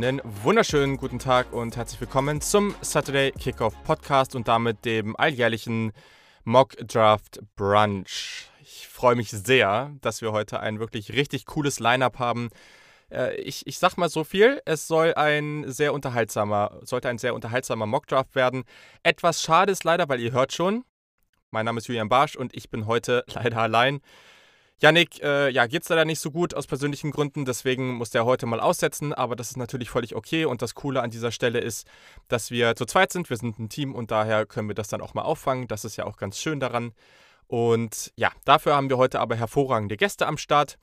Einen wunderschönen guten Tag und herzlich willkommen zum Saturday Kickoff Podcast und damit dem alljährlichen Mock Draft Brunch. Ich freue mich sehr, dass wir heute ein wirklich richtig cooles Lineup haben. Äh, ich, ich sag mal so viel, es soll ein sehr unterhaltsamer, sollte ein sehr unterhaltsamer Mockdraft werden. Etwas schade ist leider, weil ihr hört schon, mein Name ist Julian Barsch und ich bin heute leider allein. Yannick, äh, ja, geht's leider nicht so gut aus persönlichen Gründen, deswegen muss der heute mal aussetzen, aber das ist natürlich völlig okay und das Coole an dieser Stelle ist, dass wir zu zweit sind, wir sind ein Team und daher können wir das dann auch mal auffangen. Das ist ja auch ganz schön daran. Und ja, dafür haben wir heute aber hervorragende Gäste am Start.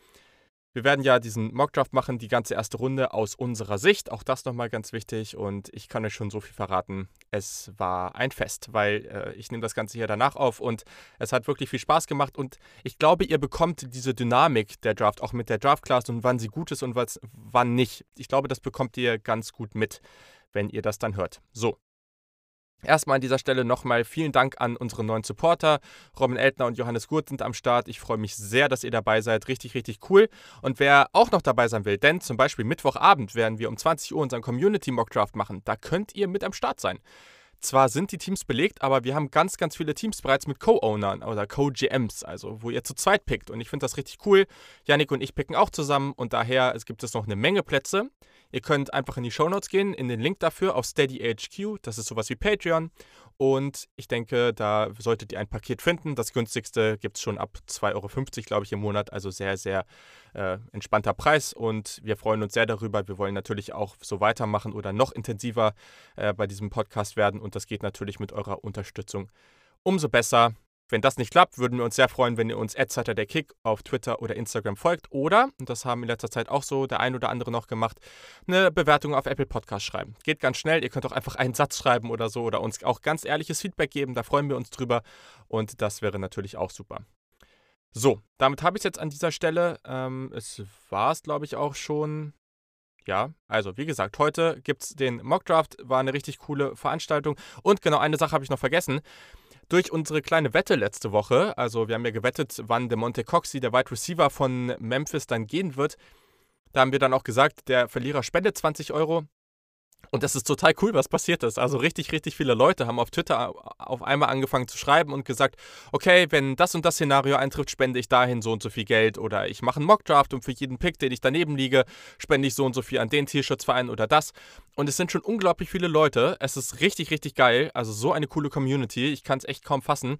Wir werden ja diesen Mockdraft machen, die ganze erste Runde aus unserer Sicht. Auch das nochmal ganz wichtig. Und ich kann euch schon so viel verraten. Es war ein Fest, weil äh, ich nehme das Ganze hier danach auf und es hat wirklich viel Spaß gemacht. Und ich glaube, ihr bekommt diese Dynamik der Draft auch mit der Draft-Class und wann sie gut ist und wann nicht. Ich glaube, das bekommt ihr ganz gut mit, wenn ihr das dann hört. So, Erstmal an dieser Stelle nochmal vielen Dank an unsere neuen Supporter. Robin Eltner und Johannes Gurt sind am Start. Ich freue mich sehr, dass ihr dabei seid. Richtig, richtig cool. Und wer auch noch dabei sein will, denn zum Beispiel Mittwochabend werden wir um 20 Uhr unseren Community Mock Draft machen. Da könnt ihr mit am Start sein. Zwar sind die Teams belegt, aber wir haben ganz, ganz viele Teams bereits mit Co-Ownern oder Co-GMs, also wo ihr zu zweit pickt. Und ich finde das richtig cool. Yannick und ich picken auch zusammen und daher es gibt es noch eine Menge Plätze. Ihr könnt einfach in die Shownotes gehen, in den Link dafür auf Steady HQ. Das ist sowas wie Patreon. Und ich denke, da solltet ihr ein Paket finden. Das günstigste gibt es schon ab 2,50 Euro, glaube ich, im Monat. Also sehr, sehr äh, entspannter Preis. Und wir freuen uns sehr darüber. Wir wollen natürlich auch so weitermachen oder noch intensiver äh, bei diesem Podcast werden. Und das geht natürlich mit eurer Unterstützung umso besser. Wenn das nicht klappt, würden wir uns sehr freuen, wenn ihr uns der Kick auf Twitter oder Instagram folgt oder, und das haben in letzter Zeit auch so der ein oder andere noch gemacht, eine Bewertung auf Apple Podcast schreiben. Geht ganz schnell, ihr könnt auch einfach einen Satz schreiben oder so oder uns auch ganz ehrliches Feedback geben, da freuen wir uns drüber und das wäre natürlich auch super. So, damit habe ich es jetzt an dieser Stelle. Ähm, es war es, glaube ich, auch schon. Ja, also wie gesagt, heute gibt es den Mockdraft, war eine richtig coole Veranstaltung. Und genau eine Sache habe ich noch vergessen durch unsere kleine Wette letzte Woche, also wir haben ja gewettet, wann der Monte Coxey, der Wide Receiver von Memphis, dann gehen wird. Da haben wir dann auch gesagt, der Verlierer spendet 20 Euro. Und das ist total cool, was passiert ist. Also richtig, richtig viele Leute haben auf Twitter auf einmal angefangen zu schreiben und gesagt, okay, wenn das und das Szenario eintrifft, spende ich dahin so und so viel Geld. Oder ich mache einen Mockdraft und für jeden Pick, den ich daneben liege, spende ich so und so viel an den Tierschutzverein oder das. Und es sind schon unglaublich viele Leute. Es ist richtig, richtig geil. Also so eine coole Community. Ich kann es echt kaum fassen.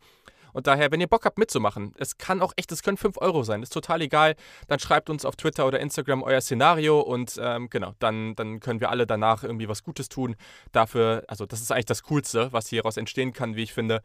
Und daher, wenn ihr Bock habt mitzumachen, es kann auch echt, es können 5 Euro sein, ist total egal. Dann schreibt uns auf Twitter oder Instagram euer Szenario und ähm, genau, dann, dann können wir alle danach irgendwie was Gutes tun. Dafür, also das ist eigentlich das Coolste, was hieraus entstehen kann, wie ich finde.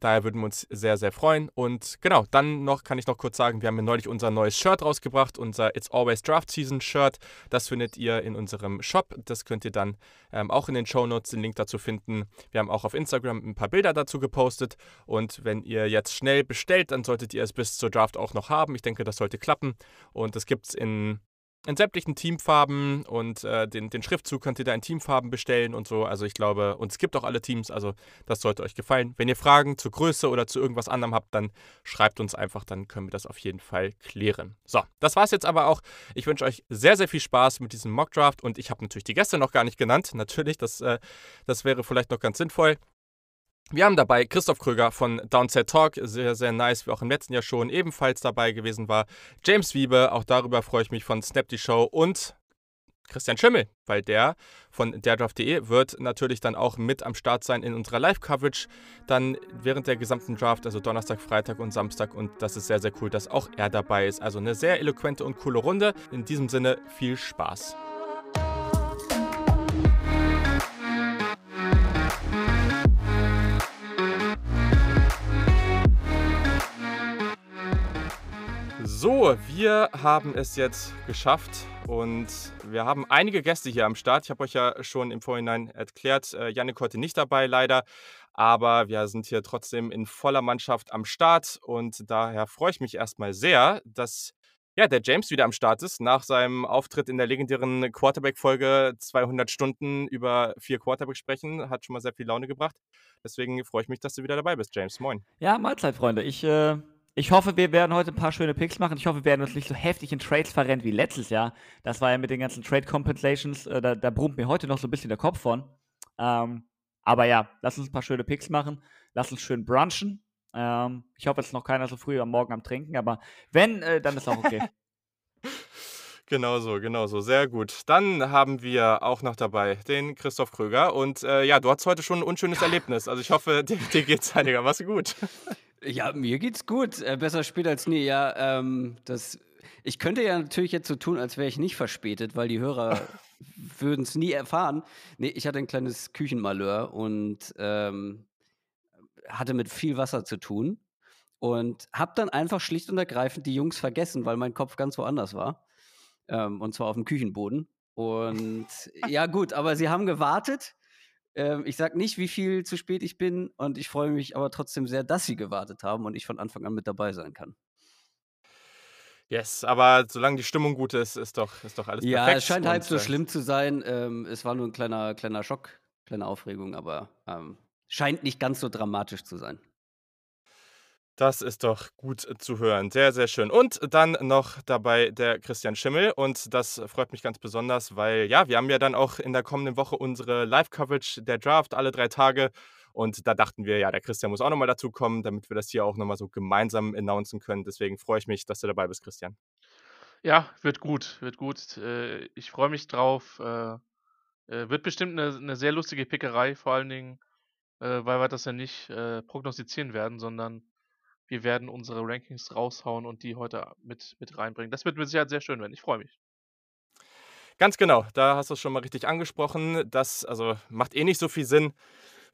Daher würden wir uns sehr, sehr freuen. Und genau, dann noch kann ich noch kurz sagen, wir haben ja neulich unser neues Shirt rausgebracht, unser It's Always Draft Season Shirt. Das findet ihr in unserem Shop. Das könnt ihr dann ähm, auch in den Show Notes den Link dazu finden. Wir haben auch auf Instagram ein paar Bilder dazu gepostet. Und wenn ihr jetzt schnell bestellt, dann solltet ihr es bis zur Draft auch noch haben. Ich denke, das sollte klappen. Und das gibt es in in sämtlichen Teamfarben und äh, den, den Schriftzug könnt ihr da in Teamfarben bestellen und so. Also ich glaube, und es gibt auch alle Teams, also das sollte euch gefallen. Wenn ihr Fragen zur Größe oder zu irgendwas anderem habt, dann schreibt uns einfach, dann können wir das auf jeden Fall klären. So, das war's jetzt aber auch. Ich wünsche euch sehr, sehr viel Spaß mit diesem Mockdraft und ich habe natürlich die Gäste noch gar nicht genannt. Natürlich, das, äh, das wäre vielleicht noch ganz sinnvoll. Wir haben dabei Christoph Kröger von Downset Talk, sehr, sehr nice, wie auch im letzten Jahr schon ebenfalls dabei gewesen war. James Wiebe, auch darüber freue ich mich von Snap die Show und Christian Schimmel, weil der von derdraft.de wird natürlich dann auch mit am Start sein in unserer Live-Coverage, dann während der gesamten Draft, also Donnerstag, Freitag und Samstag und das ist sehr, sehr cool, dass auch er dabei ist. Also eine sehr eloquente und coole Runde. In diesem Sinne viel Spaß. So, wir haben es jetzt geschafft und wir haben einige Gäste hier am Start. Ich habe euch ja schon im Vorhinein erklärt, äh, Janik heute nicht dabei leider, aber wir sind hier trotzdem in voller Mannschaft am Start und daher freue ich mich erstmal sehr, dass ja, der James wieder am Start ist, nach seinem Auftritt in der legendären Quarterback-Folge 200 Stunden über vier Quarterbacks sprechen. Hat schon mal sehr viel Laune gebracht. Deswegen freue ich mich, dass du wieder dabei bist, James. Moin. Ja, Mahlzeit, Freunde. Ich äh, ich hoffe, wir werden heute ein paar schöne Picks machen. Ich hoffe, wir werden uns nicht so heftig in Trades verrennen wie letztes Jahr. Das war ja mit den ganzen Trade Compensations, äh, da, da brummt mir heute noch so ein bisschen der Kopf von. Ähm, aber ja, lass uns ein paar schöne Picks machen. Lass uns schön brunchen. Ähm, ich hoffe, es ist noch keiner so früh am Morgen am Trinken, aber wenn, äh, dann ist auch okay. Genau so, genau so. Sehr gut. Dann haben wir auch noch dabei den Christoph Kröger. Und äh, ja, du hattest heute schon ein unschönes Erlebnis. Also ich hoffe, dir, dir geht es einigermaßen gut. Ja, mir geht's gut. Äh, besser spät als nie. Ja, ähm, das, ich könnte ja natürlich jetzt so tun, als wäre ich nicht verspätet, weil die Hörer würden es nie erfahren. Nee, ich hatte ein kleines Küchenmalheur und ähm, hatte mit viel Wasser zu tun und habe dann einfach schlicht und ergreifend die Jungs vergessen, weil mein Kopf ganz woanders war. Ähm, und zwar auf dem Küchenboden. Und ja, gut, aber sie haben gewartet. Ähm, ich sage nicht, wie viel zu spät ich bin. Und ich freue mich aber trotzdem sehr, dass sie gewartet haben und ich von Anfang an mit dabei sein kann. Yes, aber solange die Stimmung gut ist, ist doch, ist doch alles ja, perfekt. Ja, es scheint halb so äh, schlimm zu sein. Ähm, es war nur ein kleiner, kleiner Schock, kleine Aufregung, aber ähm, scheint nicht ganz so dramatisch zu sein. Das ist doch gut zu hören. Sehr, sehr schön. Und dann noch dabei der Christian Schimmel. Und das freut mich ganz besonders, weil ja, wir haben ja dann auch in der kommenden Woche unsere Live-Coverage der Draft alle drei Tage. Und da dachten wir, ja, der Christian muss auch nochmal dazu kommen, damit wir das hier auch nochmal so gemeinsam announcen können. Deswegen freue ich mich, dass du dabei bist, Christian. Ja, wird gut, wird gut. Äh, ich freue mich drauf. Äh, äh, wird bestimmt eine, eine sehr lustige Pickerei, vor allen Dingen, weil wir das ja nicht prognostizieren werden, sondern wir werden unsere Rankings raushauen und die heute mit, mit reinbringen. Das wird mit Sicherheit sehr schön werden. Ich freue mich. Ganz genau, da hast du es schon mal richtig angesprochen. Das also macht eh nicht so viel Sinn.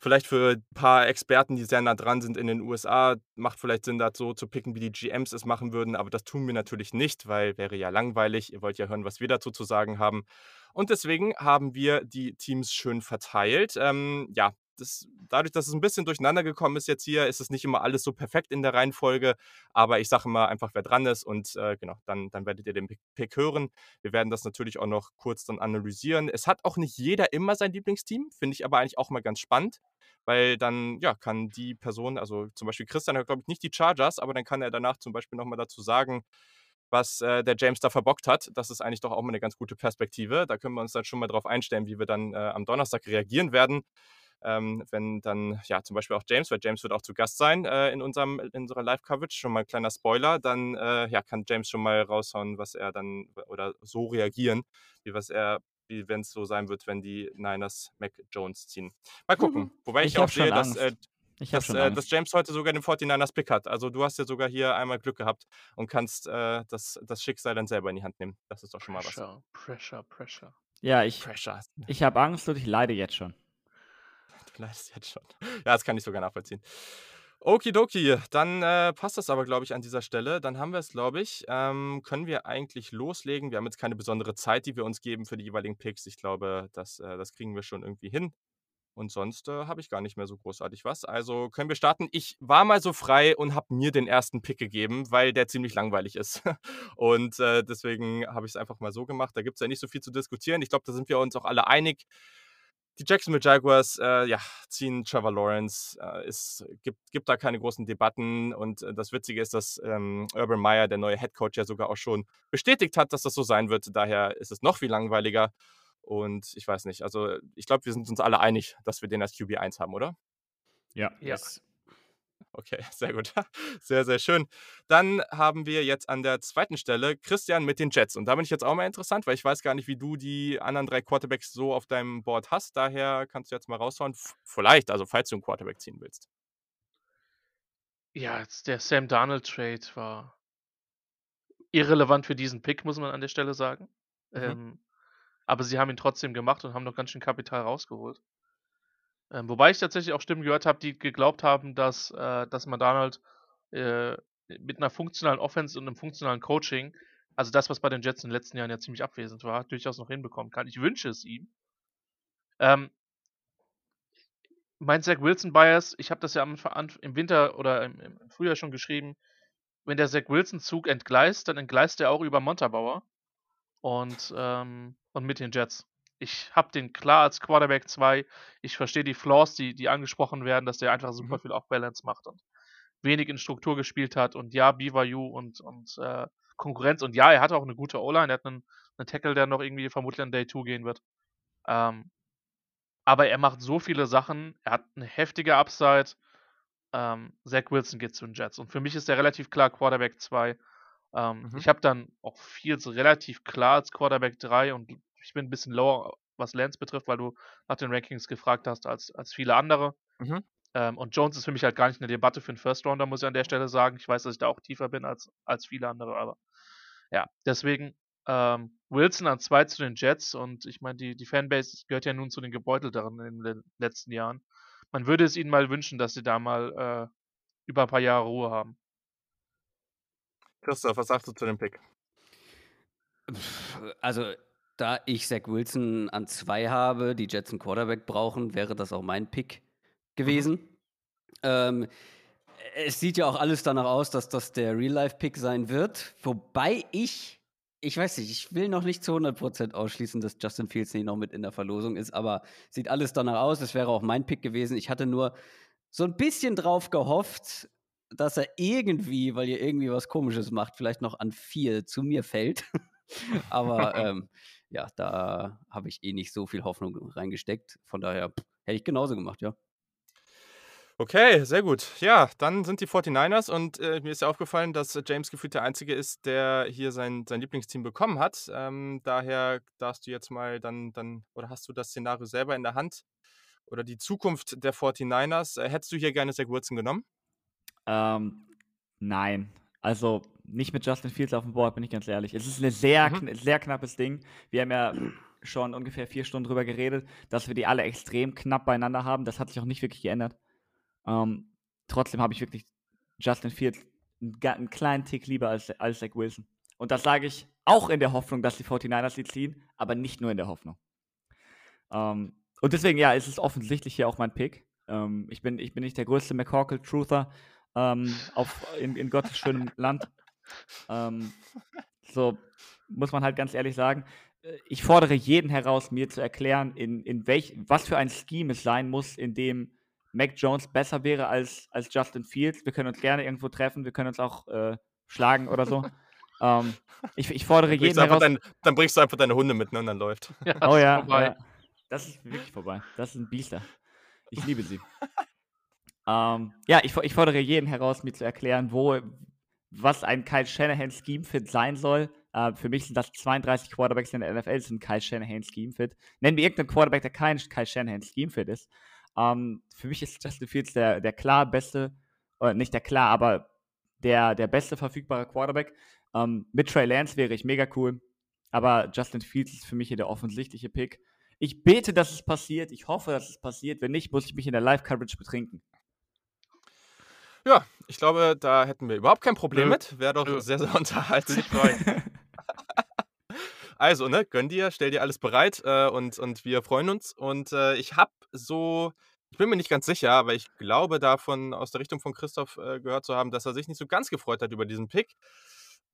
Vielleicht für ein paar Experten, die sehr nah dran sind in den USA, macht vielleicht Sinn, das so zu picken, wie die GMs es machen würden. Aber das tun wir natürlich nicht, weil wäre ja langweilig. Ihr wollt ja hören, was wir dazu zu sagen haben. Und deswegen haben wir die Teams schön verteilt. Ähm, ja, das, dadurch, dass es ein bisschen durcheinander gekommen ist jetzt hier, ist es nicht immer alles so perfekt in der Reihenfolge. Aber ich sage mal einfach, wer dran ist und äh, genau, dann, dann werdet ihr den Pick hören. Wir werden das natürlich auch noch kurz dann analysieren. Es hat auch nicht jeder immer sein Lieblingsteam, finde ich aber eigentlich auch mal ganz spannend, weil dann ja kann die Person, also zum Beispiel Christian hat glaube ich nicht die Chargers, aber dann kann er danach zum Beispiel nochmal dazu sagen, was äh, der James da verbockt hat. Das ist eigentlich doch auch mal eine ganz gute Perspektive. Da können wir uns dann schon mal drauf einstellen, wie wir dann äh, am Donnerstag reagieren werden ähm, wenn dann ja zum Beispiel auch James, weil James wird auch zu Gast sein äh, in, unserem, in unserer Live-Coverage, schon mal ein kleiner Spoiler, dann äh, ja, kann James schon mal raushauen, was er dann oder so reagieren, wie was er wie wenn es so sein wird, wenn die Niners Mac Jones ziehen. Mal gucken. Mhm. Wobei ich, ich auch sehe, dass, äh, dass, äh, dass, James heute sogar den 49ers Pick hat. Also du hast ja sogar hier einmal Glück gehabt und kannst äh, das, das Schicksal dann selber in die Hand nehmen. Das ist doch schon mal pressure, was. Pressure, Pressure. Ja, ich, Pressure. ich habe Angst und ich leide jetzt schon leidest jetzt schon. Ja, das kann ich sogar nachvollziehen. Okidoki, dann äh, passt das aber, glaube ich, an dieser Stelle. Dann haben wir es, glaube ich. Ähm, können wir eigentlich loslegen? Wir haben jetzt keine besondere Zeit, die wir uns geben für die jeweiligen Picks. Ich glaube, das, äh, das kriegen wir schon irgendwie hin. Und sonst äh, habe ich gar nicht mehr so großartig was. Also können wir starten. Ich war mal so frei und habe mir den ersten Pick gegeben, weil der ziemlich langweilig ist. und äh, deswegen habe ich es einfach mal so gemacht. Da gibt es ja nicht so viel zu diskutieren. Ich glaube, da sind wir uns auch alle einig. Die Jacksonville Jaguars äh, ja, ziehen Trevor Lawrence. Äh, es gibt, gibt da keine großen Debatten. Und äh, das Witzige ist, dass ähm, Urban Meyer, der neue Head Coach, ja sogar auch schon bestätigt hat, dass das so sein wird. Daher ist es noch viel langweiliger. Und ich weiß nicht, also ich glaube, wir sind uns alle einig, dass wir den als QB1 haben, oder? Ja. Yes. Okay, sehr gut. Sehr, sehr schön. Dann haben wir jetzt an der zweiten Stelle Christian mit den Jets. Und da bin ich jetzt auch mal interessant, weil ich weiß gar nicht, wie du die anderen drei Quarterbacks so auf deinem Board hast. Daher kannst du jetzt mal raushauen. Vielleicht, also falls du einen Quarterback ziehen willst. Ja, der Sam Darnold Trade war irrelevant für diesen Pick, muss man an der Stelle sagen. Mhm. Ähm, aber sie haben ihn trotzdem gemacht und haben noch ganz schön Kapital rausgeholt. Ähm, wobei ich tatsächlich auch Stimmen gehört habe, die geglaubt haben, dass, äh, dass man Donald äh, mit einer funktionalen Offense und einem funktionalen Coaching, also das, was bei den Jets in den letzten Jahren ja ziemlich abwesend war, durchaus noch hinbekommen kann. Ich wünsche es ihm. Ähm, mein Zach Wilson Bias, ich habe das ja im Winter oder im, im, Frühjahr schon geschrieben, wenn der Zach Wilson Zug entgleist, dann entgleist er auch über Montabauer und, ähm, und mit den Jets ich habe den klar als Quarterback 2. Ich verstehe die Flaws, die, die angesprochen werden, dass der einfach super mhm. viel Off-Balance macht. Und wenig in Struktur gespielt hat und ja, BYU und, und äh, Konkurrenz und ja, er hat auch eine gute O-Line, er hat einen, einen Tackle, der noch irgendwie vermutlich an Day 2 gehen wird. Ähm, aber er macht so viele Sachen, er hat eine heftige Upside. Ähm, Zach Wilson geht zu den Jets. Und für mich ist er relativ klar Quarterback 2. Ähm, Mhm. Ich habe dann auch Fields relativ klar als Quarterback 3 und ich bin ein bisschen lower, was Lance betrifft, weil du nach den Rankings gefragt hast, als, als viele andere. Mhm. Ähm, und Jones ist für mich halt gar nicht eine Debatte für einen First Rounder, muss ich an der Stelle sagen. Ich weiß, dass ich da auch tiefer bin als, als viele andere, aber ja, deswegen ähm, Wilson an 2 zu den Jets und ich meine, die, die Fanbase gehört ja nun zu den Gebeutelteren in den letzten Jahren. Man würde es ihnen mal wünschen, dass sie da mal äh, über ein paar Jahre Ruhe haben. Christoph, was sagst du zu dem Pick? Also, da ich Zach Wilson an zwei habe, die Jets einen Quarterback brauchen, wäre das auch mein Pick gewesen. Ähm, es sieht ja auch alles danach aus, dass das der Real-Life-Pick sein wird. Wobei ich, ich weiß nicht, ich will noch nicht zu 100% ausschließen, dass Justin Fields nicht noch mit in der Verlosung ist, aber sieht alles danach aus. Es wäre auch mein Pick gewesen. Ich hatte nur so ein bisschen drauf gehofft, dass er irgendwie, weil ihr irgendwie was Komisches macht, vielleicht noch an vier zu mir fällt. aber ähm, ja, da habe ich eh nicht so viel Hoffnung reingesteckt. Von daher pff, hätte ich genauso gemacht, ja. Okay, sehr gut. Ja, dann sind die 49ers und äh, mir ist ja aufgefallen, dass James gefühlt der Einzige ist, der hier sein, sein Lieblingsteam bekommen hat. Ähm, daher darfst du jetzt mal dann, dann, oder hast du das Szenario selber in der Hand? Oder die Zukunft der 49ers? Äh, hättest du hier gerne Zach Wilson genommen? Ähm, nein. Also nicht mit Justin Fields auf dem Board, bin ich ganz ehrlich. Es ist ein sehr, Mhm. kn sehr knappes Ding. Wir haben ja schon ungefähr vier Stunden drüber geredet, dass wir die alle extrem knapp beieinander haben. Das hat sich auch nicht wirklich geändert. Ähm, trotzdem habe ich wirklich Justin Fields einen, einen kleinen Tick lieber als, als Zach Wilson. Und das sage ich auch in der Hoffnung, dass die 49ers sie ziehen, aber nicht nur in der Hoffnung. Ähm, und deswegen, ja, es ist offensichtlich hier auch mein Pick. Ähm, ich, bin, ich bin nicht der größte McCorkle-Truther ähm, auf, in, in Gottes schönem Land. Ähm, so muss man halt ganz ehrlich sagen. Äh, Ich fordere jeden heraus, mir zu erklären, in, in welch, was für ein Scheme es sein muss, in dem Mac Jones besser wäre als, als Justin Fields. Wir können uns gerne irgendwo treffen, wir können uns auch äh, schlagen oder so. ähm, ich, ich fordere Dann bringst, jeden du einfach heraus. dein, dann bringst du einfach deine Hunde mit ne, und dann läuft. Ja, Oh ist ja, ja. Das ist wirklich vorbei. Das sind Biester. Ich liebe sie. Ähm, ja, ich, ich fordere jeden heraus, mir zu erklären, wo, was ein Kyle Shanahan Scheme Fit sein soll. Äh, für mich sind das 32 Quarterbacks in der NFL, sind Kyle Shanahan Scheme Fit. Nennen wir irgendeinen Quarterback, der kein Kyle Shanahan Scheme Fit ist. Ähm, für mich ist Justin Fields der, der klar beste, oder nicht der klar, aber der, der beste verfügbare Quarterback. Ähm, mit Trey Lance wäre ich mega cool. Aber Justin Fields ist für mich hier der offensichtliche Pick. Ich bete, dass es passiert. Ich hoffe, dass es passiert. Wenn nicht, muss ich mich in der Live-Coverage betrinken. Ja, ich glaube, da hätten wir überhaupt kein Problem Nö. mit. Wäre doch Nö. sehr, sehr unterhaltsam. Also, ne, gönn dir, stell dir alles bereit äh, und, und wir freuen uns. Und äh, ich habe so, ich bin mir nicht ganz sicher, aber ich glaube davon aus der Richtung von Christoph äh, gehört zu haben, dass er sich nicht so ganz gefreut hat über diesen Pick.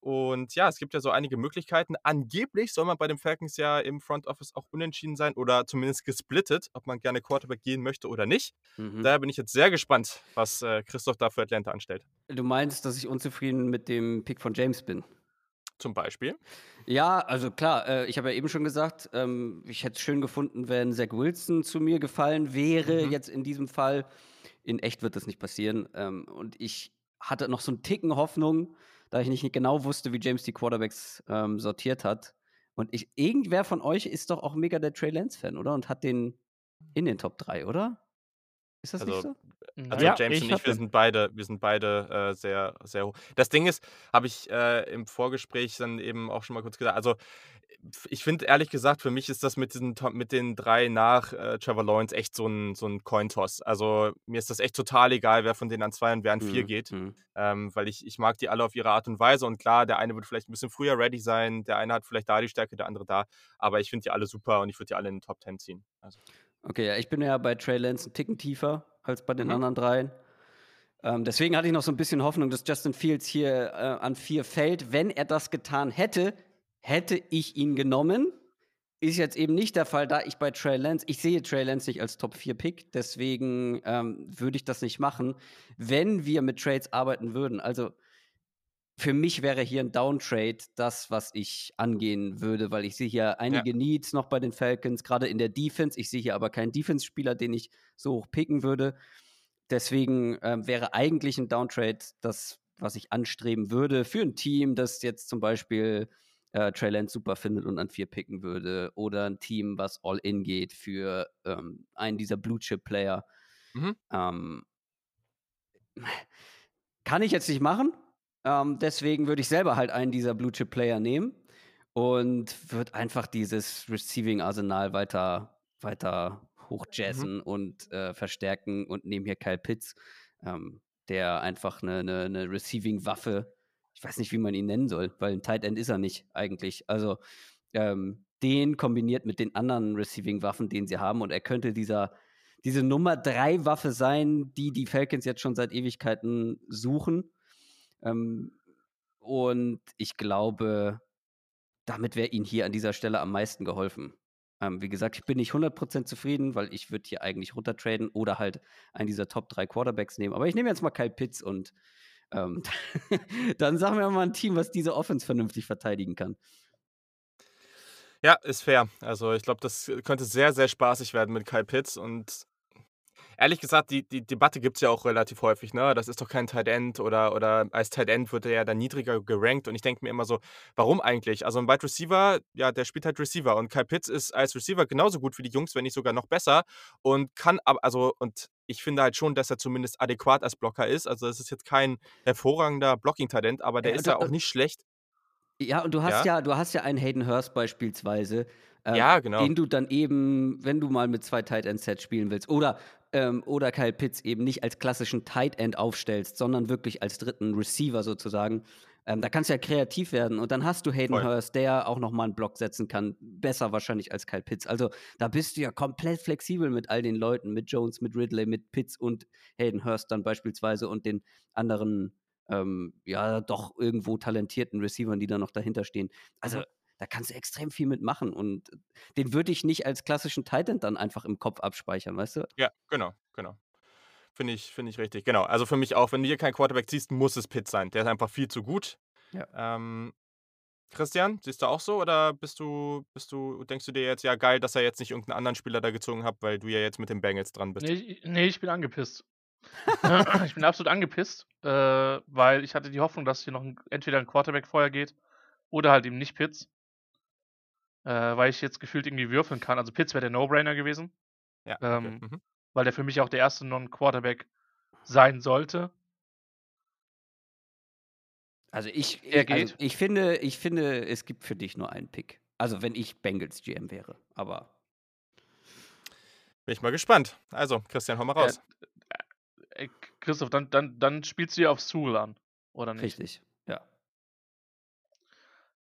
Und ja, es gibt ja so einige Möglichkeiten. Angeblich soll man bei den Falcons ja im Front Office auch unentschieden sein oder zumindest gesplittet, ob man gerne Quarterback gehen möchte oder nicht. Mhm. Daher bin ich jetzt sehr gespannt, was äh, Christoph da für Atlanta anstellt. Du meinst, dass ich unzufrieden mit dem Pick von James bin? Zum Beispiel. Ja, also klar, äh, ich habe ja eben schon gesagt, ähm, ich hätte es schön gefunden, wenn Zach Wilson zu mir gefallen wäre, Mhm. jetzt in diesem Fall. In echt wird das nicht passieren. Ähm, und ich hatte noch so einen Ticken Hoffnung, da ich nicht genau wusste, wie James die Quarterbacks ähm, sortiert hat. Und ich, irgendwer von euch ist doch auch mega der Trey Lance-Fan, oder? Und hat den in den Top 3, oder? Ist das Also, nicht so? Also Ja, James ich und ich, wir sind beide, wir sind beide äh, sehr, sehr hoch. Das Ding ist, habe ich äh, im Vorgespräch dann eben auch schon mal kurz gesagt. Also ich finde ehrlich gesagt, für mich ist das mit diesen mit den drei nach äh, Trevor Lawrence echt so ein, so ein Cointoss. Also mir ist das echt total egal, wer von denen an zwei und wer an vier Mhm, geht. mhm. Ähm, weil ich, ich mag die alle auf ihre Art und Weise. Und klar, der eine wird vielleicht ein bisschen früher ready sein, der eine hat vielleicht da die Stärke, der andere da. Aber ich finde die alle super und ich würde die alle in den Top Ten ziehen. Also, Okay, ja, ich bin ja bei Trey Lance einen Ticken tiefer als bei den Mhm. anderen dreien. Ähm, deswegen hatte ich noch so ein bisschen Hoffnung, dass Justin Fields hier äh, an vier fällt. Wenn er das getan hätte, hätte ich ihn genommen. ist jetzt eben nicht der Fall, da ich bei Trey Lance, ich sehe Trey Lance nicht als Top-4-Pick, deswegen ähm, würde ich das nicht machen, wenn wir mit Trades arbeiten würden. Also für mich wäre hier ein Downtrade das, was ich angehen würde, weil ich sehe hier einige ja. Needs noch bei den Falcons, gerade in der Defense. Ich sehe hier aber keinen Defense-Spieler, den ich so hoch picken würde. Deswegen ähm, wäre eigentlich ein Downtrade das, was ich anstreben würde für ein Team, das jetzt zum Beispiel äh, Trey Lance super findet und an vier picken würde. Oder ein Team, was all in geht für ähm, einen dieser Blue-Chip-Player. Mhm. Ähm, kann ich jetzt nicht machen. Ähm, deswegen würde ich selber halt einen dieser Blue-Chip-Player nehmen und würde einfach dieses Receiving-Arsenal weiter, weiter hochjazzen mhm. und äh, verstärken und nehme hier Kyle Pitts, ähm, der einfach eine, eine, eine Receiving-Waffe ich weiß nicht, wie man ihn nennen soll, weil ein Tight End ist er nicht eigentlich. Also ähm, den kombiniert mit den anderen Receiving-Waffen, den sie haben und er könnte dieser diese Nummer drei Waffe sein, die die Falcons jetzt schon seit Ewigkeiten suchen. Ähm, und ich glaube, damit wäre ihnen hier an dieser Stelle am meisten geholfen. Ähm, wie gesagt, ich bin nicht 100% zufrieden, weil ich würde hier eigentlich runtertraden oder halt einen dieser Top 3 Quarterbacks nehmen. Aber ich nehme jetzt mal Kyle Pitts und ähm, dann sagen wir mal ein Team, was diese Offense vernünftig verteidigen kann. Ja, ist fair. Also ich glaube, das könnte sehr, sehr spaßig werden mit Kyle Pitts und ehrlich gesagt, die, die Debatte gibt es ja auch relativ häufig, ne? Das ist doch kein Tight End oder, oder als Tight End wird er ja dann niedriger gerankt und ich denke mir immer so, warum eigentlich? Also ein Wide Receiver, ja, der spielt halt Receiver und Kyle Pitts ist als Receiver genauso gut wie die Jungs, wenn nicht sogar noch besser und kann, also, und ich finde halt schon, dass er zumindest adäquat als Blocker ist. Also es ist jetzt kein hervorragender Blocking-Talent, aber der ja, ist ja auch nicht schlecht. Ja, und du hast ja, ja du hast ja einen Hayden Hurst beispielsweise, äh, ja, genau. den du dann eben, wenn du mal mit zwei Tight End Sets spielen willst, oder ähm, oder Kyle Pitts eben nicht als klassischen Tight End aufstellst, sondern wirklich als dritten Receiver sozusagen. Ähm, da kannst du ja kreativ werden und dann hast du Hayden Voll. Hurst, der auch nochmal einen Block setzen kann. Besser wahrscheinlich als Kyle Pitts. Also da bist du ja komplett flexibel mit all den Leuten, mit Jones, mit Ridley, mit Pitts und Hayden Hurst dann beispielsweise und den anderen, ähm, ja, doch irgendwo talentierten Receivern, die da noch dahinter stehen. Also. Da kannst du extrem viel mitmachen und den würde ich nicht als klassischen Titan dann einfach im Kopf abspeichern, weißt du? Ja, genau, genau. Finde ich, find ich richtig. Genau. Also für mich auch, wenn du hier keinen Quarterback siehst, muss es Pitt sein. Der ist einfach viel zu gut. Ja. Ähm, Christian, siehst du auch so oder bist du, bist du, denkst du dir jetzt, ja geil, dass er jetzt nicht irgendeinen anderen Spieler da gezogen hat, weil du ja jetzt mit den Bengals dran bist? Nee, nee ich bin angepisst. ich bin absolut angepisst, äh, weil ich hatte die Hoffnung, dass hier noch ein, entweder ein Quarterback vorher geht oder halt eben nicht Pitts. Äh, weil ich jetzt gefühlt irgendwie würfeln kann. Also Pitts wäre der No-Brainer gewesen. Ja. Okay. Ähm, mhm weil der für mich auch der erste Non-Quarterback sein sollte. Also ich, er geht. Also ich finde, ich finde, es gibt für dich nur einen Pick. Also wenn ich Bengals GM wäre, aber. Bin ich mal gespannt. Also, Christian, hau mal raus. Äh, äh, Christoph, dann, dann, dann spielst du ja auf Zool an, oder nicht? Richtig, ja.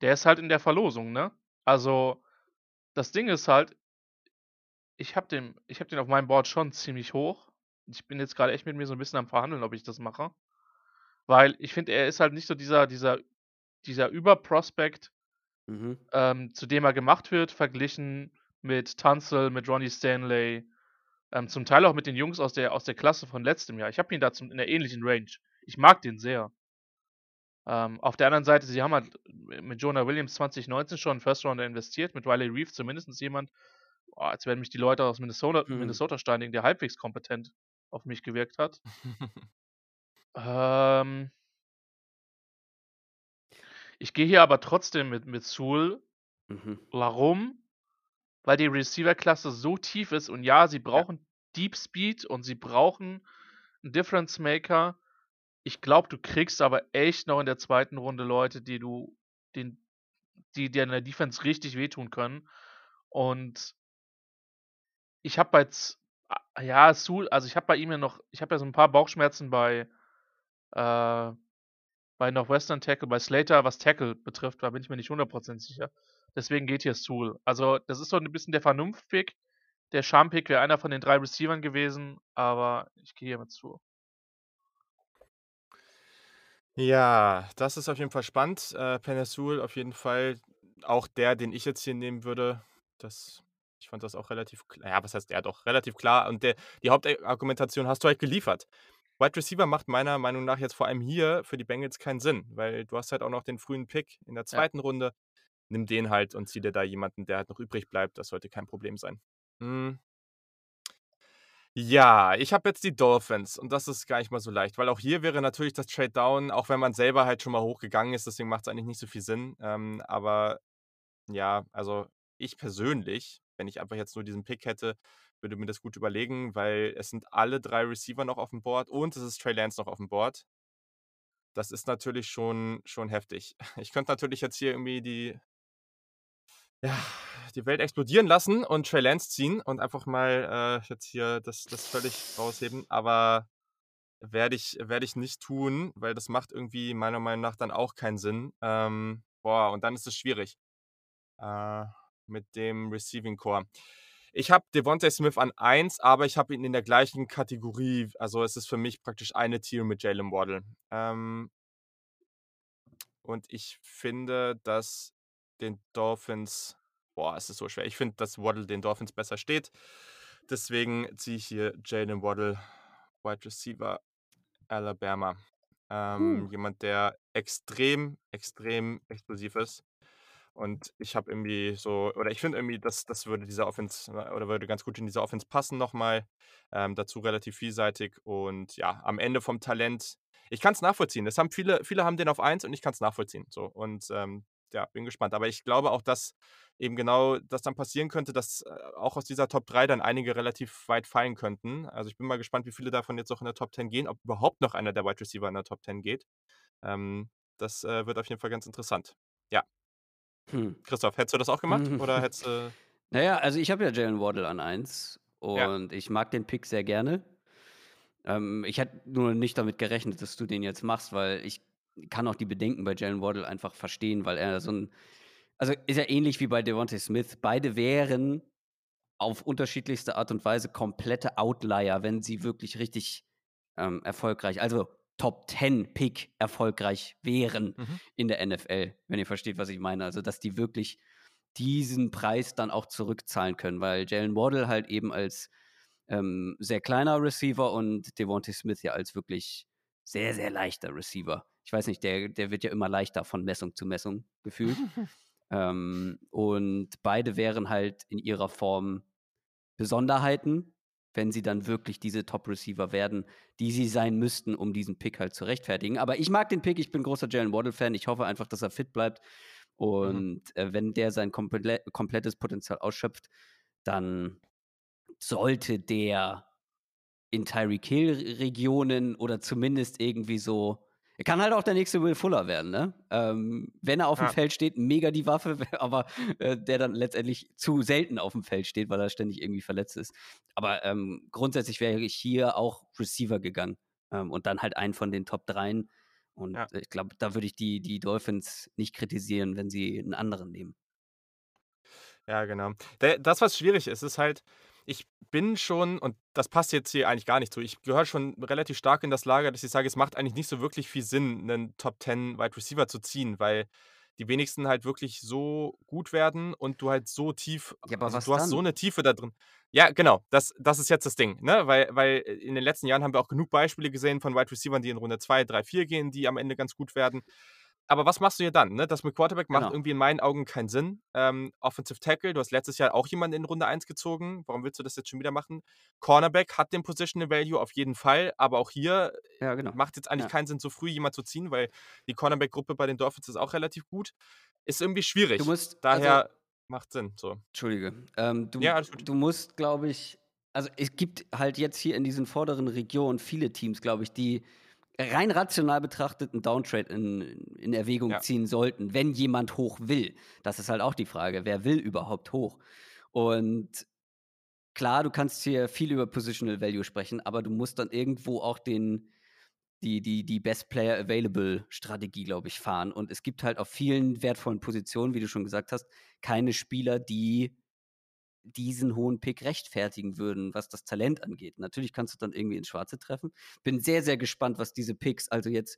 Der ist halt in der Verlosung, ne? Also, das Ding ist halt, ich habe den, hab den auf meinem Board schon ziemlich hoch. Ich bin jetzt gerade echt mit mir so ein bisschen am Verhandeln, ob ich das mache. Weil ich finde, er ist halt nicht so dieser, dieser, dieser Überprospekt, mhm. ähm, zu dem er gemacht wird, verglichen mit Tunzel, mit Ronnie Stanley, ähm, zum Teil auch mit den Jungs aus der, aus der Klasse von letztem Jahr. Ich habe ihn da zum, in der ähnlichen Range. Ich mag den sehr. Ähm, auf der anderen Seite, sie haben halt mit Jonah Williams 2019 schon einen First Rounder investiert, mit Riley Reeve zumindest jemand, oh, als werden mich die Leute aus Minnesota, mhm. Minnesota steinigen, der halbwegs kompetent auf mich gewirkt hat. ähm, ich gehe hier aber trotzdem mit, mit Sewell. Mhm. Warum? Weil die Receiver-Klasse so tief ist und ja, sie brauchen ja. Deep Speed und sie brauchen einen Difference Maker. Ich glaube, du kriegst aber echt noch in der zweiten Runde Leute, die du, den, die dir in der Defense richtig wehtun können. Und ich habe bei ja, Sul, also ich habe bei ihm ja noch, ich habe ja so ein paar Bauchschmerzen bei äh, bei Northwestern Tackle, bei Slater, was Tackle betrifft, da bin ich mir nicht 100% sicher. Deswegen geht hier Sul. Also, das ist so ein bisschen der Vernunftpick. Der Charmpick wäre einer von den drei Receivern gewesen, aber ich gehe hier mit Sul. Ja, das ist auf jeden Fall spannend. Äh, Penesul auf jeden Fall auch der, den ich jetzt hier nehmen würde. Das, ich fand das auch relativ klar. Ja, was heißt ja doch, relativ klar. Und der, die Hauptargumentation hast du halt geliefert. Wide Receiver macht meiner Meinung nach jetzt vor allem hier für die Bengals keinen Sinn, weil du hast halt auch noch den frühen Pick in der zweiten ja. Runde. Nimm den halt und zieh dir da jemanden, der halt noch übrig bleibt. Das sollte kein Problem sein. Hm. Ja, ich habe jetzt die Dolphins und das ist gar nicht mal so leicht, weil auch hier wäre natürlich das Trade Down, auch wenn man selber halt schon mal hochgegangen ist, deswegen macht es eigentlich nicht so viel Sinn. Ähm, aber ja, also ich persönlich, wenn ich einfach jetzt nur diesen Pick hätte, würde mir das gut überlegen, weil es sind alle drei Receiver noch auf dem Board und es ist Trey Lance noch auf dem Board. Das ist natürlich schon, schon heftig. Ich könnte natürlich jetzt hier irgendwie die, ja, die Welt explodieren lassen und Trey Lance ziehen und einfach mal äh, jetzt hier das, das völlig rausheben, aber werde ich, werd ich nicht tun, weil das macht irgendwie meiner Meinung nach dann auch keinen Sinn. Ähm, boah, und dann ist es schwierig äh, mit dem Receiving Core. Ich habe Devontae Smith an 1, aber ich habe ihn in der gleichen Kategorie. Also es ist für mich praktisch eine Tier mit Jalen Waddle. Ähm, und ich finde, dass den Dolphins, boah, es ist so schwer. Ich finde, dass Waddle den Dolphins besser steht. Deswegen ziehe ich hier Jalen Waddle, Wide Receiver, Alabama. Ähm, uh. Jemand, der extrem, extrem explosiv ist. Und ich habe irgendwie so, oder ich finde irgendwie, dass das würde dieser Offense äh, oder würde ganz gut in diese Offense passen nochmal. Ähm, dazu relativ vielseitig und ja, am Ende vom Talent. Ich kann es nachvollziehen. Das haben viele, viele haben den auf 1 und ich kann es nachvollziehen. So. Und ähm, ja, bin gespannt. Aber ich glaube auch, dass eben genau das dann passieren könnte, dass äh, auch aus dieser Top 3 dann einige relativ weit fallen könnten. Also ich bin mal gespannt, wie viele davon jetzt auch in der Top 10 gehen, ob überhaupt noch einer der Wide Receiver in der Top 10 geht. Ähm, das äh, wird auf jeden Fall ganz interessant. Ja. Hm. Christoph, hättest du das auch gemacht? Oder hättest du. Naja, also ich habe ja Jalen Waddle an 1 und ja. ich mag den Pick sehr gerne. Ähm, ich hätte nur nicht damit gerechnet, dass du den jetzt machst, weil ich kann auch die Bedenken bei Jalen Waddle einfach verstehen, weil er so ein, also ist ja ähnlich wie bei Devontae Smith. Beide wären auf unterschiedlichste Art und Weise komplette Outlier, wenn sie wirklich richtig ähm, erfolgreich, also Top 10 Pick erfolgreich wären mhm. in der NFL, wenn ihr versteht, was ich meine. Also, dass die wirklich diesen Preis dann auch zurückzahlen können, weil Jalen Waddle halt eben als ähm, sehr kleiner Receiver und Devontae Smith ja als wirklich sehr, sehr leichter Receiver. Ich weiß nicht, der, der wird ja immer leichter von Messung zu Messung gefühlt. ähm, und beide wären halt in ihrer Form Besonderheiten, wenn sie dann wirklich diese Top-Receiver werden, die sie sein müssten, um diesen Pick halt zu rechtfertigen. Aber ich mag den Pick, ich bin großer Jalen Waddle-Fan. Ich hoffe einfach, dass er fit bleibt. Mhm. Und mhm. äh, wenn der sein komple komplettes Potenzial ausschöpft, dann sollte der in Tyreek Hill-Regionen oder zumindest irgendwie so er kann halt auch der nächste Will Fuller werden, ne? Ähm, wenn er auf dem Feld steht, mega die Waffe, aber äh, der dann letztendlich zu selten auf dem Feld steht, weil er ständig irgendwie verletzt ist. Aber ähm, grundsätzlich wäre ich hier auch Receiver gegangen ähm, und dann halt einen von den Top 3. Und ja. ich glaube, da würde ich die, die Dolphins nicht kritisieren, wenn sie einen anderen nehmen. Ja, genau. Das, was schwierig ist, ist halt, ich bin schon, und das passt jetzt hier eigentlich gar nicht zu, ich gehöre schon relativ stark in das Lager, dass ich sage, es macht eigentlich nicht so wirklich viel Sinn, einen Top 10 Wide Receiver zu ziehen, weil die wenigsten halt wirklich so gut werden und du halt so tief, ja, aber also was du hast so eine Tiefe da drin. Ja, genau, das, das ist jetzt das Ding, ne? Weil, weil in den letzten Jahren haben wir auch genug Beispiele gesehen von Wide Receivers, die in Runde 2, 3, 4 gehen, die am Ende ganz gut werden aber was machst du hier dann? Ne? Das mit Quarterback macht genau. irgendwie in meinen Augen keinen Sinn. Ähm, Offensive Tackle, du hast letztes Jahr auch jemanden in Runde 1 gezogen. Warum willst du das jetzt schon wieder machen? Cornerback hat den Positional Value auf jeden Fall, aber auch hier ja, genau. macht jetzt eigentlich ja. keinen Sinn, so früh jemand zu ziehen, weil die Cornerback-Gruppe bei den Dolphins ist auch relativ gut. Ist irgendwie schwierig. Du musst, Daher also, macht Sinn. So. Entschuldige. Ähm, du, ja, du musst, glaube ich, also es gibt halt jetzt hier in diesen vorderen Regionen viele Teams, glaube ich, die rein rational betrachtet einen Downtrade in, in Erwägung ja. ziehen sollten, wenn jemand hoch will. Das ist halt auch die Frage, wer will überhaupt hoch? Und klar, du kannst hier viel über Positional Value sprechen, aber du musst dann irgendwo auch den, die, die, die Best Player Available Strategie, glaube ich, fahren. Und es gibt halt auf vielen wertvollen Positionen, wie du schon gesagt hast, keine Spieler, die diesen hohen Pick rechtfertigen würden, was das Talent angeht. Natürlich kannst du dann irgendwie ins Schwarze treffen. Bin sehr, sehr gespannt, was diese Picks, also jetzt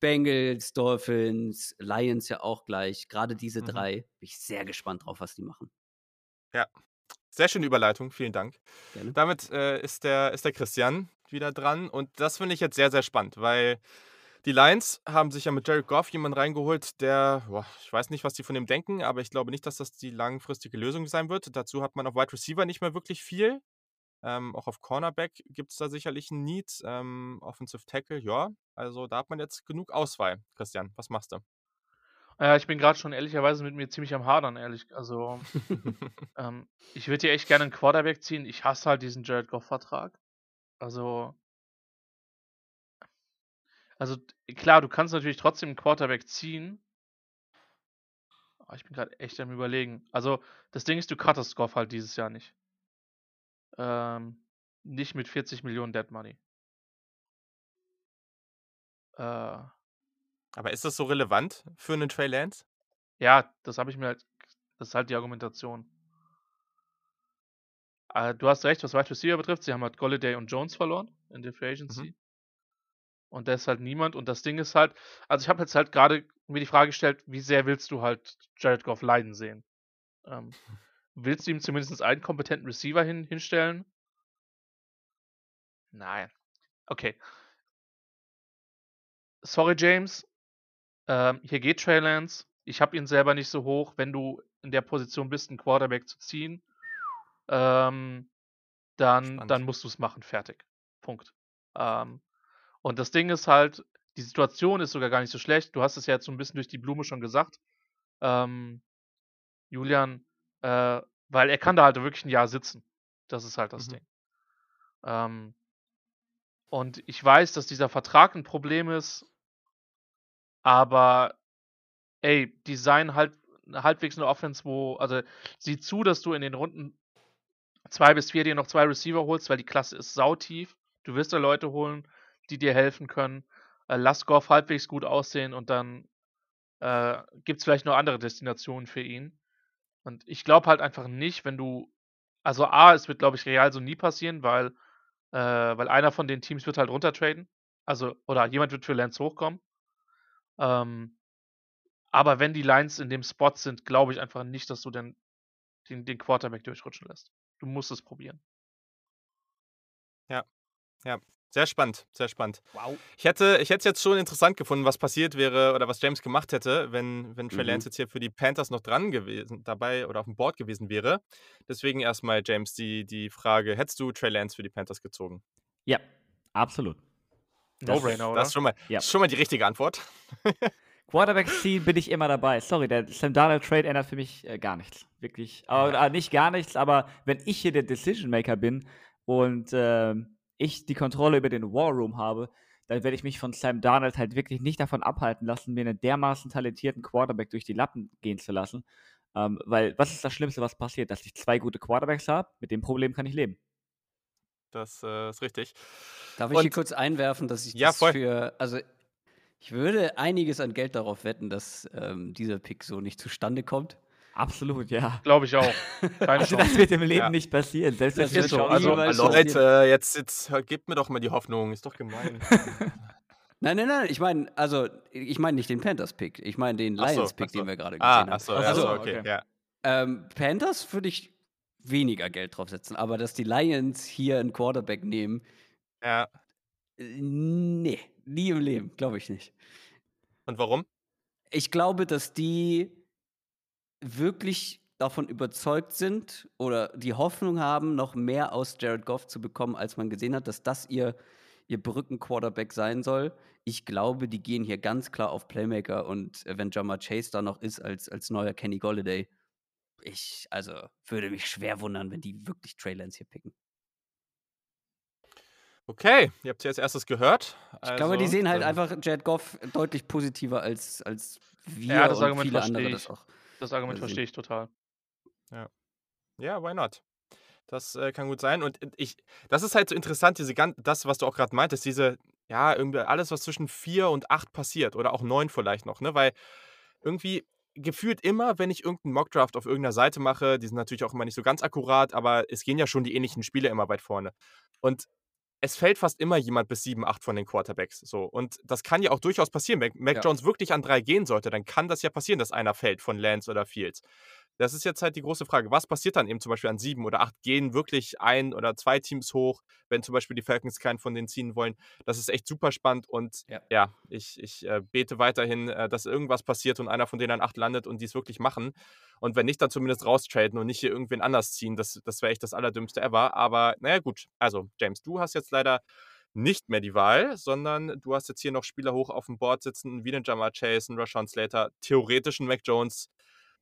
Bengals, Dolphins, Lions ja auch gleich, gerade diese mhm. drei, bin ich sehr gespannt drauf, was die machen. Ja, sehr schöne Überleitung, vielen Dank. Gerne. Damit äh, ist, der, ist der Christian wieder dran und das finde ich jetzt sehr, sehr spannend, weil die Lions haben sich ja mit Jared Goff jemanden reingeholt, der, boah, ich weiß nicht, was die von dem denken, aber ich glaube nicht, dass das die langfristige Lösung sein wird. Dazu hat man auf Wide Receiver nicht mehr wirklich viel. Ähm, auch auf Cornerback gibt es da sicherlich ein Need. Ähm, Offensive Tackle, ja. Also da hat man jetzt genug Auswahl. Christian, was machst du? Ja, ich bin gerade schon ehrlicherweise mit mir ziemlich am Hadern, ehrlich. Also, ähm, ich würde hier echt gerne einen Quarterback ziehen. Ich hasse halt diesen Jared Goff-Vertrag. Also, also klar, du kannst natürlich trotzdem einen Quarterback ziehen. Aber ich bin gerade echt am überlegen. Also, das Ding ist, du cuttest Goff halt dieses Jahr nicht. Ähm, nicht mit 40 Millionen Dead Money. Äh, Aber ist das so relevant für einen Trey Lance? ja, das habe ich mir halt. Das ist halt die Argumentation. Äh, du hast recht, was Wide Receiver betrifft. Sie haben halt Golladay und Jones verloren in der Free Agency. Und da ist halt niemand. Und das Ding ist halt, also ich habe jetzt halt gerade mir die Frage gestellt, wie sehr willst du halt Jared Goff leiden sehen? Ähm, willst du ihm zumindest einen kompetenten Receiver hin, hinstellen? Nein. Okay. Sorry, James. Ähm, hier geht Trey Lance. Ich habe ihn selber nicht so hoch. Wenn du in der Position bist, einen Quarterback zu ziehen, ähm, dann, Spannend. dann musst du es machen. Fertig. Punkt. Ähm, und das Ding ist halt, die Situation ist sogar gar nicht so schlecht. Du hast es ja jetzt so ein bisschen durch die Blume schon gesagt. Ähm, Julian, äh, weil er kann da halt wirklich ein Jahr sitzen. Das ist halt das Mhm. Ding. Ähm, und ich weiß, dass dieser Vertrag ein Problem ist, aber ey, design halt halbwegs eine Offense, wo, also sieh zu, dass du in den Runden zwei bis vier dir noch zwei Receiver holst, weil die Klasse ist sautief. Du wirst da Leute holen, die dir helfen können. Äh, lass Goff halbwegs gut aussehen und dann äh, gibt es vielleicht noch andere Destinationen für ihn. Und ich glaube halt einfach nicht, wenn du, also A, es wird glaube ich real so nie passieren, weil, äh, weil einer von den Teams wird halt runtertraden. Also, oder jemand wird für Lance hochkommen. Ähm, aber wenn die Lines in dem Spot sind, glaube ich einfach nicht, dass du den, den, den Quarterback durchrutschen lässt. Du musst es probieren. Sehr spannend, sehr spannend. Wow. Ich hätte, ich hätte es jetzt schon interessant gefunden, was passiert wäre oder was James gemacht hätte, wenn, wenn Trey Mhm. Lance jetzt hier für die Panthers noch dran gewesen, dabei oder auf dem Board gewesen wäre. Deswegen erstmal, James, die, die Frage: Hättest du Trey Lance für die Panthers gezogen? Ja, absolut. Das- No-brainer, oder? Das ist schon mal, Ja. ist schon mal die richtige Antwort. Quarterback ziehen bin ich immer dabei. Sorry, der Sam Darnold Trade ändert für mich äh, gar nichts. Wirklich. Aber, äh, nicht gar nichts, aber wenn ich hier der Decision Maker bin und ähm, ich die Kontrolle über den War Room habe, dann werde ich mich von Sam Darnold halt wirklich nicht davon abhalten lassen, mir einen dermaßen talentierten Quarterback durch die Lappen gehen zu lassen. Ähm, weil, was ist das Schlimmste, was passiert? Dass ich zwei gute Quarterbacks habe? Mit dem Problem kann ich leben. Das äh, ist richtig. Darf ich hier Und- kurz einwerfen, dass ich Ja, das voll. für, also ich würde einiges an Geld darauf wetten, dass ähm, dieser Pick so nicht zustande kommt. Absolut, ja. Glaube ich auch. Keine Also, Chance. das wird im Leben Ja. nicht passieren. Selbst Das es ist so, also- also-. Leute, jetzt, jetzt gebt mir doch mal die Hoffnung. Ist doch gemein. Nein, nein, nein, ich meine, also ich meine nicht den Panthers-Pick, ich meine den so, Lions-Pick, ach so. den wir gerade gesehen ah, haben. achso, Ach ja, so, so, okay. okay. Ja. Ähm, Panthers würde ich weniger Geld draufsetzen, aber dass die Lions hier einen Quarterback nehmen, ja. nee, nie im Leben, glaube ich nicht. Und warum? Ich glaube, dass die wirklich davon überzeugt sind oder die Hoffnung haben, noch mehr aus Jared Goff zu bekommen, als man gesehen hat, dass das ihr, ihr Brückenquarterback sein soll. Ich glaube, die gehen hier ganz klar auf Playmaker und äh, wenn Jamar Chase da noch ist als, als neuer Kenny Golladay, ich, also, würde mich schwer wundern, wenn die wirklich Trey Lance hier picken. Okay, ihr habt sie als erstes gehört. Ich glaube, die Also, sehen halt einfach Jared Goff deutlich positiver als, als wir Ja, das und Argument viele andere ich. das auch. Das Argument Also- verstehe ich total. Ja, why not? Das äh, kann gut sein. Und ich, das ist halt so interessant, diese gan- das, was du auch gerade meintest, diese, ja, irgendwie alles, was zwischen vier und acht passiert oder auch neun vielleicht noch, ne? Weil irgendwie gefühlt immer, wenn ich irgendeinen Mockdraft auf irgendeiner Seite mache, die sind natürlich auch immer nicht so ganz akkurat, aber es gehen ja schon die ähnlichen Spiele immer weit vorne. Und es fällt fast immer jemand bis sieben, acht von den Quarterbacks. So. Und das kann ja auch durchaus passieren. Wenn Mac Ja. Jones wirklich an drei gehen sollte, dann kann das ja passieren, dass einer fällt von Lance oder Fields. Das ist jetzt halt die große Frage. Was passiert dann eben zum Beispiel an sieben oder acht? Gehen wirklich ein oder zwei Teams hoch, wenn zum Beispiel die Falcons keinen von denen ziehen wollen? Das ist echt super spannend und ja, ja ich, ich äh, bete weiterhin, äh, dass irgendwas passiert und einer von denen an acht landet und die es wirklich machen. Und wenn nicht, dann zumindest raustraden und nicht hier irgendwen anders ziehen. Das, das wäre echt das Allerdümmste ever. Aber naja, gut. Also, James, du hast jetzt leider nicht mehr die Wahl, sondern du hast jetzt hier noch Spieler hoch auf dem Board sitzen, wie den Jamal Chase, einen Rashawn Slater, theoretischen Mac Jones,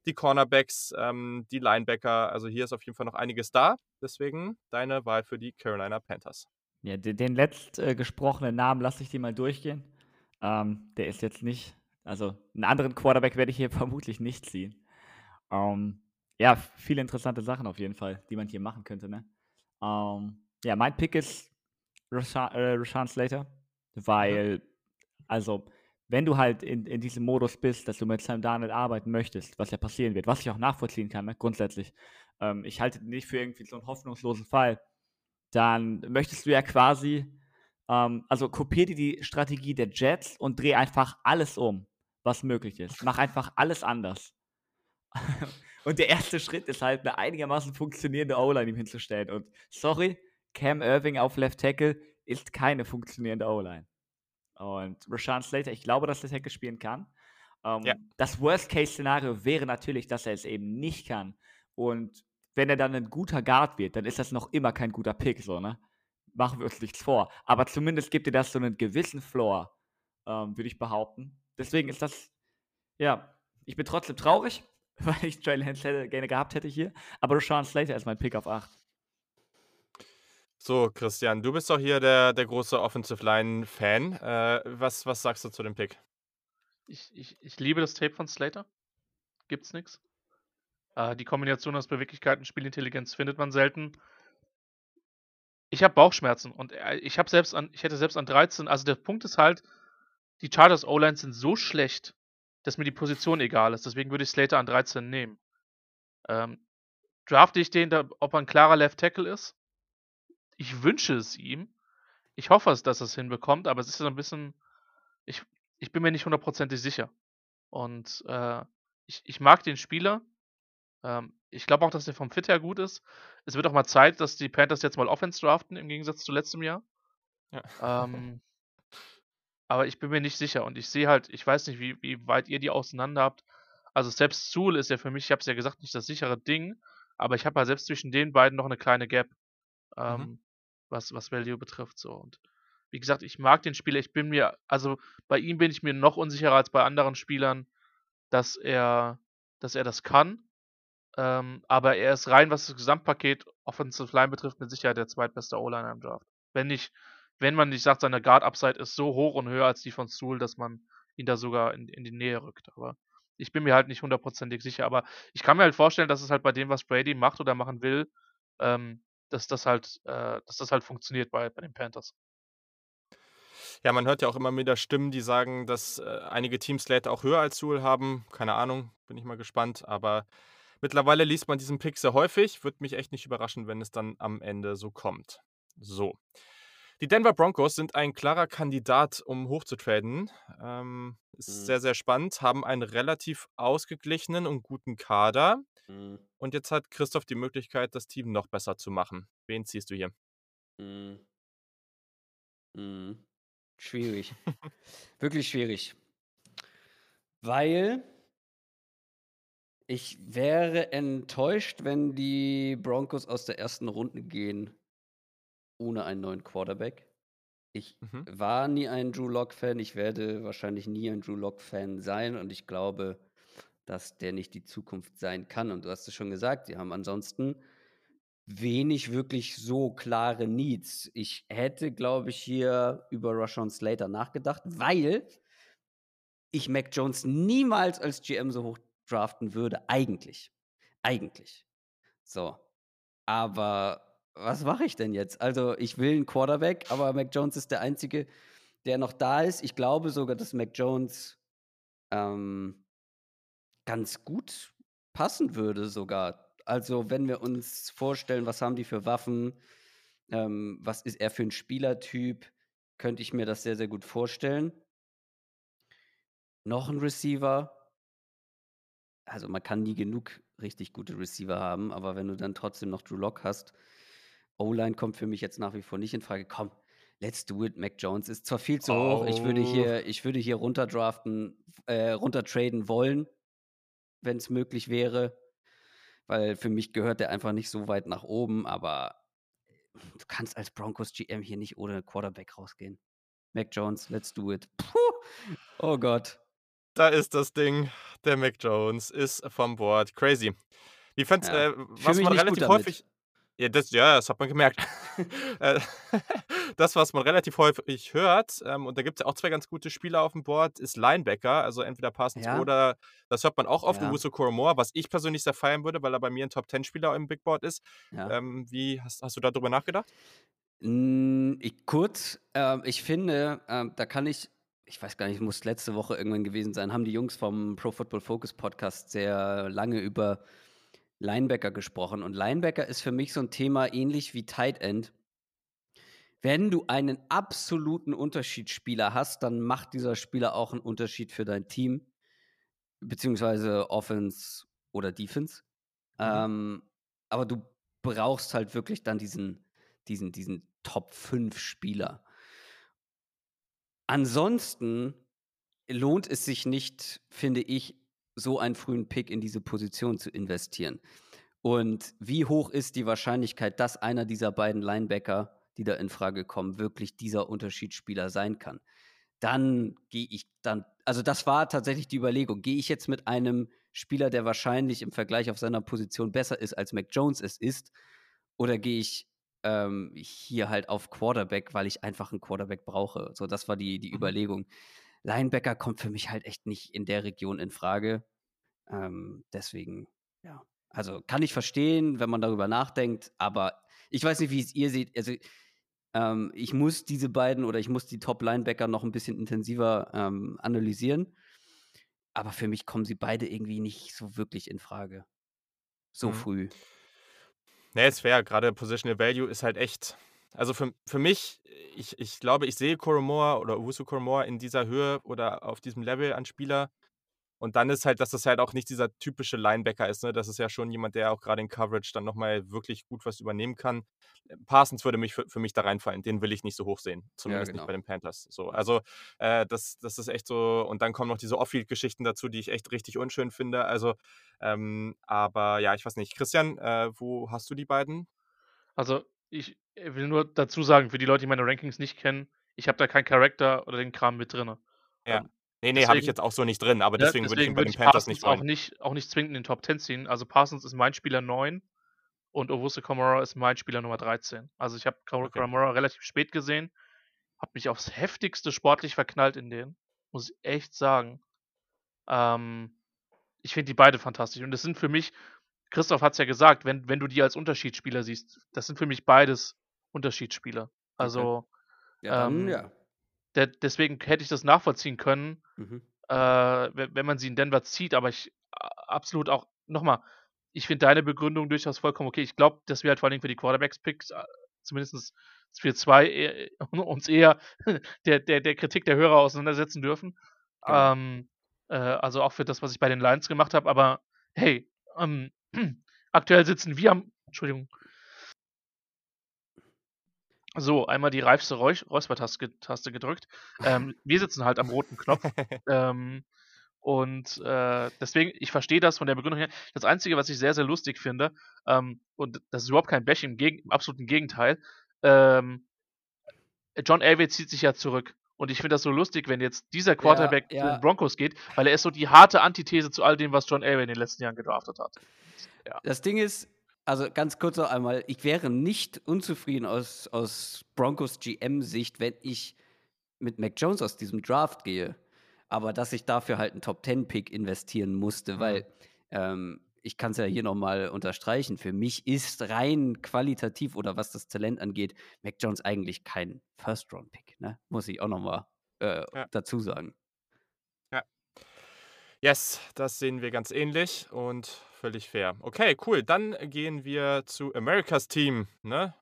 die Cornerbacks, ähm, die Linebacker. Also hier ist auf jeden Fall noch einiges da. Deswegen deine Wahl für die Carolina Panthers. Ja, den, den letzt äh, gesprochenen Namen lasse ich dir mal durchgehen. Ähm, der ist jetzt nicht, also einen anderen Quarterback werde ich hier vermutlich nicht ziehen. Ähm, ja, viele interessante Sachen auf jeden Fall, die man hier machen könnte. Ne? Ähm, ja, mein Pick ist Rashawn, äh, Rashawn Slater, weil, also wenn du halt in, in diesem Modus bist, dass du mit Sam Darnold arbeiten möchtest, was ja passieren wird, was ich auch nachvollziehen kann, ne, grundsätzlich, ähm, ich halte nicht für irgendwie so einen hoffnungslosen Fall, dann möchtest du ja quasi, ähm, also kopier dir die Strategie der Jets und dreh einfach alles um, was möglich ist. Mach einfach alles anders. und der erste Schritt ist halt, eine einigermaßen funktionierende O-Line ihm hinzustellen. Und sorry, Cam Irving auf Left Tackle ist keine funktionierende O-Line. Und Rashawn Slater, ich glaube, dass er Tackle spielen kann. Ähm, ja. Das Worst-Case-Szenario wäre natürlich, dass er es eben nicht kann. Und wenn er dann ein guter Guard wird, dann ist das noch immer kein guter Pick, so, ne? Machen wir uns nichts vor. Aber zumindest gibt dir das so einen gewissen Floor, ähm, würde ich behaupten. Deswegen ist das, ja, ich bin trotzdem traurig, weil ich Trail Hands gerne gehabt hätte hier. Aber Rashawn Slater ist mein Pick auf 8. So, Christian, du bist doch hier der, der große Offensive Line-Fan. Äh, was, was sagst du zu dem Pick? Ich, ich, ich liebe das Tape von Slater. Gibt's nichts. Äh, die Kombination aus Beweglichkeit und Spielintelligenz findet man selten. Ich habe Bauchschmerzen und äh, ich habe selbst an, ich hätte selbst an 13, also der Punkt ist halt, die Chargers O-Lines sind so schlecht, dass mir die Position egal ist. Deswegen würde ich Slater an 13 nehmen. Ähm, drafte ich den, da, ob er ein klarer Left Tackle ist? Ich wünsche es ihm. Ich hoffe es, dass er es hinbekommt, aber es ist so ein bisschen. Ich, ich bin mir nicht hundertprozentig sicher. Und äh, ich, ich mag den Spieler. Ähm, ich glaube auch, dass er vom Fit her gut ist. Es wird auch mal Zeit, dass die Panthers jetzt mal Offense draften, im Gegensatz zu letztem Jahr. Ja. Ähm, aber ich bin mir nicht sicher und ich sehe halt, ich weiß nicht, wie, wie weit ihr die auseinander habt. Also selbst Zool ist ja für mich, ich habe es ja gesagt, nicht das sichere Ding, aber ich habe halt selbst zwischen den beiden noch eine kleine Gap. Mhm. Ähm, mhm was, was Value betrifft. So. Und wie gesagt, ich mag den Spieler. Ich bin mir, also bei ihm bin ich mir noch unsicherer als bei anderen Spielern, dass er, dass er das kann. Ähm, aber er ist rein, was das Gesamtpaket Offensive Line betrifft, mit Sicherheit der zweitbeste O-Liner im Draft. Wenn nicht, wenn man nicht sagt, seine Guard-Upside ist so hoch und höher als die von Stool, dass man ihn da sogar in, in die Nähe rückt. Aber ich bin mir halt nicht hundertprozentig sicher. Aber ich kann mir halt vorstellen, dass es halt bei dem, was Brady macht oder machen will, ähm, dass das halt, äh, dass das halt funktioniert bei, bei den Panthers. Ja, man hört ja auch immer wieder Stimmen, die sagen, dass äh, einige Teams Slate auch höher als Sewell haben. Keine Ahnung, bin ich mal gespannt. Aber mittlerweile liest man diesen Pick sehr häufig. Würde mich echt nicht überraschen, wenn es dann am Ende so kommt. So. Die Denver Broncos sind ein klarer Kandidat, um hochzutraden. Ähm, ist mhm. sehr, sehr spannend. Haben einen relativ ausgeglichenen und guten Kader. Mhm. Und jetzt hat Christoph die Möglichkeit, das Team noch besser zu machen. Wen ziehst du hier? Mhm. Mhm. Schwierig. Wirklich schwierig. Weil ich wäre enttäuscht, wenn die Broncos aus der ersten Runde gehen ohne einen neuen Quarterback. Ich mhm. war nie ein Drew Lock-Fan. Ich werde wahrscheinlich nie ein Drew Lock-Fan sein. Und ich glaube, dass der nicht die Zukunft sein kann. Und du hast es schon gesagt, sie haben ansonsten wenig wirklich so klare Needs. Ich hätte, glaube ich, hier über Rashawn Slater nachgedacht, weil ich Mac Jones niemals als GM so hoch draften würde. Eigentlich. Eigentlich. So. Aber was mache ich denn jetzt? Also, ich will einen Quarterback, aber Mac Jones ist der Einzige, der noch da ist. Ich glaube sogar, dass Mac Jones ähm, ganz gut passen würde sogar. Also, wenn wir uns vorstellen, was haben die für Waffen, ähm, was ist er für ein Spielertyp, könnte ich mir das sehr, sehr gut vorstellen. Noch ein Receiver. Also, man kann nie genug richtig gute Receiver haben, aber wenn du dann trotzdem noch Drew Lock hast, O-Line kommt für mich jetzt nach wie vor nicht in Frage. Komm, let's do it. Mac Jones ist zwar viel zu hoch. Ich würde Oh. hier, ich würde hier runterdraften, äh, runtertraden wollen, wenn es möglich wäre, weil für mich gehört der einfach nicht so weit nach oben. Aber du kannst als Broncos GM hier nicht ohne Quarterback rausgehen. Mac Jones, let's do it. Puh. Oh Gott. Da ist das Ding. Der Mac Jones ist vom Bord. Crazy. Die Fans, Ja. äh, was man relativ häufig. Ja das, ja, das hat man gemerkt. Äh, das, was man relativ häufig hört, ähm, und da gibt es ja auch zwei ganz gute Spieler auf dem Board, ist Linebacker, also entweder Parsons Ja. oder, das hört man auch oft, Ja. Owusu Koromor, was ich persönlich sehr feiern würde, weil er bei mir ein Top-10-Spieler im Big Board ist. Ja. Ähm, wie, hast, hast du darüber nachgedacht? Mm, Ich, kurz, ähm, ich finde, ähm, da kann ich, ich weiß gar nicht, muss letzte Woche irgendwann gewesen sein, haben die Jungs vom Pro Football Focus Podcast sehr lange über Linebacker gesprochen. Und Linebacker ist für mich so ein Thema ähnlich wie Tight End. Wenn du einen absoluten Unterschiedsspieler hast, dann macht dieser Spieler auch einen Unterschied für dein Team, beziehungsweise Offense oder Defense. Mhm. Ähm, aber du brauchst halt wirklich dann diesen, diesen, diesen Top 5 Spieler. Ansonsten lohnt es sich nicht, finde ich, so einen frühen Pick in diese Position zu investieren. Und wie hoch ist die Wahrscheinlichkeit, dass einer dieser beiden Linebacker, die da in Frage kommen, wirklich dieser Unterschiedsspieler sein kann? Dann gehe ich dann, also das war tatsächlich die Überlegung, gehe ich jetzt mit einem Spieler, der wahrscheinlich im Vergleich auf seiner Position besser ist, als Mac Jones es ist, oder gehe ich ähm, hier halt auf Quarterback, weil ich einfach einen Quarterback brauche? So, das war die, die Mhm. Überlegung. Linebacker kommt für mich halt echt nicht in der Region in Frage. Ähm, deswegen, ja. Also kann ich verstehen, wenn man darüber nachdenkt, aber ich weiß nicht, wie es ihr seht. Also ähm, ich muss diese beiden oder ich muss die Top-Linebacker noch ein bisschen intensiver ähm, analysieren. Aber für mich kommen sie beide irgendwie nicht so wirklich in Frage. So Mhm. früh. Nee, ist fair. Gerade Positional Value ist halt echt. Also für, für mich, ich, ich glaube, ich sehe Koromor oder Owusu Koromor in dieser Höhe oder auf diesem Level an Spieler. Und dann ist halt, dass das halt auch nicht dieser typische Linebacker ist. Ne? Das ist ja schon jemand, der auch gerade in Coverage dann nochmal wirklich gut was übernehmen kann. Parsons würde mich für, für mich da reinfallen. Den will ich nicht so hoch sehen. Zumindest genau. nicht bei den Panthers. So, also äh, das, das ist echt so. Und dann kommen noch diese Off-Field-Geschichten dazu, die ich echt richtig unschön finde. Also, ähm, aber ja, ich weiß nicht. Christian, äh, wo hast du die beiden? Also, ich will nur dazu sagen, für die Leute, die meine Rankings nicht kennen, ich habe da keinen Charakter oder den Kram mit drin. Ja. Ähm, Nee, nee, habe ich deswegen- jetzt auch so nicht drin, aber Ja, deswegen, würde ich ihn bei den Panthers nicht auch wollen. nicht, auch nicht zwingend in den Top 10 ziehen. Also Parsons ist mein Spieler 9 und Owusu Komora ist mein Spieler Nummer 13. Also ich habe Okay. Komora relativ spät gesehen, habe mich aufs heftigste sportlich verknallt in den, muss ich echt sagen. Ähm, ich finde die beide fantastisch und das sind für mich, Christoph hat es ja gesagt, wenn, wenn du die als Unterschiedsspieler siehst, das sind für mich beides Unterschiedsspieler. Also Ja, dann, Ähm, ja. Der, deswegen hätte ich das nachvollziehen können, Mhm. äh, wenn, man sie in Denver zieht, aber ich absolut auch, nochmal, ich finde deine Begründung durchaus vollkommen okay. Ich glaube, dass wir halt vor allem für die Quarterbacks-Picks, äh, zumindest wir zwei, eh- uns eher der, der, der Kritik der Hörer auseinandersetzen dürfen. Genau. Ähm, äh, also auch für das, was ich bei den Lions gemacht habe, aber hey, ähm, aktuell sitzen wir am, Entschuldigung, so, einmal die reifste Räuspertaste Taste gedrückt. Ähm, wir sitzen halt am roten Knopf. ähm, und äh, deswegen, ich verstehe das von der Begründung her. Das Einzige, was ich sehr, sehr lustig finde, ähm, und das ist überhaupt kein Bash, im, Geg im absoluten Gegenteil, ähm, John Elway zieht sich ja zurück. Und ich finde das so lustig, wenn jetzt dieser Quarterback zu ja. den Broncos geht, weil er ist so die harte Antithese zu all dem, was John Elway in den letzten Jahren gedraftet hat. Das Ding ist, also ganz kurz noch einmal, ich wäre nicht unzufrieden aus, aus Broncos GM-Sicht, wenn ich mit Mac Jones aus diesem Draft gehe. Aber dass ich dafür halt einen Top-10-Pick investieren musste, Mhm. weil ähm, ich kann es ja hier nochmal unterstreichen, für mich ist rein qualitativ oder was das Talent angeht, Mac Jones eigentlich kein First-Round-Pick, ne? Muss ich auch nochmal äh, Ja. dazu sagen. Yes, das sehen wir ganz ähnlich und völlig fair. Okay, cool. Dann gehen wir zu Americas Team, ne?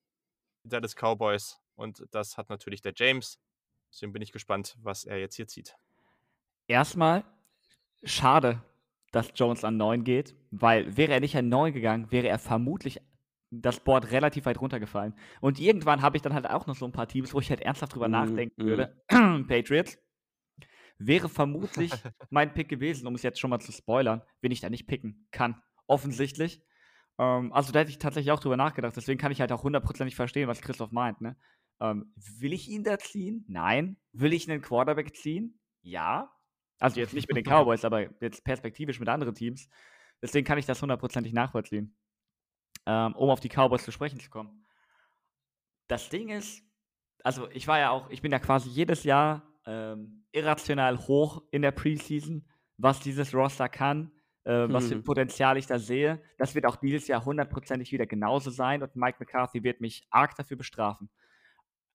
Dallas Cowboys. Und das hat natürlich der James. Deswegen bin ich gespannt, was er jetzt hier zieht. Erstmal, schade, dass Jones an 9 geht, weil wäre er nicht an 9 gegangen, wäre er vermutlich das Board relativ weit runtergefallen. Und irgendwann habe ich dann halt auch noch so ein paar Teams, wo ich halt ernsthaft drüber Mhm, nachdenken mhm. würde. Patriots wäre vermutlich mein Pick gewesen, um es jetzt schon mal zu spoilern, wenn ich da nicht picken kann. Offensichtlich. Ähm, also da hätte ich tatsächlich auch drüber nachgedacht. Deswegen kann ich halt auch hundertprozentig verstehen, was Christoph meint. Ne? Ähm, will ich ihn da ziehen? Nein. Will ich einen Quarterback ziehen? Ja. Also jetzt nicht mit den Cowboys, aber jetzt perspektivisch mit anderen Teams. Deswegen kann ich das hundertprozentig nachvollziehen. Ähm, um auf die Cowboys zu sprechen zu kommen. Das Ding ist, also ich war ja auch, ich bin ja quasi jedes Jahr ähm, irrational hoch in der Preseason, was dieses Roster kann, äh, was für Mhm. Potenzial ich da sehe. Das wird auch dieses Jahr hundertprozentig wieder genauso sein und Mike McCarthy wird mich arg dafür bestrafen.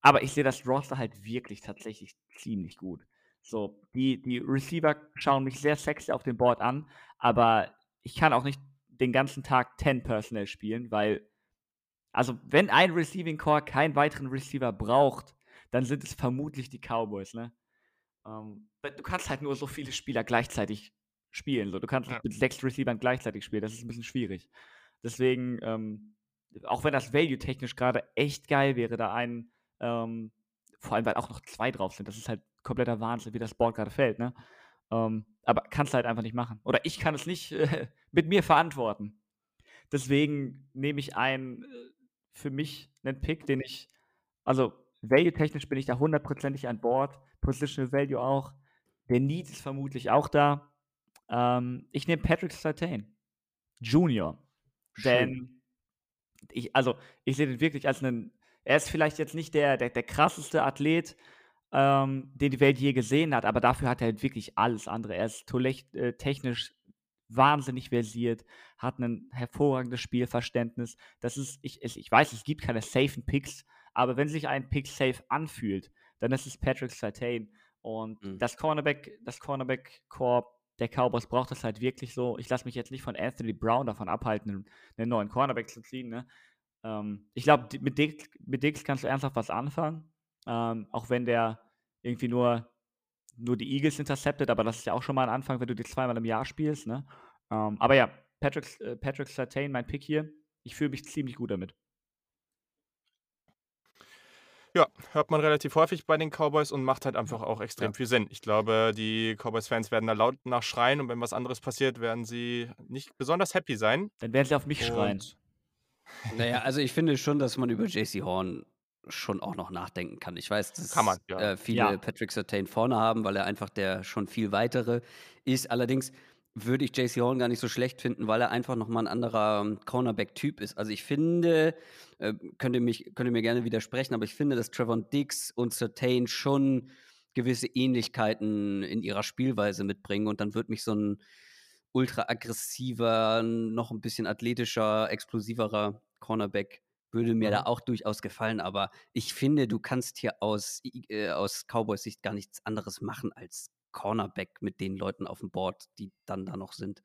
Aber ich sehe das Roster halt wirklich tatsächlich ziemlich gut. So, die, die Receiver schauen mich sehr sexy auf dem Board an, aber ich kann auch nicht den ganzen Tag 10 Personnel spielen, weil, also wenn ein Receiving Core keinen weiteren Receiver braucht, dann sind es vermutlich die Cowboys, ne? Ähm, du kannst halt nur so viele Spieler gleichzeitig spielen. So. Du kannst Ja. mit sechs Receivern gleichzeitig spielen. Das ist ein bisschen schwierig. Deswegen, ähm, auch wenn das Value-technisch gerade echt geil wäre, da einen, ähm, vor allem weil auch noch zwei drauf sind. Das ist halt kompletter Wahnsinn, wie das Board gerade fällt, ne? Ähm, aber kannst du halt einfach nicht machen. Oder ich kann es nicht äh, mit mir verantworten. Deswegen nehme ich einen, äh, für mich einen Pick, den ich, also value-technisch bin ich da hundertprozentig an Bord, Positional Value auch. Der Need ist vermutlich auch da. Ähm, ich nehme Patrick Sartain Junior. Schön. Denn ich, also ich sehe den wirklich als einen, er ist vielleicht jetzt nicht der, der, der krasseste Athlet, ähm, den die Welt je gesehen hat, aber dafür hat er halt wirklich alles andere. Er ist äh, technisch wahnsinnig versiert, hat ein hervorragendes Spielverständnis. Das ist, ich, ich ich weiß, es gibt keine safen Picks, aber wenn sich ein Pick safe anfühlt, dann ist es Patrick Sartain. Und Mhm. das Cornerback, das Cornerback-Core der Cowboys braucht das halt wirklich so. Ich lasse mich jetzt nicht von Anthony Brown davon abhalten, einen, neuen Cornerback zu ziehen. Ne? Ähm, ich glaube, mit Dix, mit Dix kannst du ernsthaft was anfangen. Ähm, auch wenn der irgendwie nur, nur die Eagles interceptet, aber das ist ja auch schon mal ein Anfang, wenn du die zweimal im Jahr spielst. Ne? Ähm, aber ja, Patrick, äh, Patrick Sartain, mein Pick hier. Ich fühle mich ziemlich gut damit. Ja, hört man relativ häufig bei den Cowboys und macht halt einfach auch extrem Ja. viel Sinn. Ich glaube, die Cowboys-Fans werden da laut nachschreien und wenn was anderes passiert, werden sie nicht besonders happy sein. Dann werden sie auf mich schreien. Und Naja, also ich finde schon, dass man über JC Horn schon auch noch nachdenken kann. Ich weiß, dass Kann man, ja. äh, viele Ja. Patrick Sertain vorne haben, weil er einfach der schon viel weitere ist. Allerdings würde ich JC Horn gar nicht so schlecht finden, weil er einfach nochmal ein anderer ähm, Cornerback-Typ ist. Also ich finde, äh, könnt, ihr mich, könnt ihr mir gerne widersprechen, aber ich finde, dass Trevor Dix und Sertain schon gewisse Ähnlichkeiten in ihrer Spielweise mitbringen und dann wird mich so ein ultra aggressiver, noch ein bisschen athletischer, explosiverer Cornerback würde mir Mhm. da auch durchaus gefallen, aber ich finde, du kannst hier aus, äh, aus Cowboys Sicht gar nichts anderes machen als Cornerback mit den Leuten auf dem Board, die dann da noch sind.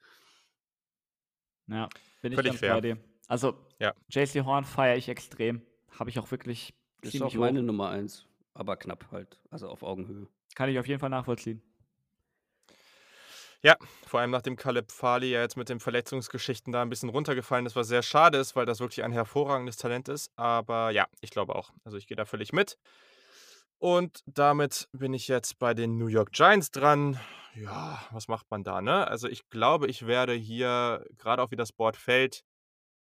Ja, bin ich Völlig ganz fair. bei dir. Also, Ja. JC Horn feiere ich extrem. Habe ich auch wirklich Ist ziemlich auch meine hoch. Nummer eins, aber knapp halt, also auf Augenhöhe. Kann ich auf jeden Fall nachvollziehen. Ja, vor allem nachdem Caleb Farley ja jetzt mit den Verletzungsgeschichten da ein bisschen runtergefallen ist, was sehr schade ist, weil das wirklich ein hervorragendes Talent ist. Aber ja, ich glaube auch. Also ich gehe da völlig mit. Und damit bin ich jetzt bei den New York Giants dran. Ja, was macht man da, ne? Also ich glaube, ich werde hier, gerade auch wie das Board fällt,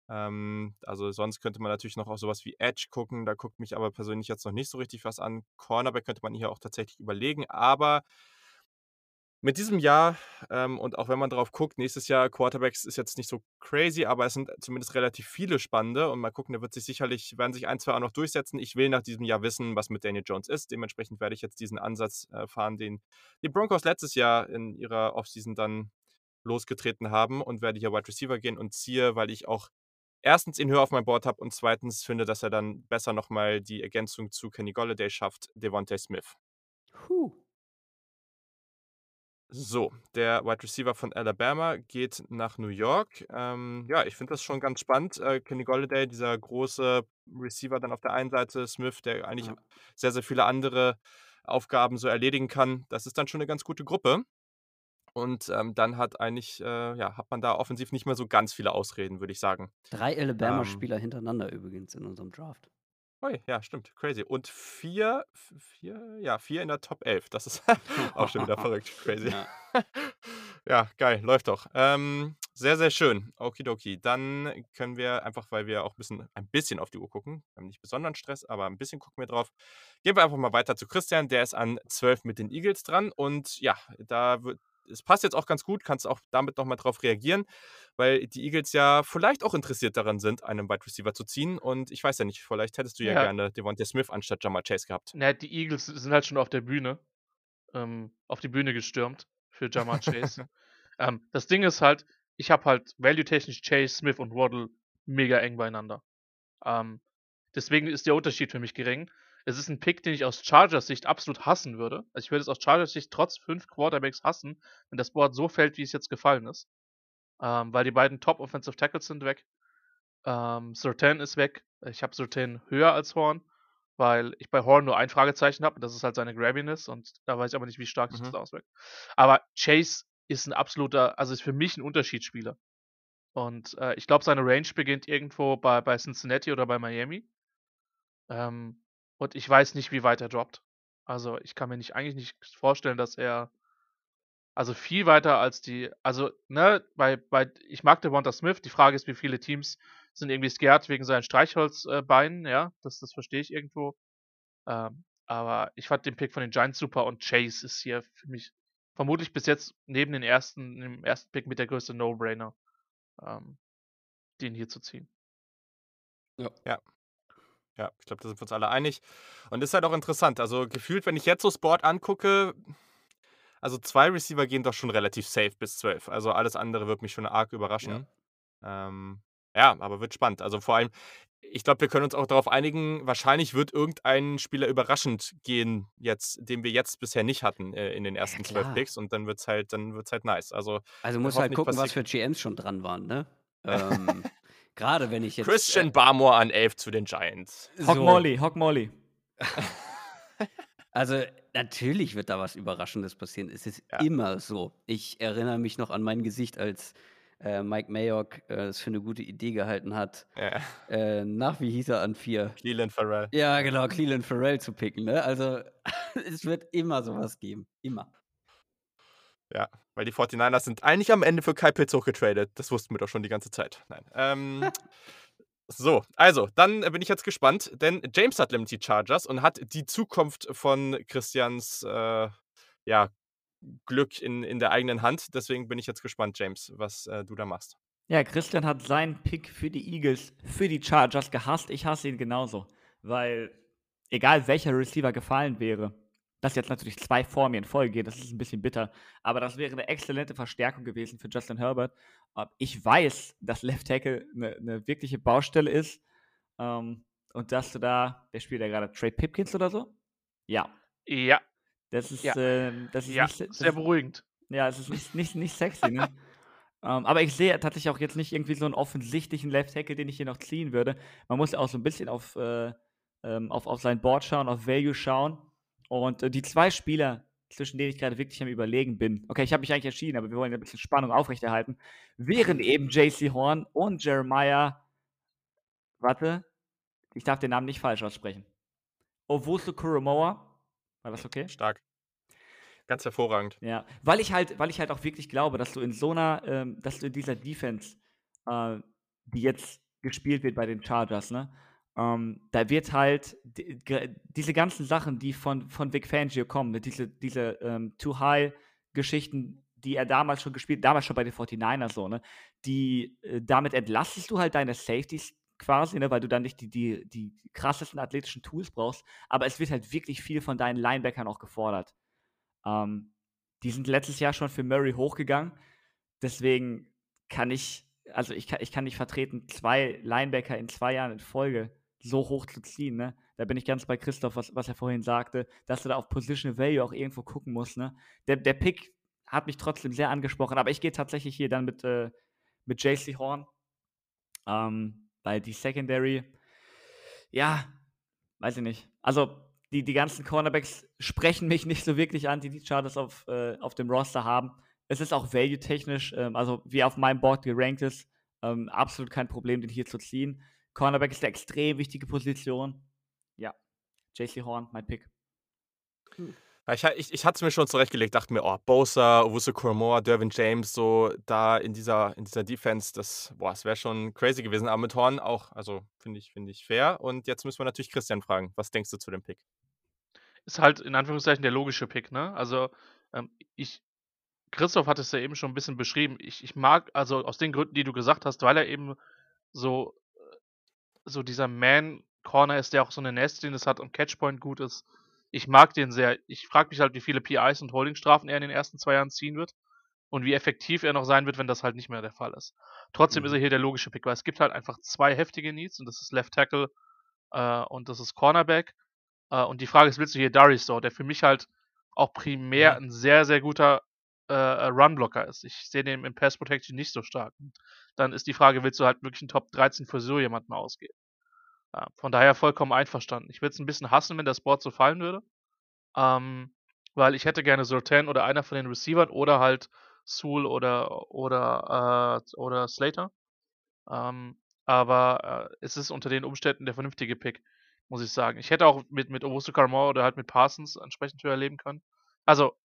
ähm, also sonst könnte man natürlich noch auf sowas wie Edge gucken. Da guckt mich aber persönlich jetzt noch nicht so richtig was an. Cornerback könnte man hier auch tatsächlich überlegen. Aber mit diesem Jahr, ähm, und auch wenn man drauf guckt, nächstes Jahr Quarterbacks ist jetzt nicht so crazy, aber es sind zumindest relativ viele spannende und mal gucken, da wird sich sicherlich, werden sich ein, zwei auch noch durchsetzen. Ich will nach diesem Jahr wissen, was mit Daniel Jones ist. Dementsprechend werde ich jetzt diesen Ansatz äh, fahren, den die Broncos letztes Jahr in ihrer Offseason dann losgetreten haben und werde hier Wide Receiver gehen und ziehe, weil ich auch erstens ihn höher auf mein Board habe und zweitens finde, dass er dann besser nochmal die Ergänzung zu Kenny Golladay schafft, Devontae Smith. Puh. So, der Wide Receiver von Alabama geht nach New York. Ähm, ja, ich finde das schon ganz spannend. Äh, Kenny Golladay, dieser große Receiver dann auf der einen Seite, Smith, der eigentlich Ja. sehr, sehr viele andere Aufgaben so erledigen kann. Das ist dann schon eine ganz gute Gruppe. Und ähm, dann hat eigentlich, äh, ja, hat man da offensiv nicht mehr so ganz viele Ausreden, würde ich sagen. Drei Ähm, Alabama-Spieler hintereinander übrigens in unserem Draft. Ui, ja, stimmt, crazy. Und vier, f- vier, ja, vier in der Top 11. Das ist auch schon wieder verrückt, crazy. Ja. Ja, geil, läuft doch. Ähm, sehr, sehr schön. Okidoki. Dann können wir einfach, weil wir auch ein bisschen, ein bisschen auf die Uhr gucken, wir haben nicht besonderen Stress, aber ein bisschen gucken wir drauf. Gehen wir einfach mal weiter zu Christian, der ist an 12 mit den Eagles dran. Und ja, da wird, es passt jetzt auch ganz gut, kannst auch damit nochmal drauf reagieren, weil die Eagles ja vielleicht auch interessiert daran sind, einen Wide Receiver zu ziehen. Und ich weiß ja nicht, vielleicht hättest du ja, Ja. gerne Devontae Smith anstatt Jamal Chase gehabt. Na, die Eagles sind halt schon auf der Bühne, ähm, auf die Bühne gestürmt für Jamar Chase. ähm, das Ding ist halt, ich habe halt value-technisch Chase, Smith und Waddle mega eng beieinander. Ähm, deswegen ist der Unterschied für mich gering. Es ist ein Pick, den ich aus Chargers Sicht absolut hassen würde. Also ich würde es aus Chargers Sicht trotz fünf Quarterbacks hassen, wenn das Board so fällt, wie es jetzt gefallen ist. Ähm, weil die beiden Top Offensive Tackles sind weg. Ähm, Surtain ist weg. Ich habe Surtain höher als Horn, weil ich bei Horn nur ein Fragezeichen habe. Das ist halt seine Grabbiness und da weiß ich aber nicht, wie stark sich Mhm. das auswirkt. Aber Chase ist ein absoluter, also ist für mich ein Unterschiedsspieler. Und äh, ich glaube, seine Range beginnt irgendwo bei, bei Cincinnati oder bei Miami. Ähm, und ich weiß nicht, wie weit er droppt. Also ich kann mir nicht eigentlich nicht vorstellen, dass er also viel weiter als die, also ne, bei, bei ich mag Devonta Smith. Die Frage ist, wie viele Teams sind irgendwie scared wegen seinen Streichholzbeinen, ja, das, das verstehe ich irgendwo. Ähm, aber ich fand den Pick von den Giants super und Chase ist hier für mich vermutlich bis jetzt neben den ersten, dem ersten Pick mit der größte No-Brainer, ähm, den hier zu ziehen. Ja, ich glaube, da sind wir uns alle einig. Und das ist halt auch interessant. Also gefühlt, wenn ich jetzt so Sport angucke, also zwei Receiver gehen doch schon relativ safe bis 12. Also alles andere wird mich schon arg überraschen. Ja, ähm, ja aber wird spannend. Also vor allem, ich glaube, wir können uns auch darauf einigen, wahrscheinlich wird irgendein Spieler überraschend gehen, jetzt, den wir jetzt bisher nicht hatten äh, in den ersten zwölf klar. Picks und dann wird es halt, dann wird's halt nice. Also Also hoffe halt gucken, was was für GMs schon dran waren, ne? Ähm, Gerade wenn ich jetzt. Christian äh, Barmore an 11 zu den Giants. Hock so, Molly, Hock Molly. Also natürlich wird da was Überraschendes passieren. Es ist Ja. immer so. Ich erinnere mich noch an mein Gesicht, als äh, Mike Mayock äh, es für eine gute Idee gehalten hat, Ja, äh, nach wie hieß er an vier. Cleveland Farrell. Ja, genau, Cleveland Farrell zu picken. Ne? Also es wird immer sowas geben. Immer. Ja, weil die 49ers sind eigentlich am Ende für Kyle Pitts hochgetradet. Das wussten wir doch schon die ganze Zeit. Nein. Ähm, so, also, dann bin ich jetzt gespannt, denn James hat nämlich die Chargers und hat die Zukunft von Christians äh, ja, Glück in, in der eigenen Hand. Deswegen bin ich jetzt gespannt, James, was äh, du da machst. Ja, Christian hat seinen Pick für die Eagles, für die Chargers gehasst. Ich hasse ihn genauso. Weil, egal welcher Receiver gefallen wäre, dass jetzt natürlich zwei vor mir in Folge gehen, das ist ein bisschen bitter. Aber das wäre eine exzellente Verstärkung gewesen für Justin Herbert. Ähm, Ich weiß, dass Left Tackle eine, eine wirkliche Baustelle ist. Ähm, und dass du da, der spielt ja gerade Trey Pipkins oder so? Ja. Ja, Das ist, Ja. ähm, das ist ja, nicht, das sehr ist, beruhigend. ja, es ist nicht, nicht, nicht sexy, ne? ähm, aber ich sehe tatsächlich auch jetzt nicht irgendwie so einen offensichtlichen Left Tackle, den ich hier noch ziehen würde. Man muss ja auch so ein bisschen auf, äh, ähm, auf, auf sein Board schauen, auf Value schauen. Und äh, die zwei Spieler, zwischen denen ich gerade wirklich am Überlegen bin, okay, ich habe mich eigentlich entschieden, aber wir wollen ja ein bisschen Spannung aufrechterhalten, wären eben JC Horn und Jeremiah. Warte, ich darf den Namen nicht falsch aussprechen. Owusu Kuromoa. War das okay? Stark. Ganz hervorragend. Ja, weil ich halt, weil ich halt auch wirklich glaube, dass du in so einer, ähm, dass du in dieser Defense, äh, die jetzt gespielt wird bei den Chargers, ne, ähm, da wird halt die, diese ganzen Sachen, die von, von Vic Fangio kommen, ne, diese, diese ähm, Too High-Geschichten, die er damals schon gespielt, damals schon bei den 49ers so, ne, die, äh, damit entlastest du halt deine Safeties quasi, ne, weil du dann nicht die, die, die krassesten athletischen Tools brauchst, aber es wird halt wirklich viel von deinen Linebackern auch gefordert. Ähm, die sind letztes Jahr schon für Murray hochgegangen. Deswegen kann ich, also ich kann, ich kann nicht vertreten, zwei Linebacker in zwei Jahren in Folge so hoch zu ziehen. Ne? Da bin ich ganz bei Christoph, was, was er vorhin sagte, dass du da auf Positional Value auch irgendwo gucken musst. Ne? Der, der Pick hat mich trotzdem sehr angesprochen, aber ich gehe tatsächlich hier dann mit, äh, mit JC Horn. Ähm, weil die Secondary, ja, weiß ich nicht. Also die, die ganzen Cornerbacks sprechen mich nicht so wirklich an, die die Chargers auf, äh, auf dem Roster haben. Es ist auch value-technisch, ähm, also wie auf meinem Board gerankt ist, ähm, absolut kein Problem, den hier zu ziehen. Cornerback ist eine extrem wichtige Position. Ja, JC Horn, mein Pick. Ich, ich, ich hatte es mir schon zurechtgelegt, dachte mir, oh, Bosa, Owusu Koromor, Dervin James, so da in dieser, in dieser Defense, das, boah, das wäre schon crazy gewesen. Aber mit Horn auch, also finde ich, finde ich fair. Und jetzt müssen wir natürlich Christian fragen, was denkst du zu dem Pick? Ist halt in Anführungszeichen der logische Pick, ne? Also, ähm, ich, Christoph hat es ja eben schon ein bisschen beschrieben. Ich, ich mag, also aus den Gründen, die du gesagt hast, weil er eben so, so dieser Man-Corner ist, der auch so eine Nestliness hat und Catchpoint gut ist ich mag den sehr. Ich frage mich halt, wie viele PIs und Holdingstrafen er in den ersten zwei Jahren ziehen wird und wie effektiv er noch sein wird, wenn das halt nicht mehr der Fall ist. Trotzdem mhm. ist er hier der logische Pick, weil es gibt halt einfach zwei heftige Needs und das ist Left Tackle äh, und das ist Cornerback. Äh, und die Frage ist, willst du hier Darius so, der für mich halt auch primär ein sehr, sehr guter äh, Runblocker ist. Ich sehe den im Pass Protection nicht so stark. Dann ist die Frage, willst du halt wirklich einen Top 13 für so jemanden ausgeben? Ja, von daher vollkommen einverstanden. Ich würde es ein bisschen hassen, wenn das Board so fallen würde. Ähm, weil ich hätte gerne Sultan oder einer von den Receivern oder halt Sewell oder, oder, äh, oder Slater. Ähm, aber äh, es ist unter den Umständen der vernünftige Pick, muss ich sagen. Ich hätte auch mit, mit Owusu Carmore oder halt mit Parsons entsprechend höher leben können. Also,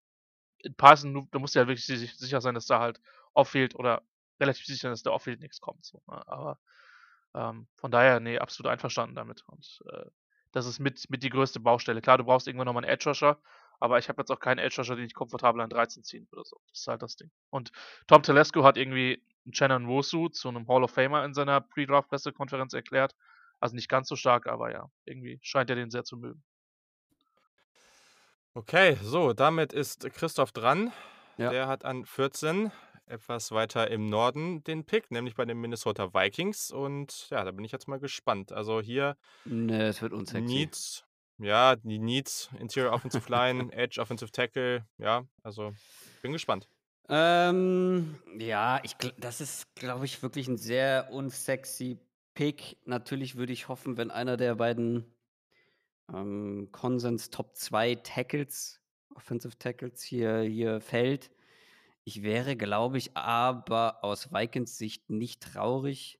Parsons, da musst du ja wirklich sicher sein, dass da halt Off-Field oder relativ sicher dass da Off-Field nichts kommt. So, ne? Aber ähm, von daher, nee, absolut einverstanden damit. Und äh, das ist mit, mit die größte Baustelle. Klar, du brauchst irgendwann nochmal einen Edge Rusher, aber ich habe jetzt auch keinen Edge Rusher, den ich komfortabel an 13 ziehen würde. So. Das ist halt das Ding. Und Tom Telesco hat irgendwie Shannon Wosu zu einem Hall of Famer in seiner Pre-Draft-Pressekonferenz erklärt. Also nicht ganz so stark, aber ja, irgendwie scheint er den sehr zu mögen. Okay, so, damit ist Christoph dran. Ja. Der hat an 14 etwas weiter im Norden den Pick, nämlich bei den Minnesota Vikings. Und ja, da bin ich jetzt mal gespannt. Also hier Ne, es wird unsexy. Needs, ja, die Needs, Interior Offensive Line, Edge Offensive Tackle, ja, also bin gespannt. Ähm, ja, ich, das ist, glaube ich, wirklich ein sehr unsexy Pick. Natürlich würde ich hoffen, wenn einer der beiden ähm, Konsens Top 2 Tackles, Offensive Tackles hier, hier fällt. Ich wäre, glaube ich, aber aus Vikings Sicht nicht traurig,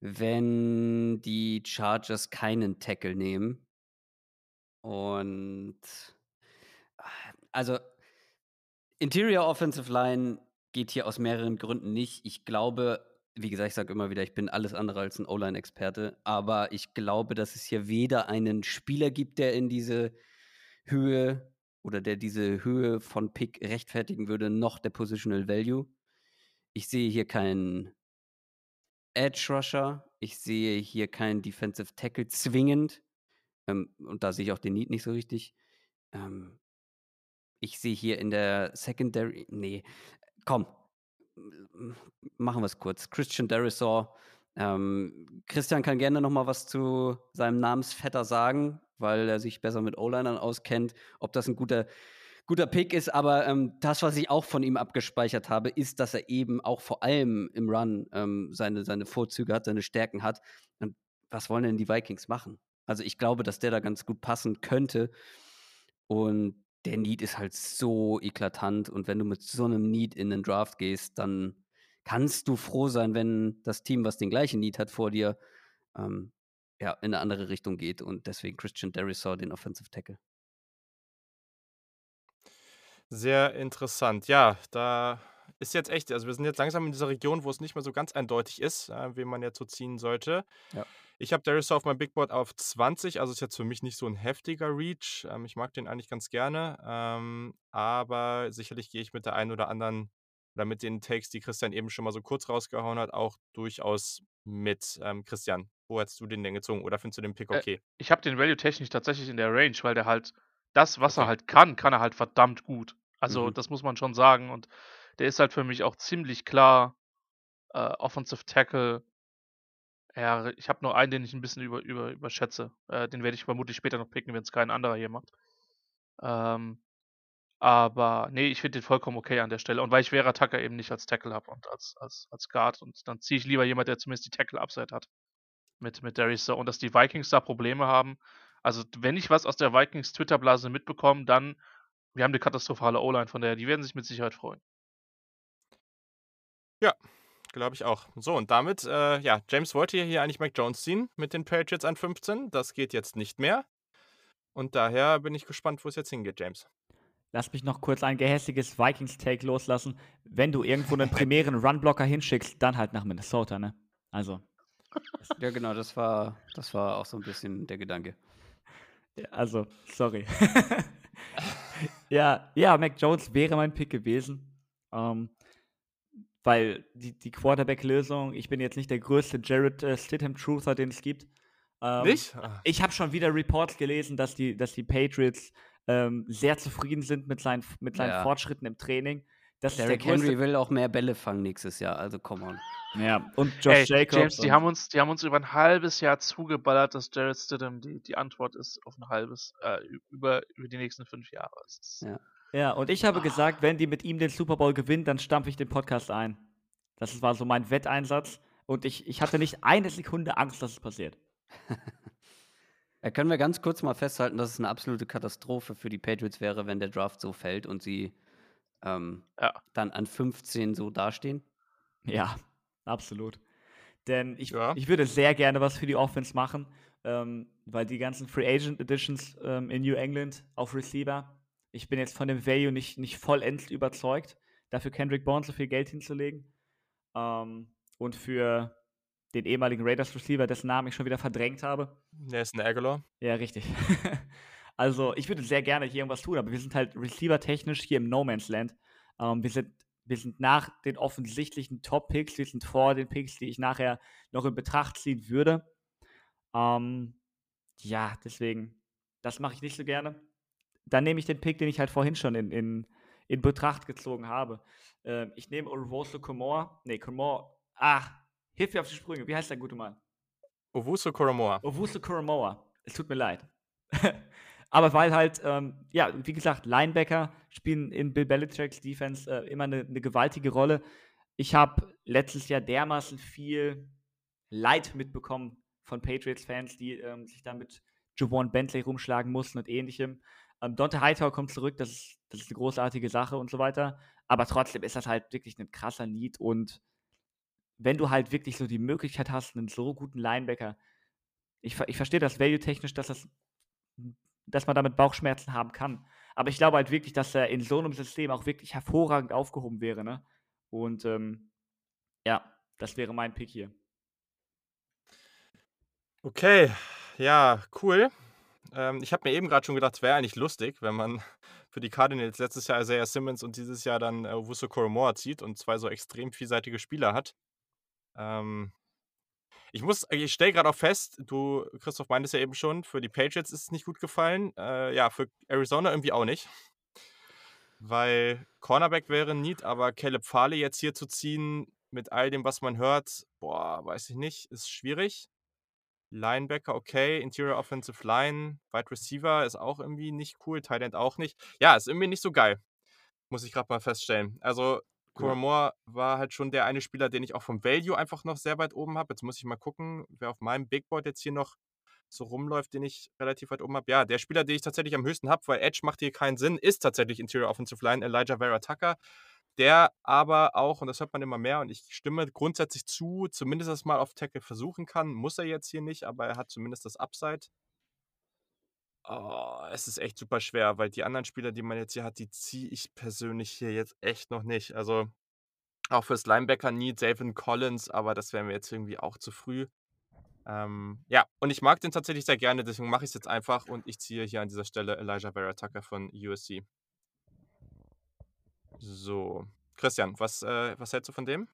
wenn die Chargers keinen Tackle nehmen. Und also Interior Offensive Line geht hier aus mehreren Gründen nicht. Ich glaube, wie gesagt, ich sage immer wieder, ich bin alles andere als ein O-Line-Experte, aber ich glaube, dass es hier weder einen Spieler gibt, der in diese Höhe oder der diese Höhe von Pick rechtfertigen würde, noch der Positional Value. Ich sehe hier keinen Edge Rusher. Ich sehe hier keinen Defensive Tackle zwingend. Ähm, und da sehe ich auch den Need nicht so richtig. Ähm, ich sehe hier in der Secondary. Nee, komm. Machen wir es kurz. Christian Derisor. Ähm, Christian kann gerne noch mal was zu seinem Namensvetter sagen weil er sich besser mit O-Linern auskennt, ob das ein guter, guter Pick ist. Aber ähm, das, was ich auch von ihm abgespeichert habe, ist, dass er eben auch vor allem im Run ähm, seine, seine Vorzüge hat, seine Stärken hat. Und was wollen denn die Vikings machen? Also ich glaube, dass der da ganz gut passen könnte. Und der Need ist halt so eklatant. Und wenn du mit so einem Need in den Draft gehst, dann kannst du froh sein, wenn das Team, was den gleichen Need hat vor dir, ähm, ja, in eine andere Richtung geht und deswegen Christian Derisor den Offensive Tackle. Sehr interessant. Ja, da ist jetzt echt, also wir sind jetzt langsam in dieser Region, wo es nicht mehr so ganz eindeutig ist, äh, wen man jetzt so ziehen sollte. Ja. Ich habe Derisor auf meinem Big Board auf 20, also ist jetzt für mich nicht so ein heftiger Reach. Ähm, ich mag den eigentlich ganz gerne, ähm, aber sicherlich gehe ich mit der einen oder anderen oder mit den Takes, die Christian eben schon mal so kurz rausgehauen hat, auch durchaus mit. Ähm, Christian, wo hättest du den denn gezogen oder findest du den Pick äh, okay? Äh, ich habe den Value technisch tatsächlich in der Range, weil der halt das, was okay. er halt kann, kann er halt verdammt gut. Also mhm. das muss man schon sagen und der ist halt für mich auch ziemlich klar äh, Offensive Tackle. Ja, ich habe nur einen, den ich ein bisschen über, über, überschätze. Äh, den werde ich vermutlich später noch picken, wenn es kein anderer hier macht. Ähm, aber nee, ich finde den vollkommen okay an der Stelle. Und weil ich Vera Tucker eben nicht als Tackle habe und als, als, als Guard. Und dann ziehe ich lieber jemand, der zumindest die Tackle-Upside hat. Mit, mit Darius Und dass die Vikings da Probleme haben. Also, wenn ich was aus der Vikings Twitter-Blase mitbekomme, dann wir haben eine katastrophale O-Line, von daher, die werden sich mit Sicherheit freuen. Ja, glaube ich auch. So, und damit, äh, ja, James wollte hier eigentlich Mac Jones ziehen mit den Patriots an 15. Das geht jetzt nicht mehr. Und daher bin ich gespannt, wo es jetzt hingeht, James. Lass mich noch kurz ein gehässiges Vikings-Take loslassen. Wenn du irgendwo einen primären Runblocker hinschickst, dann halt nach Minnesota, ne? Also. Ja, genau, das war, das war auch so ein bisschen der Gedanke. Also, sorry. ja, ja, Mac Jones wäre mein Pick gewesen. Ähm, weil die, die Quarterback-Lösung, ich bin jetzt nicht der größte Jared äh, Stidham-Truther, den es gibt. Ähm, nicht? Ah. Ich habe schon wieder Reports gelesen, dass die, dass die Patriots ähm, sehr zufrieden sind mit seinen, mit seinen ja. Fortschritten im Training. Das Derrick Henry will auch mehr Bälle fangen nächstes Jahr, also come on. Ja, und Josh Ey, Jacobs. James, die haben, uns, die haben uns über ein halbes Jahr zugeballert, dass Jared Stidham die, die Antwort ist auf ein halbes, äh, über, über die nächsten fünf Jahre. Ja. ja, und ich habe ah. gesagt, wenn die mit ihm den Super Bowl gewinnen, dann stampfe ich den Podcast ein. Das war so mein Wetteinsatz. Und ich, ich hatte nicht eine Sekunde Angst, dass es passiert. Ja, können wir ganz kurz mal festhalten, dass es eine absolute Katastrophe für die Patriots wäre, wenn der Draft so fällt und sie ähm, ja. dann an 15 so dastehen? Ja, absolut. Denn ich, ja. ich würde sehr gerne was für die Offense machen, ähm, weil die ganzen Free Agent Editions ähm, in New England auf Receiver, ich bin jetzt von dem Value nicht, nicht vollends überzeugt, dafür Kendrick Bourne so viel Geld hinzulegen. Ähm, und für den ehemaligen Raiders Receiver, dessen Namen ich schon wieder verdrängt habe. Der ist ein Aguilar. Ja, richtig. also, ich würde sehr gerne hier irgendwas tun, aber wir sind halt Receiver-technisch hier im No Man's Land. Ähm, wir, sind, wir sind nach den offensichtlichen Top-Picks, wir sind vor den Picks, die ich nachher noch in Betracht ziehen würde. Ähm, ja, deswegen, das mache ich nicht so gerne. Dann nehme ich den Pick, den ich halt vorhin schon in, in, in Betracht gezogen habe. Ähm, ich nehme Orovoso Komor. Nee, Komor. Ah, Hilf mir auf die Sprünge. Wie heißt der gute Mann? Owusu Koromoa. Owusu Koromoa. Es tut mir leid. Aber weil halt, ähm, ja, wie gesagt, Linebacker spielen in Bill Belichicks Defense äh, immer eine, eine, gewaltige Rolle. Ich habe letztes Jahr dermaßen viel Leid mitbekommen von Patriots-Fans, die ähm, sich da mit Javon Bentley rumschlagen mussten und ähnlichem. Ähm, Dante Hightower kommt zurück, das ist, das ist eine großartige Sache und so weiter. Aber trotzdem ist das halt wirklich ein krasser Need und wenn du halt wirklich so die Möglichkeit hast, einen so guten Linebacker, ich, ich verstehe das value-technisch, dass, das, dass man damit Bauchschmerzen haben kann. Aber ich glaube halt wirklich, dass er in so einem System auch wirklich hervorragend aufgehoben wäre. Ne? Und ähm, ja, das wäre mein Pick hier. Okay, ja, cool. Ähm, ich habe mir eben gerade schon gedacht, es wäre eigentlich lustig, wenn man für die Cardinals letztes Jahr Isaiah Simmons und dieses Jahr dann äh, Wusso Koromoa zieht und zwei so extrem vielseitige Spieler hat. Ähm, ich muss, ich stelle gerade auch fest, du, Christoph, meintest ja eben schon, für die Patriots ist es nicht gut gefallen. Äh, ja, für Arizona irgendwie auch nicht. Weil Cornerback wäre Need, aber Caleb Farley jetzt hier zu ziehen, mit all dem, was man hört, boah, weiß ich nicht, ist schwierig. Linebacker, okay. Interior Offensive Line, Wide Receiver ist auch irgendwie nicht cool, Tight End auch nicht. Ja, ist irgendwie nicht so geil. Muss ich gerade mal feststellen. Also, Moore war halt schon der eine Spieler, den ich auch vom Value einfach noch sehr weit oben habe. Jetzt muss ich mal gucken, wer auf meinem Big Board jetzt hier noch so rumläuft, den ich relativ weit oben habe. Ja, der Spieler, den ich tatsächlich am höchsten habe, weil Edge macht hier keinen Sinn, ist tatsächlich Interior Offensive Line Elijah Vera Tucker. Der aber auch, und das hört man immer mehr, und ich stimme grundsätzlich zu, zumindest das mal auf Tackle versuchen kann. Muss er jetzt hier nicht, aber er hat zumindest das Upside. Oh, es ist echt super schwer, weil die anderen Spieler, die man jetzt hier hat, die ziehe ich persönlich hier jetzt echt noch nicht. Also auch fürs Linebacker-Need David Collins, aber das wäre mir jetzt irgendwie auch zu früh. Ähm, ja, und ich mag den tatsächlich sehr gerne, deswegen mache ich es jetzt einfach und ich ziehe hier an dieser Stelle Elijah Vera Tucker von USC. So, Christian, was, äh, was hältst du von dem?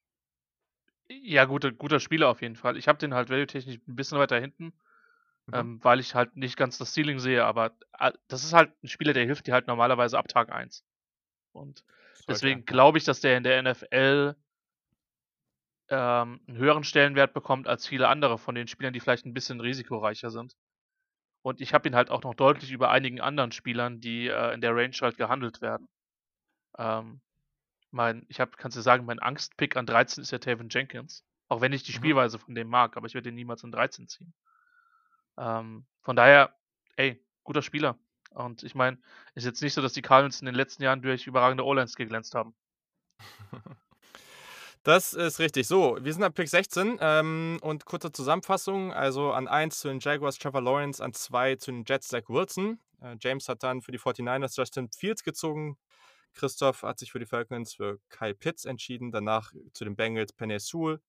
Ja, guter, guter Spieler auf jeden Fall. Ich habe den halt value-technisch ein bisschen weiter hinten. Mhm. Ähm, weil ich halt nicht ganz das Ceiling sehe, aber äh, das ist halt ein Spieler, der hilft dir halt normalerweise ab Tag 1. Und deswegen glaube ich, dass der in der NFL ähm, einen höheren Stellenwert bekommt als viele andere von den Spielern, die vielleicht ein bisschen risikoreicher sind. Und ich habe ihn halt auch noch deutlich über einigen anderen Spielern, die äh, in der Range halt gehandelt werden. Ähm, mein, ich habe, kannst du sagen, mein Angstpick an 13 ist ja Taven Jenkins. Auch wenn ich die mhm. Spielweise von dem mag, aber ich werde ihn niemals an 13 ziehen. Ähm, von daher, ey, guter Spieler. Und ich meine, ist jetzt nicht so, dass die Cardinals in den letzten Jahren durch überragende O-Lines geglänzt haben. Das ist richtig. So, wir sind am Pick 16 ähm, und kurze Zusammenfassung. Also an 1 zu den Jaguars Trevor Lawrence, an 2 zu den Jets Zach Wilson. Äh, James hat dann für die 49ers Justin Fields gezogen. Christoph hat sich für die Falcons für Kyle Pitts entschieden. Danach zu den Bengals Penny Sewell.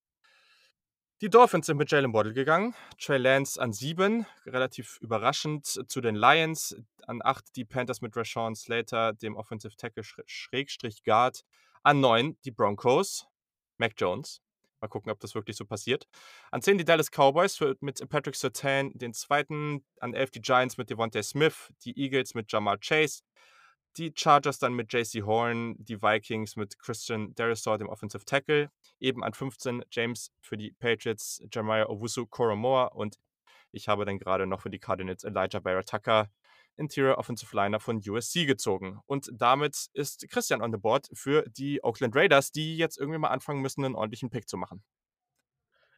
Die Dolphins sind mit Jalen Waddle gegangen. Trey Lance an 7, relativ überraschend zu den Lions. An 8 die Panthers mit Rashawn Slater, dem Offensive Tackle Schrägstrich Guard. An 9 die Broncos Mac Jones. Mal gucken, ob das wirklich so passiert. An 10 die Dallas Cowboys mit Patrick Sertan, den zweiten. An 11 die Giants mit Devontae Smith, die Eagles mit Jamal Chase, die Chargers dann mit JC Horn, die Vikings mit Christian Derisor, dem Offensive Tackle. Eben an 15 James für die Patriots, Jeremiah Owusu Koromoa und ich habe dann gerade noch für die Cardinals Elijah Barrett-Tucker Interior Offensive Liner von USC gezogen. Und damit ist Christian on the board für die Oakland Raiders, die jetzt irgendwie mal anfangen müssen, einen ordentlichen Pick zu machen.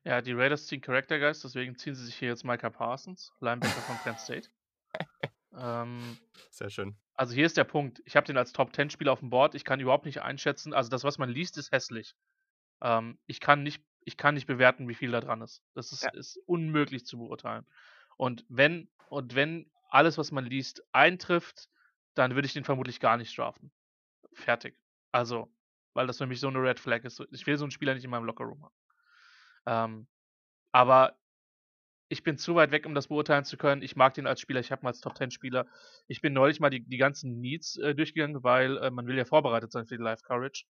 Ja, die Raiders ziehen Character Guys, deswegen ziehen sie sich hier jetzt Micah Parsons, Linebacker von Penn State. ähm, Sehr schön. Also hier ist der Punkt. Ich habe den als Top 10 Spieler auf dem Board. Ich kann überhaupt nicht einschätzen. Also das, was man liest, ist hässlich. Ähm, ich, kann nicht, ich kann nicht bewerten, wie viel da dran ist. Das ist, ja. ist unmöglich zu beurteilen. Und wenn, und wenn alles, was man liest, eintrifft, dann würde ich den vermutlich gar nicht strafen. Fertig. Also, weil das für mich so eine Red Flag ist. Ich will so einen Spieler nicht in meinem Lockerroom haben. Ähm, aber ich bin zu weit weg, um das beurteilen zu können. Ich mag den als Spieler, ich habe ihn als Top 10 Spieler. Ich bin neulich mal die, die ganzen Needs äh, durchgegangen, weil äh, man will ja vorbereitet sein für die Live Courage.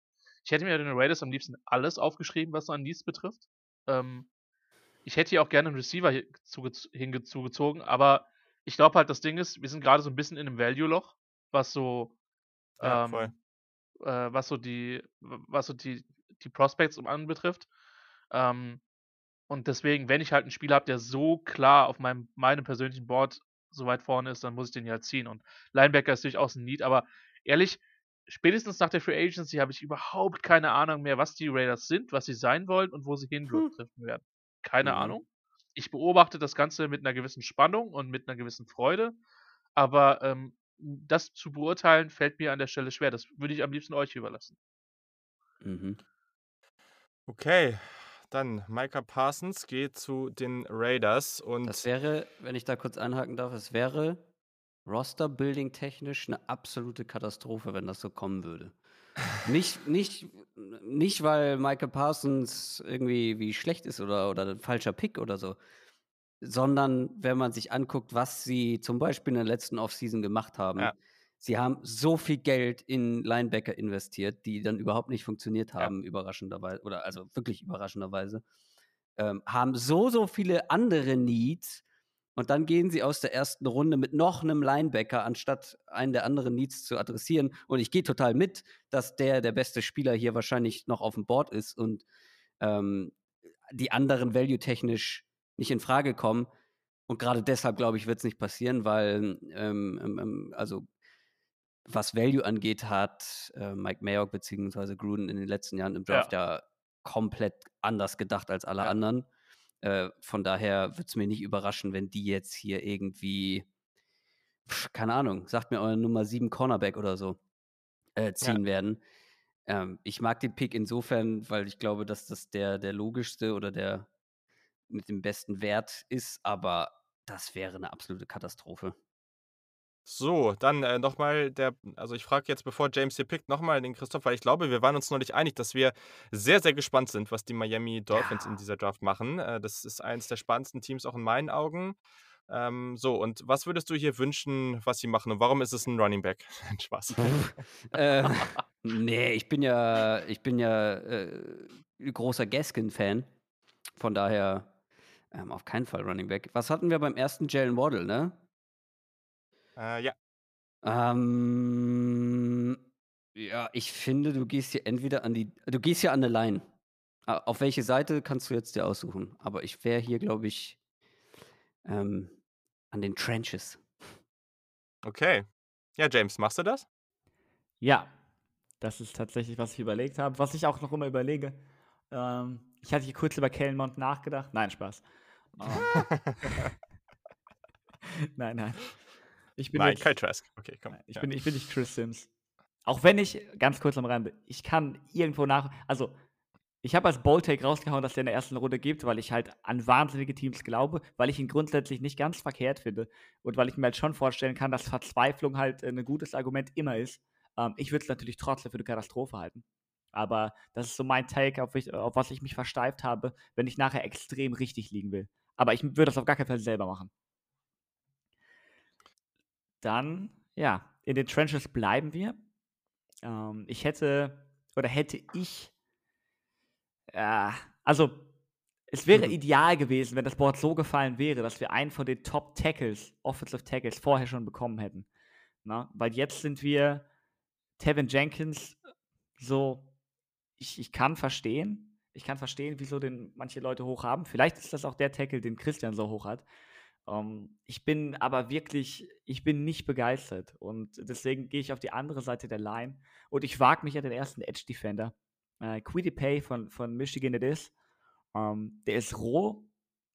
Ich hätte mir den Raiders am liebsten alles aufgeschrieben, was so an Needs betrifft. Ähm, ich hätte hier auch gerne einen Receiver hingezogen, aber ich glaube halt, das Ding ist, wir sind gerade so ein bisschen in einem Value-Loch, was so, ja, ähm, äh, was so die, was so die, die Prospects um anbetrifft. Ähm, und deswegen, wenn ich halt einen Spieler habe, der so klar auf meinem, meinem persönlichen Board so weit vorne ist, dann muss ich den ja ziehen. Und Linebacker ist durchaus ein Need, aber ehrlich, spätestens nach der Free Agency habe ich überhaupt keine Ahnung mehr, was die Raiders sind, was sie sein wollen und wo sie hintriften hm. werden. Keine mhm. Ahnung ich beobachte das Ganze mit einer gewissen Spannung und mit einer gewissen Freude, aber ähm, das zu beurteilen fällt mir an der Stelle schwer. Das würde ich am liebsten euch überlassen. Mhm. Okay, dann Micah Parsons geht zu den Raiders und. Das wäre, wenn ich da kurz einhaken darf, es wäre Roster-Building technisch eine absolute Katastrophe, wenn das so kommen würde. Nicht, nicht, nicht, weil Michael Parsons irgendwie wie schlecht ist oder, oder ein falscher Pick oder so, sondern wenn man sich anguckt, was sie zum Beispiel in der letzten Offseason gemacht haben. Ja. Sie haben so viel Geld in Linebacker investiert, die dann überhaupt nicht funktioniert haben, ja. überraschenderweise, oder also wirklich überraschenderweise. Ähm, haben so, so viele andere Needs, und dann gehen sie aus der ersten Runde mit noch einem Linebacker, anstatt einen der anderen Needs zu adressieren. Und ich gehe total mit, dass der der beste Spieler hier wahrscheinlich noch auf dem Board ist und ähm, die anderen value-technisch nicht in Frage kommen. Und gerade deshalb, glaube ich, wird es nicht passieren, weil, ähm, ähm, ähm, also was Value angeht, hat äh, Mike Mayock bzw. Gruden in den letzten Jahren im Draft ja, ja komplett anders gedacht als alle ja. anderen. Äh, von daher würde es mir nicht überraschen, wenn die jetzt hier irgendwie, pf, keine Ahnung, sagt mir eure Nummer 7 Cornerback oder so, äh, ziehen ja. werden. Ähm, ich mag den Pick insofern, weil ich glaube, dass das der, der logischste oder der mit dem besten Wert ist, aber das wäre eine absolute Katastrophe. So, dann äh, nochmal der, also ich frage jetzt, bevor James hier pickt, nochmal den Christoph, weil ich glaube, wir waren uns noch nicht einig, dass wir sehr, sehr gespannt sind, was die Miami Dolphins ja. in dieser Draft machen. Äh, das ist eines der spannendsten Teams auch in meinen Augen. Ähm, so, und was würdest du hier wünschen, was sie machen und warum ist es ein Running Back? Spaß. äh, nee, ich bin ja, ich bin ja äh, großer Gaskin-Fan. Von daher ähm, auf keinen Fall Running Back. Was hatten wir beim ersten Jalen Waddle, ne? Äh, ja. Ähm, ja, ich finde, du gehst hier entweder an die, du gehst hier an eine Line. Auf welche Seite kannst du jetzt dir aussuchen? Aber ich wäre hier, glaube ich, ähm, an den Trenches. Okay. Ja, James, machst du das? Ja, das ist tatsächlich, was ich überlegt habe. Was ich auch noch immer überlege. Ähm, ich hatte hier kurz über Kellenmont nachgedacht. Nein, Spaß. Oh. nein, nein. Ich bin Nein, jetzt, Kyle Trask. Okay, komm. ich, ja. bin, ich bin nicht Chris Sims. Auch wenn ich, ganz kurz am Rande, ich kann irgendwo nach. Also, ich habe als Bold-Take rausgehauen, dass der in der ersten Runde gibt, weil ich halt an wahnsinnige Teams glaube, weil ich ihn grundsätzlich nicht ganz verkehrt finde und weil ich mir halt schon vorstellen kann, dass Verzweiflung halt äh, ein gutes Argument immer ist. Ähm, ich würde es natürlich trotzdem für eine Katastrophe halten. Aber das ist so mein Take, auf, ich, auf was ich mich versteift habe, wenn ich nachher extrem richtig liegen will. Aber ich würde das auf gar keinen Fall selber machen. Dann, ja, in den Trenches bleiben wir. Ähm, ich hätte, oder hätte ich, ja, also, es wäre Mhm. ideal gewesen, wenn das Board so gefallen wäre, dass wir einen von den Top Tackles, Offensive Tackles, vorher schon bekommen hätten. Na? Weil jetzt sind wir Tevin Jenkins so, ich, ich kann verstehen, ich kann verstehen, wieso den manche Leute hoch haben. Vielleicht ist das auch der Tackle, den Christian so hoch hat. Ähm, ich bin aber wirklich, ich bin nicht begeistert und deswegen gehe ich auf die andere Seite der Line und ich wage mich an den ersten Edge Defender. Äh, Quiddy Pay von, von Michigan it is. Ähm, der ist roh,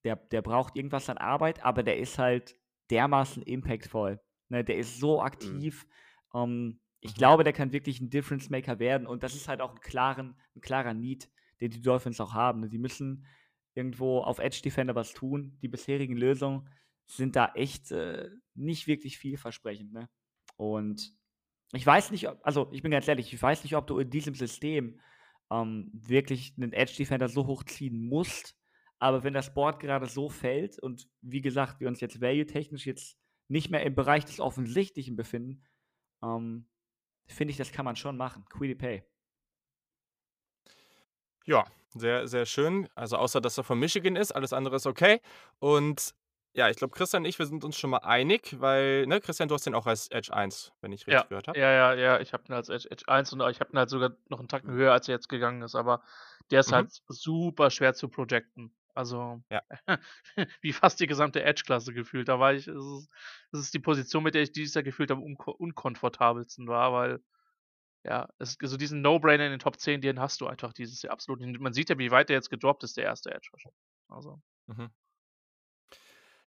der, der braucht irgendwas an Arbeit, aber der ist halt dermaßen impactvoll. Ne? Der ist so aktiv. Ähm, ich Mhm. glaube, der kann wirklich ein Difference Maker werden und das ist halt auch ein, klaren, ein klarer Need, den die Dolphins auch haben. Ne? Die müssen irgendwo auf Edge Defender was tun. Die bisherigen Lösungen sind da echt äh, nicht wirklich vielversprechend. Ne? Und ich weiß nicht, ob, also ich bin ganz ehrlich, ich weiß nicht, ob du in diesem System ähm, wirklich einen Edge Defender so hochziehen musst. Aber wenn das Board gerade so fällt und wie gesagt, wir uns jetzt value-technisch jetzt nicht mehr im Bereich des Offensichtlichen befinden, ähm, finde ich, das kann man schon machen. Quiddy Pay. Ja, sehr, sehr schön. Also außer, dass er von Michigan ist, alles andere ist okay. Und ja, ich glaube, Christian und ich, wir sind uns schon mal einig, weil, ne, Christian, du hast den auch als Edge 1, wenn ich richtig Ja, gehört habe. ja, ja, ja, ich habe ihn als Edge, Edge 1 und ich habe ihn halt sogar noch einen Tacken höher, als er jetzt gegangen ist, aber der ist Mhm. halt super schwer zu projecten. Also, Ja. wie fast die gesamte Edge-Klasse gefühlt. Da war ich, es ist, es ist die Position, mit der ich dieses Jahr gefühlt am unko unkomfortabelsten war, weil, ja, es, so diesen No-Brainer in den Top 10, den hast du einfach dieses Jahr absolut. Man sieht ja, wie weit der jetzt gedroppt ist, der erste Edge. Also, Mhm.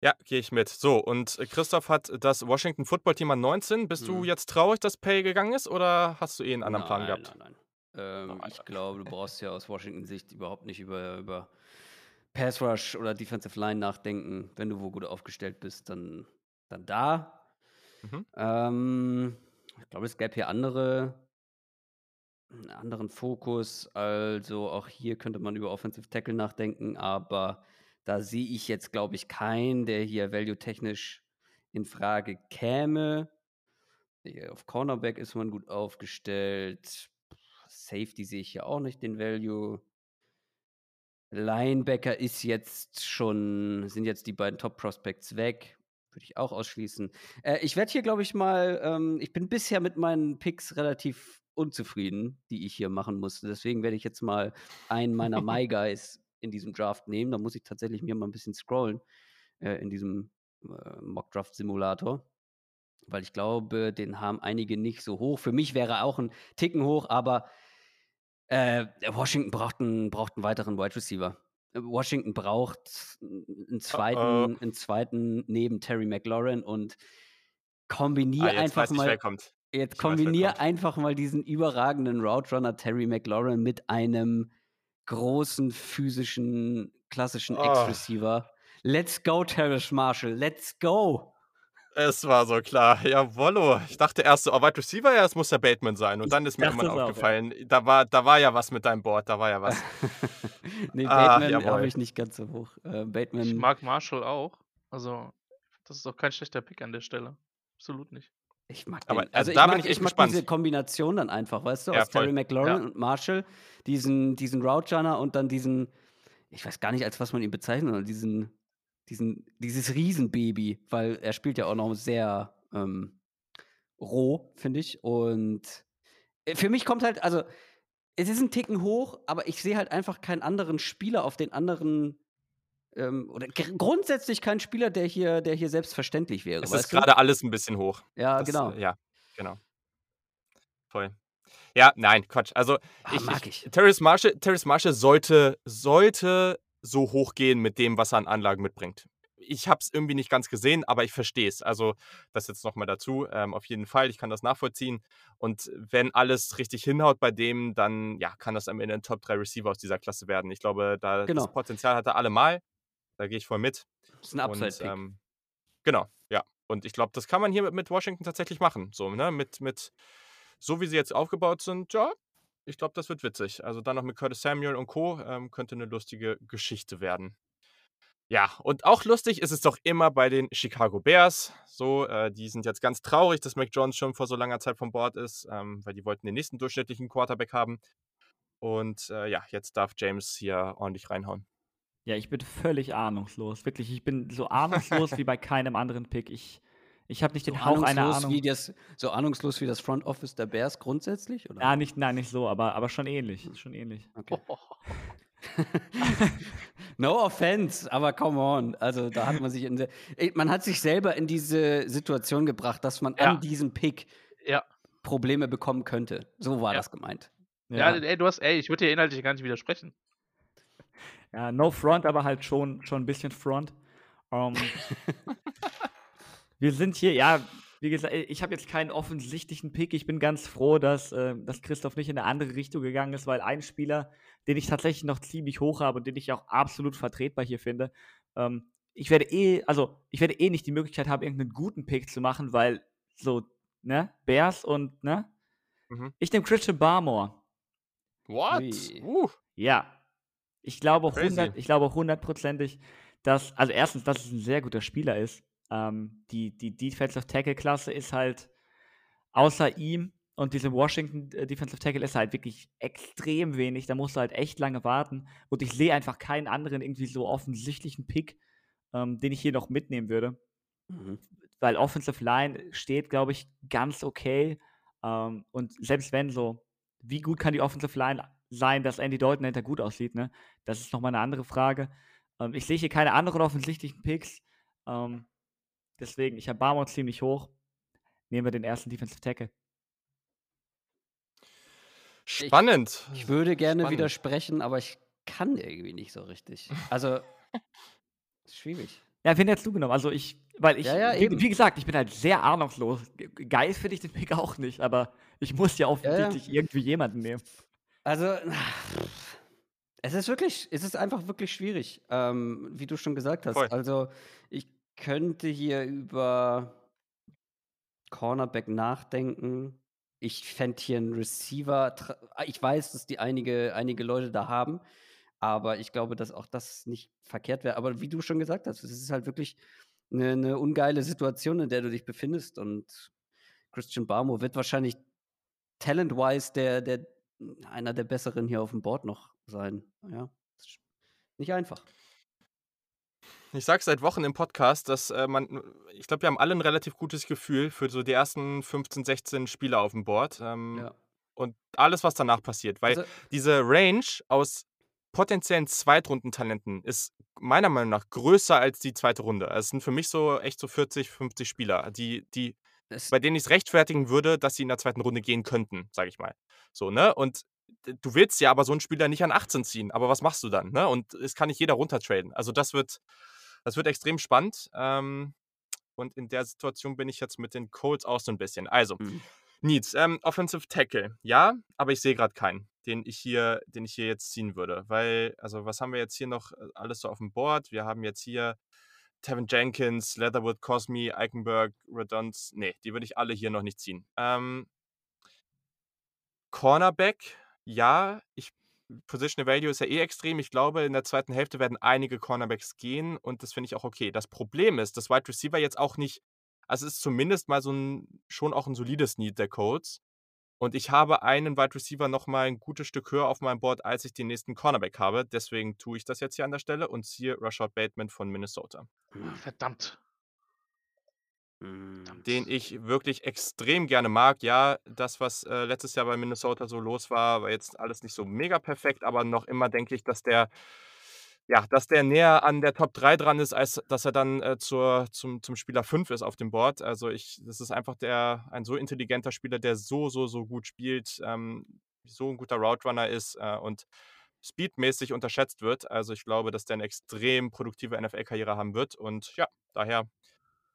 Ja, gehe ich mit. So, und äh, Christoph hat das Washington Football Team an 19. Bist du Mhm. jetzt traurig, dass Pay gegangen ist oder hast du eh einen anderen Plan Nein, gehabt? Nein, nein. Ähm, Nein, ich glaube, du brauchst ja aus Washington-Sicht überhaupt nicht über, über Pass Rush oder Defensive Line nachdenken. Wenn du wo gut aufgestellt bist, dann, dann da. Mhm. Ähm, ich glaube, es gäbe hier andere, einen anderen Fokus. Also auch hier könnte man über Offensive Tackle nachdenken, aber da sehe ich jetzt, glaube ich, keinen, der hier value-technisch in Frage käme. Auf Cornerback ist man gut aufgestellt. Safety sehe ich hier auch nicht den Value. Linebacker ist jetzt schon, sind jetzt die beiden Top-Prospects weg. Würde ich auch ausschließen. Äh, ich werde hier, glaube ich, mal, ähm, ich bin bisher mit meinen Picks relativ unzufrieden, die ich hier machen musste. Deswegen werde ich jetzt mal einen meiner My Guys in diesem Draft nehmen. Da muss ich tatsächlich mir mal ein bisschen scrollen äh, in diesem äh, Mock Draft Simulator. Weil ich glaube, den haben einige nicht so hoch. Für mich wäre er auch ein Ticken hoch, aber äh, Washington braucht einen, braucht einen weiteren Wide Receiver. Washington braucht einen zweiten, einen zweiten neben Terry McLaurin und kombinier Ah, einfach weiß ich, mal. wer kommt. Jetzt Ich weiß, wer kombinier kommt. einfach mal diesen überragenden Route Runner Terry McLaurin mit einem großen, physischen, klassischen Oh. X-Receiver. Let's go, Terrace Marshall. Let's go. Es war so klar. Jawollo. Ich dachte erst so, oh, Wide Receiver, ja, es muss der Bateman sein. Und Ich dann ist mir irgendwann es auch, ja. aufgefallen, da, war, da war ja was mit deinem Board, da war ja was. nee, Ah, Bateman habe ich nicht ganz so hoch. Äh, Bateman. ich mag Marshall auch. Also, das ist auch kein schlechter Pick an der Stelle. Absolut nicht. Ich mag Aber, den. also Also, da ich bin mag, ich echt ich mag gespannt. diese Kombination dann einfach, weißt du, Ja, aus voll. Terry McLaurin Ja. und Marshall, diesen, diesen Route Runner und dann diesen, ich weiß gar nicht, als was man ihn bezeichnet, sondern diesen, diesen, dieses Riesenbaby, weil er spielt ja auch noch sehr ähm, roh, finde ich. Und äh, für mich kommt halt, also es ist ein Ticken hoch, aber ich sehe halt einfach keinen anderen Spieler auf den anderen ähm, oder gr- grundsätzlich keinen Spieler, der hier, der hier selbstverständlich wäre. Es ist gerade alles ein bisschen hoch. Ja, Das, genau. äh, Ja, genau. Voll. Ja, nein, Quatsch. Also, Ah, ich, mag ich, ich. Terrace Marshall, Terrace Marshall sollte, sollte so hoch gehen mit dem, was er an Anlagen mitbringt. ich habe es irgendwie nicht ganz gesehen, aber ich verstehe es. Also das jetzt nochmal dazu. Ähm, auf jeden Fall, ich kann das nachvollziehen. Und wenn alles richtig hinhaut bei dem, dann ja, kann das am Ende ein Top 3 Receiver aus dieser Klasse werden. Ich glaube, da Genau. das Potenzial hat er allemal. Da gehe ich voll mit. Das ist ein Upside-Pick. ähm, genau, ja. Und ich glaube, das kann man hier mit, mit Washington tatsächlich machen. So, ne? Mit, mit, so wie sie jetzt aufgebaut sind, ja, ich glaube, das wird witzig. Also dann noch mit Curtis Samuel und Co. Ähm, könnte eine lustige Geschichte werden. Ja, und auch lustig ist es doch immer bei den Chicago Bears. So, äh, die sind jetzt ganz traurig, dass Mac Jones schon vor so langer Zeit vom Bord ist, ähm, weil die wollten den nächsten durchschnittlichen Quarterback haben. Und äh, ja, jetzt darf James hier ordentlich reinhauen. Ja, ich bin völlig ahnungslos. Wirklich, ich bin so ahnungslos wie bei keinem anderen Pick. Ich, ich habe nicht so den Hauch einer ahnungslos Ahnung. wie das, so ahnungslos wie das Front Office der Bears grundsätzlich? Oder? Ja, nicht, nein, nicht so, aber, aber schon ähnlich. Schon ähnlich. Okay. no offense, aber come on. Also da hat man sich in der, man hat sich selber in diese Situation gebracht, dass man Ja. an diesem Pick Ja. Probleme bekommen könnte. So war Ja. das gemeint. Ja, ey, du hast, ey, ich würde dir inhaltlich gar nicht widersprechen. Ja, no front, aber halt schon, schon ein bisschen front. Ähm, wir sind hier, ja, wie gesagt, ich habe jetzt keinen offensichtlichen Pick. Ich bin ganz froh, dass, äh, dass Christoph nicht in eine andere Richtung gegangen ist, weil ein Spieler, den ich tatsächlich noch ziemlich hoch habe und den ich auch absolut vertretbar hier finde, ähm, ich werde eh, also ich werde eh nicht die Möglichkeit haben, irgendeinen guten Pick zu machen, weil so, ne, Bears und, ne? Mhm. Ich nehme Christian Barmore. What? Ui. Uh, Ja. Ich glaube, Crazy. 100, ich glaube hundertprozentig, dass, also erstens, dass es ein sehr guter Spieler ist. Ähm, die, die Defensive Tackle-Klasse ist halt außer ihm und diesem Washington äh, Defensive Tackle ist halt wirklich extrem wenig. Da musst du halt echt lange warten. Und ich sehe einfach keinen anderen irgendwie so offensichtlichen Pick, ähm, den ich hier noch mitnehmen würde Mhm. weil Offensive Line steht, glaube ich, ganz okay. Ähm, und selbst wenn so, wie gut kann die Offensive Line sein, dass Andy Dalton hinter gut aussieht, ne? Das ist nochmal eine andere Frage. Ähm, ich sehe hier keine anderen offensichtlichen Picks. Ähm, deswegen, ich habe Barmore ziemlich hoch. Nehmen wir den ersten Defensive Tackle. spannend. Ich würde gerne Spannend. widersprechen, aber ich kann irgendwie nicht so richtig. Also, schwierig. Ja, wen hättest du genommen? Also ich, weil ich, Ja, ja, wie, wie gesagt, ich bin halt sehr ahnungslos. Ge- Geil finde ich den Pick auch nicht, aber ich muss ja offensichtlich irgendwie jemanden nehmen. Also, es ist wirklich, es ist einfach wirklich schwierig, ähm, wie du schon gesagt hast. Voll. Also, ich könnte hier über Cornerback nachdenken. Ich fände hier einen Receiver. ah, Ich weiß, dass die einige, einige Leute da haben, aber ich glaube, dass auch das nicht verkehrt wäre. Aber wie du schon gesagt hast, es ist halt wirklich eine, eine ungeile Situation, in der du dich befindest. Und Christian Barmo wird wahrscheinlich talent-wise der, der, einer der besseren hier auf dem Board noch sein. Ja, nicht einfach. Ich sage seit Wochen im Podcast, dass äh, man, ich glaube, wir haben alle ein relativ gutes Gefühl für so die ersten 15, 16 Spieler auf dem Board ähm, Ja. und alles, was danach passiert. Weil Also, diese Range aus potenziellen Zweitrundentalenten ist meiner Meinung nach größer als die zweite Runde. Es sind für mich so echt so 40, 50 Spieler, die, die, bei denen ich es rechtfertigen würde, dass sie in der zweiten Runde gehen könnten, sage ich mal. So, ne? Und du willst ja aber so einen Spieler nicht an 18 ziehen, aber was machst du dann, ne? Und es kann nicht jeder runtertraden. Also das wird, das wird extrem spannend. Ähm, und in der Situation bin ich jetzt mit den Colts auch so ein bisschen. Also, Mhm. Needs, ähm, Offensive Tackle, ja, aber ich sehe gerade keinen, den ich hier, den ich hier jetzt ziehen würde. Weil, also was haben wir jetzt hier noch äh, alles so auf dem Board? Wir haben jetzt hier Tevin Jenkins, Leatherwood, Cosme, Eichenberg, Redons. Nee, die würde ich alle hier noch nicht ziehen. Ähm, Cornerback, ja, ich Positional Value ist ja eh extrem. Ich glaube, in der zweiten Hälfte werden einige Cornerbacks gehen und das finde ich auch okay. Das Problem ist, dass Wide Receiver jetzt auch nicht, also es ist zumindest mal so ein, schon auch ein solides Need der Colts. Und ich habe einen Wide Receiver noch mal ein gutes Stück höher auf meinem Board, als ich den nächsten Cornerback habe. Deswegen tue ich das jetzt hier an der Stelle und ziehe Rashad Bateman von Minnesota. Mhm. Verdammt. Mhm. den ich wirklich extrem gerne mag. Ja, das, was äh, letztes Jahr bei Minnesota so los war, war jetzt alles nicht so mega perfekt, aber noch immer denke ich, dass der, ja, dass der näher an der Top 3 dran ist, als dass er dann äh, zur, zum, zum Spieler 5 ist auf dem Board. Also ich, das ist einfach der, ein so intelligenter Spieler, der so, so, so gut spielt, ähm, so ein guter Route Runner ist äh, und speedmäßig unterschätzt wird. Also ich glaube, dass der eine extrem produktive NFL-Karriere haben wird. Und ja, daher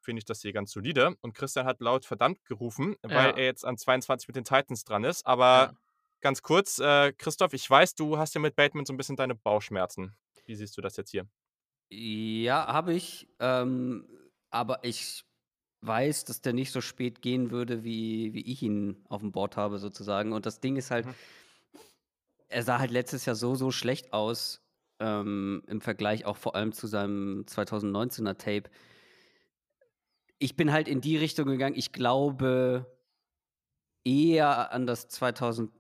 finde ich das hier ganz solide. Und Christian hat laut verdammt gerufen, weil Ja. er jetzt an 22 mit den Titans dran ist. Aber Ja. ganz kurz, äh, Christoph, ich weiß, du hast ja mit Bateman so ein bisschen deine Bauchschmerzen. Wie siehst du das jetzt hier? Ja, habe ich. Ähm, aber ich weiß, dass der nicht so spät gehen würde, wie, wie ich ihn auf dem Board habe, sozusagen. Und das Ding ist halt, Mhm. er sah halt letztes Jahr so, so schlecht aus, ähm, im Vergleich auch vor allem zu seinem 2019er Tape. Ich bin halt in die Richtung gegangen. Ich glaube eher an das 2000,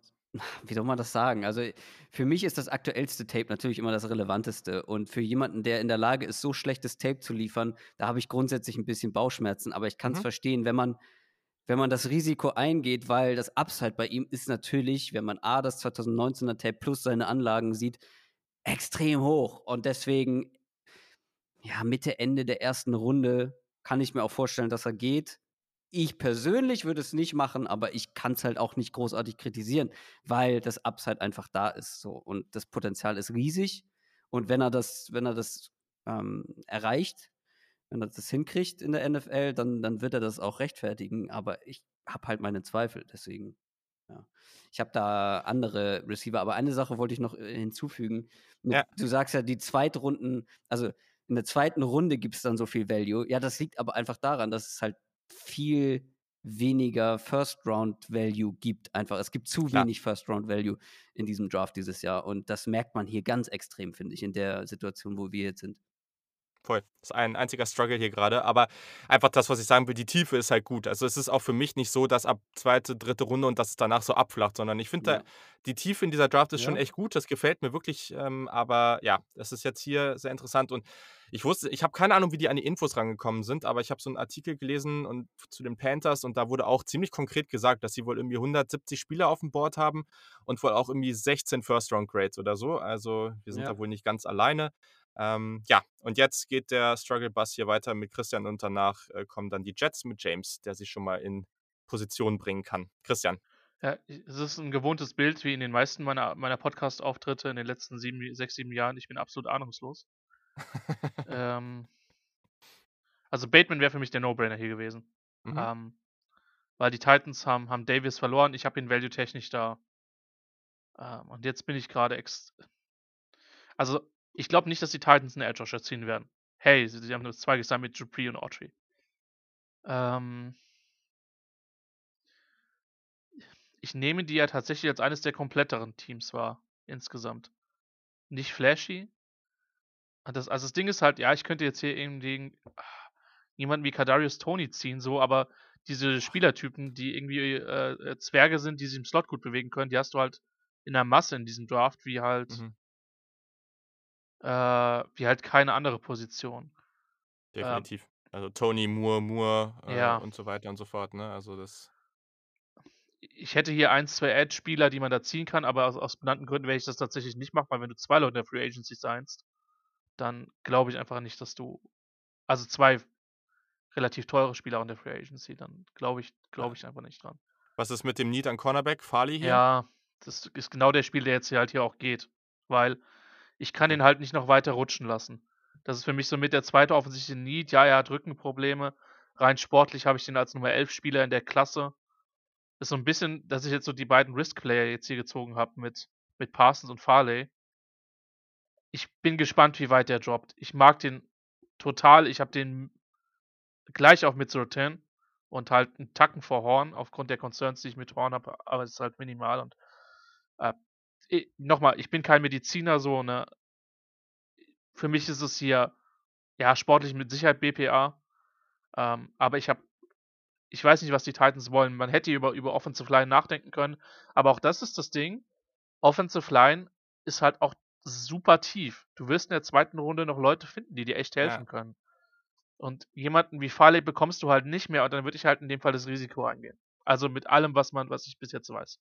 wie soll man das sagen? Also für mich ist das aktuellste Tape natürlich immer das relevanteste. Und für jemanden, der in der Lage ist, so schlechtes Tape zu liefern, da habe ich grundsätzlich ein bisschen Bauchschmerzen. Aber ich kann es Mhm. verstehen, wenn man, wenn man das Risiko eingeht, weil das Upside bei ihm ist natürlich, wenn man A, das 2019er Tape plus seine Anlagen sieht, extrem hoch. Und deswegen, ja, Mitte, Ende der ersten Runde kann ich mir auch vorstellen, dass er geht. Ich persönlich würde es nicht machen, aber ich kann es halt auch nicht großartig kritisieren, weil das Upside einfach da ist. So. Und das Potenzial ist riesig. Und wenn er das, wenn er das ähm, erreicht, wenn er das hinkriegt in der NFL, dann, dann wird er das auch rechtfertigen. Aber ich habe halt meine Zweifel. Deswegen, ja. Ich habe da andere Receiver. Aber eine Sache wollte ich noch äh, hinzufügen. Mit, Ja. Du sagst ja, die Zweitrunden, also in der zweiten Runde gibt es dann so viel Value. Ja, das liegt aber einfach daran, dass es halt viel weniger First-Round-Value gibt. Einfach, es gibt zu Klar. wenig First-Round-Value in diesem Draft dieses Jahr. Und das merkt man hier ganz extrem, finde ich, in der Situation, wo wir jetzt sind. Voll. Das ist ein einziger Struggle hier gerade. Aber einfach das, was ich sagen will, die Tiefe ist halt gut. Also es ist auch für mich nicht so, dass ab zweite, dritte Runde und dass es danach so abflacht, sondern ich finde, Ja. die Tiefe in dieser Draft ist schon Ja. echt gut. Das gefällt mir wirklich. Ähm, aber ja, das ist jetzt hier sehr interessant. Und ich wusste, ich habe keine Ahnung, wie die an die Infos rangekommen sind, aber ich habe so einen Artikel gelesen und zu den Panthers und da wurde auch ziemlich konkret gesagt, dass sie wohl irgendwie 170 Spieler auf dem Board haben und wohl auch irgendwie 16 First-Round-Grades oder so. Also wir sind Ja. da wohl nicht ganz alleine. Ähm, ja, und jetzt geht der Struggle Bus hier weiter mit Christian und danach äh, kommen dann die Jets mit James, der sich schon mal in Position bringen kann. Christian. Ja, es ist ein gewohntes Bild, wie in den meisten meiner, meiner Podcast-Auftritte in den letzten sieben, sechs, sieben Jahren. Ich bin absolut ahnungslos. ähm, also Bateman wäre für mich der No-Brainer hier gewesen. Mhm. Ähm, weil die Titans haben, haben Davis verloren. Ich habe ihn value-technisch da. Ähm, und jetzt bin ich gerade ex. Also, ich glaube nicht, dass die Titans einen Edge Rusher ziehen werden. Hey, sie, sie haben nur zwei gesigned mit Dupree und Autry. Ähm, ich nehme die ja tatsächlich als eines der kompletteren Teams wahr, insgesamt. Nicht flashy. Und Das, also das Ding ist halt, ja, ich könnte jetzt hier irgendwie ah, jemanden wie Kadarius Tony ziehen, so, aber diese Spielertypen, die irgendwie äh, Zwerge sind, die sich im Slot gut bewegen können, die hast du halt in der Masse in diesem Draft, wie halt, Mhm. Äh, wie halt keine andere Position. Definitiv. also Tony, Moore, Moore äh, Ja. und so weiter und so fort. Ne? Also das. Ich hätte hier ein, zwei Edge-Spieler, die man da ziehen kann, aber aus, aus benannten Gründen werde ich das tatsächlich nicht machen, weil wenn du zwei Leute in der Free Agency seinst, dann glaube ich einfach nicht, dass du, also zwei relativ teure Spieler in der Free Agency, dann glaube ich, glaube ich einfach nicht dran. Was ist mit dem Need an Cornerback? Farley hier? Ja, das ist genau der Spiel, der jetzt hier halt hier auch geht. Weil ich kann ihn halt nicht noch weiter rutschen lassen. Das ist für mich so mit der zweite offensichtliche Need. Ja, er hat Rückenprobleme. Rein sportlich habe ich den als Nummer 11 Spieler in der Klasse. Ist so ein bisschen, dass ich jetzt so die beiden Risk-Player jetzt hier gezogen habe mit, mit Parsons und Farley. Ich bin gespannt, wie weit der droppt. Ich mag den total. Ich habe den gleich auf mit Rotin und halt einen Tacken vor Horn, aufgrund der Concerns, die ich mit Horn habe, aber es ist halt minimal und äh, nochmal, ich bin kein Mediziner, so, ne? Für mich ist es hier, ja, sportlich mit Sicherheit BPA, ähm, aber ich habe, ich weiß nicht, was die Titans wollen. Man hätte über, über Offensive Line nachdenken können, aber auch das ist das Ding. Offensive Line ist halt auch super tief. Du wirst in der zweiten Runde noch Leute finden, die dir echt helfen Ja. können. Und jemanden wie Farley bekommst du halt nicht mehr und dann würde ich halt in dem Fall das Risiko eingehen. Also mit allem, was man, was ich bis jetzt weiß.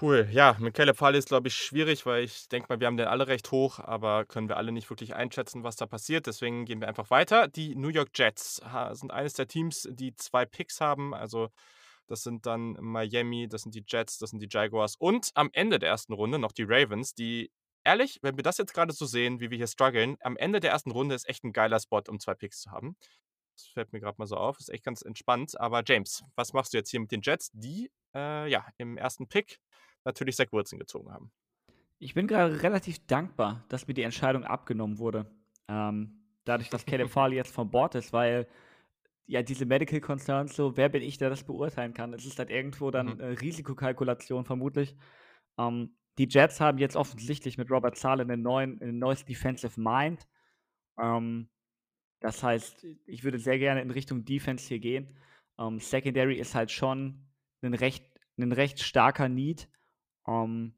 Cool. Ja, mit Caleb Farley ist, glaube ich, schwierig, weil ich denke mal, wir haben den alle recht hoch, aber können wir alle nicht wirklich einschätzen, was da passiert. Deswegen gehen wir einfach weiter. Die New York Jets sind eines der Teams, die zwei Picks haben. Also Das sind dann Miami, das sind die Jets, das sind die Jaguars und am Ende der ersten Runde noch die Ravens, die ehrlich, wenn wir das jetzt gerade so sehen, wie wir hier strugglen, am Ende der ersten Runde ist echt ein geiler Spot, um zwei Picks zu haben. Das fällt mir gerade mal so auf, ist echt ganz entspannt. Aber James, was machst du jetzt hier mit den Jets, die äh, ja im ersten Pick natürlich Zach Wilson gezogen haben? Ich bin gerade relativ dankbar, dass mir die Entscheidung abgenommen wurde. Ähm, dadurch, dass Caleb Farley jetzt von Bord ist, weil ja diese Medical Concerns, so wer bin ich, der das beurteilen kann? Es ist halt irgendwo dann Mhm. äh, Risikokalkulation vermutlich. Ähm, die Jets haben jetzt offensichtlich mit Robert Sala einen neuen, ein neues Defensive Mind. Ähm, das heißt, ich würde sehr gerne in Richtung Defense hier gehen. Ähm, Secondary ist halt schon ein recht, ein recht starker Need. Ähm,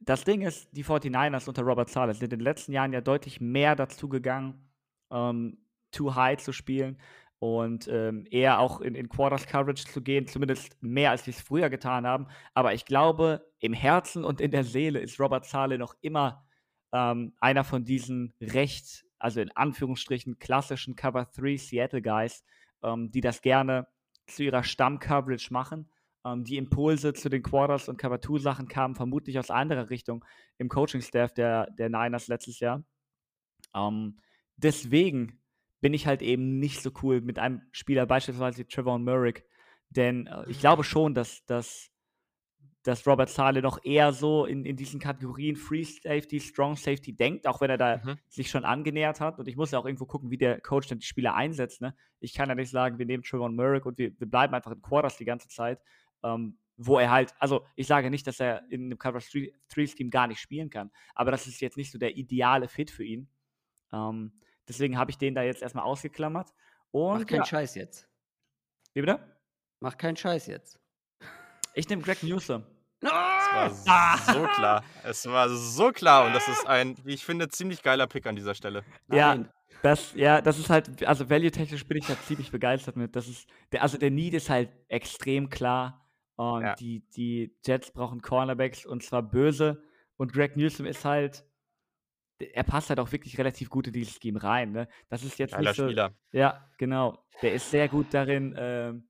das Ding ist, die 49ers unter Robert Sala sind in den letzten Jahren ja deutlich mehr dazu gegangen, ähm, too high zu spielen und eher auch in, in Quarters Coverage zu gehen, zumindest mehr als sie es früher getan haben. Aber ich glaube, im Herzen und in der Seele ist Robert Sale noch immer einer von diesen recht, also in Anführungsstrichen klassischen Cover 3 Seattle Guys, ähm, die das gerne zu ihrer Stamm-Coverage machen. Ähm, die Impulse zu den Quarters und Cover 2 Sachen kamen vermutlich aus anderer Richtung im Coaching-Staff der, der Niners letztes Jahr. Ähm, deswegen bin ich halt eben nicht so cool mit einem Spieler, beispielsweise Trevor Murray, denn äh, ich glaube schon, dass, dass, dass Robert Sale noch eher so in, in diesen Kategorien Free Safety, Strong Safety denkt, auch wenn er da Mhm. sich schon angenähert hat. Und ich muss ja auch irgendwo gucken, wie der Coach dann die Spieler einsetzt. Ne? Ich kann ja nicht sagen, wir nehmen Trevor Murray und wir, wir bleiben einfach in Quarters die ganze Zeit, ähm, wo er halt, also ich sage nicht, dass er in einem Cover 3-Scheme gar nicht spielen kann, aber das ist jetzt nicht so der ideale Fit für ihn. Ähm, deswegen habe ich den da jetzt erstmal ausgeklammert. Mach Und keinen ja, Scheiß jetzt. wie bitte? Mach keinen Scheiß jetzt. Ich nehme Greg Newsom. Es war so klar. Es war so klar und das ist ein, wie ich finde, ziemlich geiler Pick an dieser Stelle. Ja. Das, ja, das ist halt, also value-technisch bin ich da ziemlich begeistert mit. Das ist, der, also der Need ist halt extrem klar. Und Ja. die, die Jets brauchen Cornerbacks und zwar böse. Und Greg Newsom ist halt, er passt halt auch wirklich relativ gut in dieses Scheme rein. Ne? Das ist jetzt Geiler nicht so, Spieler. Ja, genau. Der ist sehr gut darin, ähm,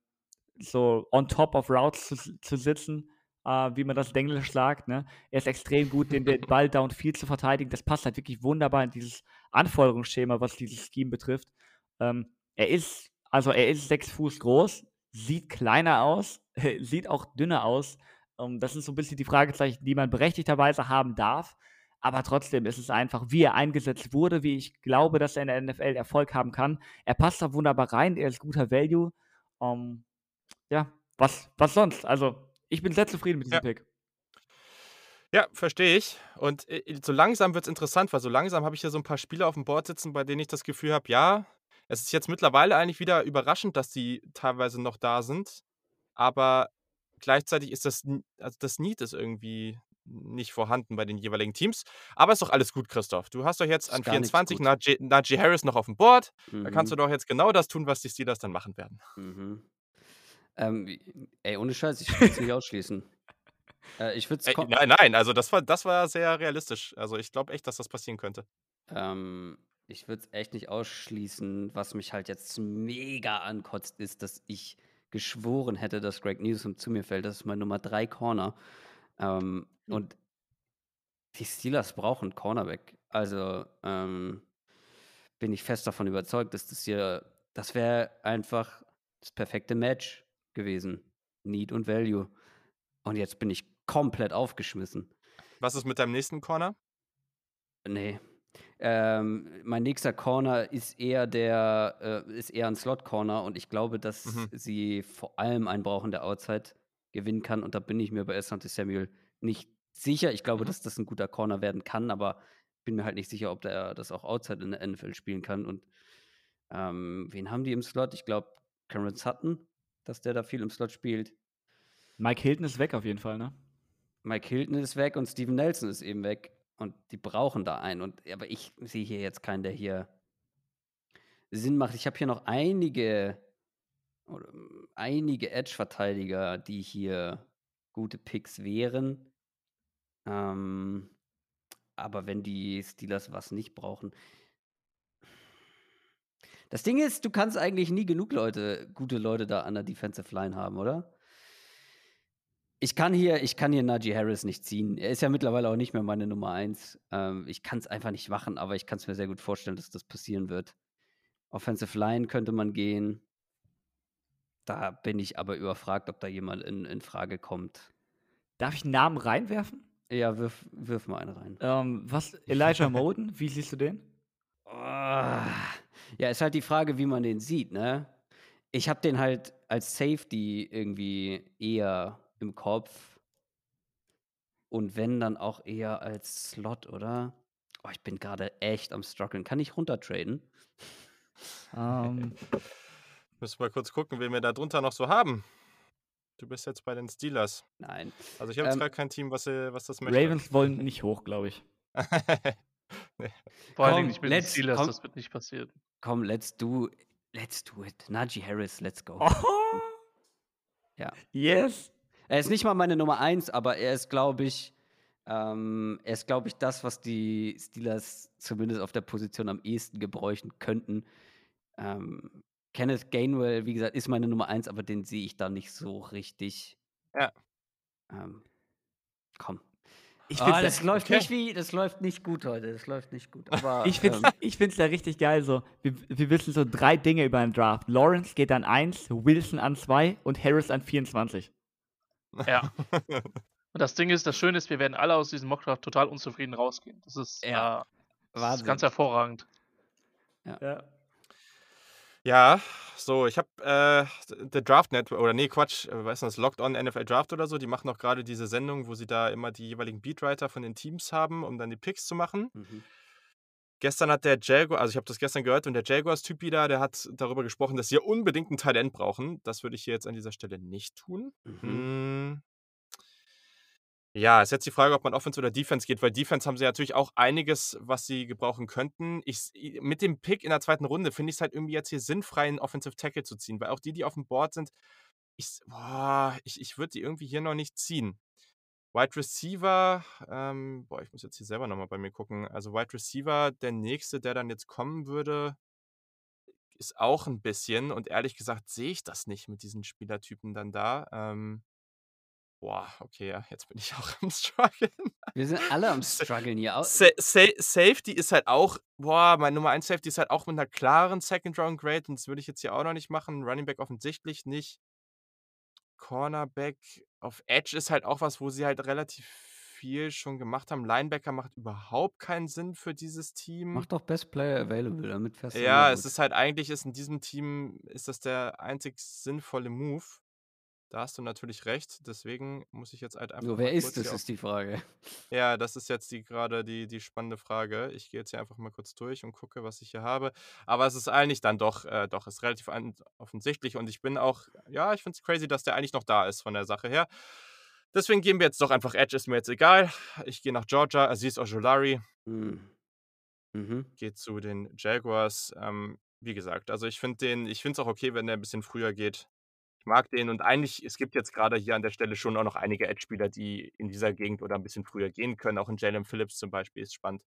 so on top of Routes zu, zu sitzen, äh, wie man das in Englisch sagt. Ne? Er ist extrem gut, den, den Ball downfield zu verteidigen. Das passt halt wirklich wunderbar in dieses Anforderungsschema, was dieses Scheme betrifft. Ähm, er ist, also er ist sechs Fuß groß, sieht kleiner aus, sieht auch dünner aus. Ähm, das sind so ein bisschen die Fragezeichen, die man berechtigterweise haben darf. Aber trotzdem ist es einfach, wie er eingesetzt wurde, wie ich glaube, dass er in der NFL Erfolg haben kann. Er passt da wunderbar rein, er ist guter Value. Ähm, ja, was, was sonst? Also, ich bin sehr zufrieden mit diesem Ja. Pick. Ja, verstehe ich. Und äh, so langsam wird es interessant, weil so langsam habe ich hier so ein paar Spieler auf dem Board sitzen, bei denen ich das Gefühl habe, ja, es ist jetzt mittlerweile eigentlich wieder überraschend, dass die teilweise noch da sind. Aber gleichzeitig ist das, also das Need ist irgendwie nicht vorhanden bei den jeweiligen Teams. Aber ist doch alles gut, Christoph. Du hast doch jetzt Ist an gar nichts 24 gut. Najee, Najee Harris noch auf dem Board. Da kannst du Mhm. doch jetzt genau das tun, was die Steelers dann machen werden. Mhm. Ähm, ey, ohne Scheiß, ich würde es nicht ausschließen. Äh, ich würde es nein, nein, also das war, das war sehr realistisch. Also ich glaube echt, dass das passieren könnte. ähm, ich würde es echt nicht ausschließen. Was mich halt jetzt mega ankotzt, ist, dass ich geschworen hätte, dass Greg Newsom zu mir fällt. Das ist mein Nummer 3 Corner. Ähm, Hm. Und die Steelers brauchen Cornerback. Also ähm, bin ich fest davon überzeugt, dass das hier, das wäre einfach das perfekte Match gewesen. Need und Value. Und jetzt bin ich komplett aufgeschmissen. Was ist mit deinem nächsten Corner? Nee. Ähm, mein nächster Corner ist eher der, äh, ist eher ein Slot-Corner und ich glaube, dass Mhm. sie vor allem einen brauchen, der Outside gewinnen kann. Und da bin ich mir bei Asante Samuel nicht sicher. Ich glaube, Mhm. dass das ein guter Corner werden kann, aber bin mir halt nicht sicher, ob der das auch Outside in der NFL spielen kann. Und ähm, wen haben die im Slot? Ich glaube, Cameron Sutton, dass der da viel im Slot spielt. Mike Hilton ist weg auf jeden Fall, ne? Mike Hilton ist weg und Steven Nelson ist eben weg. Und die brauchen da einen. Und, aber ich sehe hier jetzt keinen, der hier Sinn macht. Ich habe hier noch einige, ähm, einige Edge-Verteidiger, die hier gute Picks wären. Ähm, aber wenn die Steelers was nicht brauchen. Das Ding ist, du kannst eigentlich nie genug Leute, gute Leute da an der Defensive Line haben, oder? Ich kann hier, ich kann hier Najee Harris nicht ziehen. Er ist ja mittlerweile auch nicht mehr meine Nummer eins. Ähm, ich kann es einfach nicht machen, aber ich kann es mir sehr gut vorstellen, dass das passieren wird. Offensive Line könnte man gehen. Da bin ich aber überfragt, ob da jemand in, in Frage kommt. Darf ich einen Namen reinwerfen? Ja, wirf, wirf mal einen rein. Ähm, was? Elijah Moden? Wie siehst du den? Oh, ja, ist halt die Frage, wie man den sieht, ne? Ich habe den halt als Safety irgendwie eher im Kopf. Und wenn, dann auch eher als Slot, oder? Oh, ich bin gerade echt am struggeln. Kann ich runtertraden? Ähm, Müssen wir kurz gucken, wen wir da drunter noch so haben. Du bist jetzt bei den Steelers. Nein. Also ich habe jetzt Ähm, gerade kein Team, was, äh, was das möchte. Ravens wollen nicht hoch, glaube ich. Vor allen Komm, Dingen nicht mit den let's- Steelers, komm. das wird nicht passieren. Komm, let's do, let's do it. Najee Harris, let's go. Oh. Ja. Yes. Er ist nicht mal meine Nummer eins, aber er ist, glaube ich, ähm, er ist, glaube ich, das, was die Steelers zumindest auf der Position am ehesten gebräuchen könnten. Ähm, Kenneth Gainwell, wie gesagt, ist meine Nummer eins, aber den sehe ich da nicht so richtig. Ja. Ähm, komm. Ich find's das da- läuft okay. nicht wie, das läuft nicht gut heute. Das läuft nicht gut. Aber Ich finde es ähm, find's da richtig geil. So. Wir, wir wissen so drei Dinge über den Draft. Lawrence geht an 1, Wilson an 2 und Harris an 24. Ja. Und das Ding ist, das Schöne ist, wir werden alle aus diesem Mockdraft total unzufrieden rausgehen. Das ist, Ja. äh, das ist ganz hervorragend. Ja. Ja, so, ich habe äh, The Draft Network, oder nee, Quatsch, äh, weißt du das, Locked On NFL Draft oder so, die machen auch gerade diese Sendung, wo sie da immer die jeweiligen Beatwriter von den Teams haben, um dann die Picks zu machen. mhm. Gestern hat der Jaguar, also ich habe das gestern gehört und der Jaguars-Typ wieder, der hat darüber gesprochen, dass sie ja unbedingt ein Talent brauchen. Das würde ich hier jetzt an dieser Stelle nicht tun. Mhm. Ja, ist jetzt die Frage, ob man Offense oder Defense geht, weil Defense haben sie natürlich auch einiges, was sie gebrauchen könnten. Ich, mit dem Pick in der zweiten Runde finde ich es halt irgendwie jetzt hier sinnfrei, einen Offensive Tackle zu ziehen, weil auch die, die auf dem Board sind, ich, ich, ich würde die irgendwie hier noch nicht ziehen. Wide Receiver, ähm, boah, ich muss jetzt hier selber nochmal bei mir gucken. Also Wide Receiver, der nächste, der dann jetzt kommen würde, ist auch ein bisschen. Und ehrlich gesagt sehe ich das nicht mit diesen Spielertypen dann da. Ähm, boah, okay, ja, jetzt bin ich auch am struggeln. Wir sind alle am struggeln hier. Sa Sa Safety ist halt auch, boah, mein Nummer 1 Safety ist halt auch mit einer klaren Second Round Grade und das würde ich jetzt hier auch noch nicht machen. Running Back offensichtlich nicht. Cornerback auf Edge ist halt auch was, wo sie halt relativ viel schon gemacht haben. Linebacker macht überhaupt keinen Sinn für dieses Team. Mach doch Best Player Available, damit du Ja, es ist halt eigentlich ist in diesem Team ist das der einzig sinnvolle Move. Da hast du natürlich recht. Deswegen muss ich jetzt halt einfach So, mal wer ist das, ist die Frage. ja, das ist jetzt die gerade die, die spannende Frage. Ich gehe jetzt hier einfach mal kurz durch und gucke, was ich hier habe. Aber es ist eigentlich dann doch, äh, doch, ist relativ offensichtlich. Und ich bin auch, ja, ich finde es crazy, dass der eigentlich noch da ist von der Sache her. Deswegen gehen wir jetzt doch einfach Edge, ist mir jetzt egal. Ich gehe nach Georgia, Aziz Ojolari Hm. Mhm. geht zu den Jaguars. Ähm, wie gesagt, also ich finde den, ich finde es auch okay, wenn der ein bisschen früher geht. Ich mag den und eigentlich, es gibt jetzt gerade hier an der Stelle schon auch noch einige Edge-Spieler, die in dieser Gegend oder ein bisschen früher gehen können. Auch in Jalen Phillips zum Beispiel ist spannend.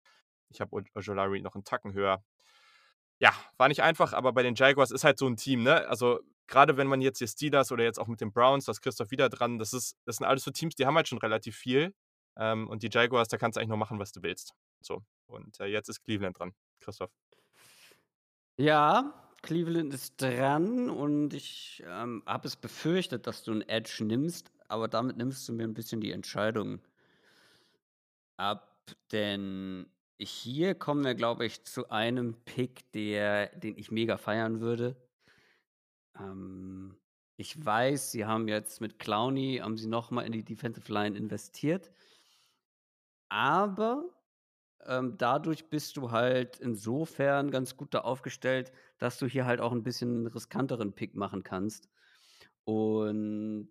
Ich habe Ojolari noch einen Tacken höher. Ja, war nicht einfach, aber bei den Jaguars ist halt so ein Team, ne? Also gerade wenn man jetzt die Steelers oder jetzt auch mit den Browns, da ist Christoph wieder dran, das, ist, das sind alles so Teams, die haben halt schon relativ viel. Ähm, und die Jaguars, da kannst du eigentlich noch machen, was du willst. So. Und äh, jetzt ist Cleveland dran. Christoph. Ja, Cleveland ist dran und ich ähm, habe es befürchtet, dass du einen Edge nimmst, aber damit nimmst du mir ein bisschen die Entscheidung ab, denn hier kommen wir, glaube ich, zu einem Pick, der, den ich mega feiern würde. Ähm, ich weiß, sie haben jetzt mit Clowney, haben sie nochmal in die Defensive Line investiert, aber ähm, dadurch bist du halt insofern ganz gut da aufgestellt, dass du hier halt auch ein bisschen einen riskanteren Pick machen kannst. Und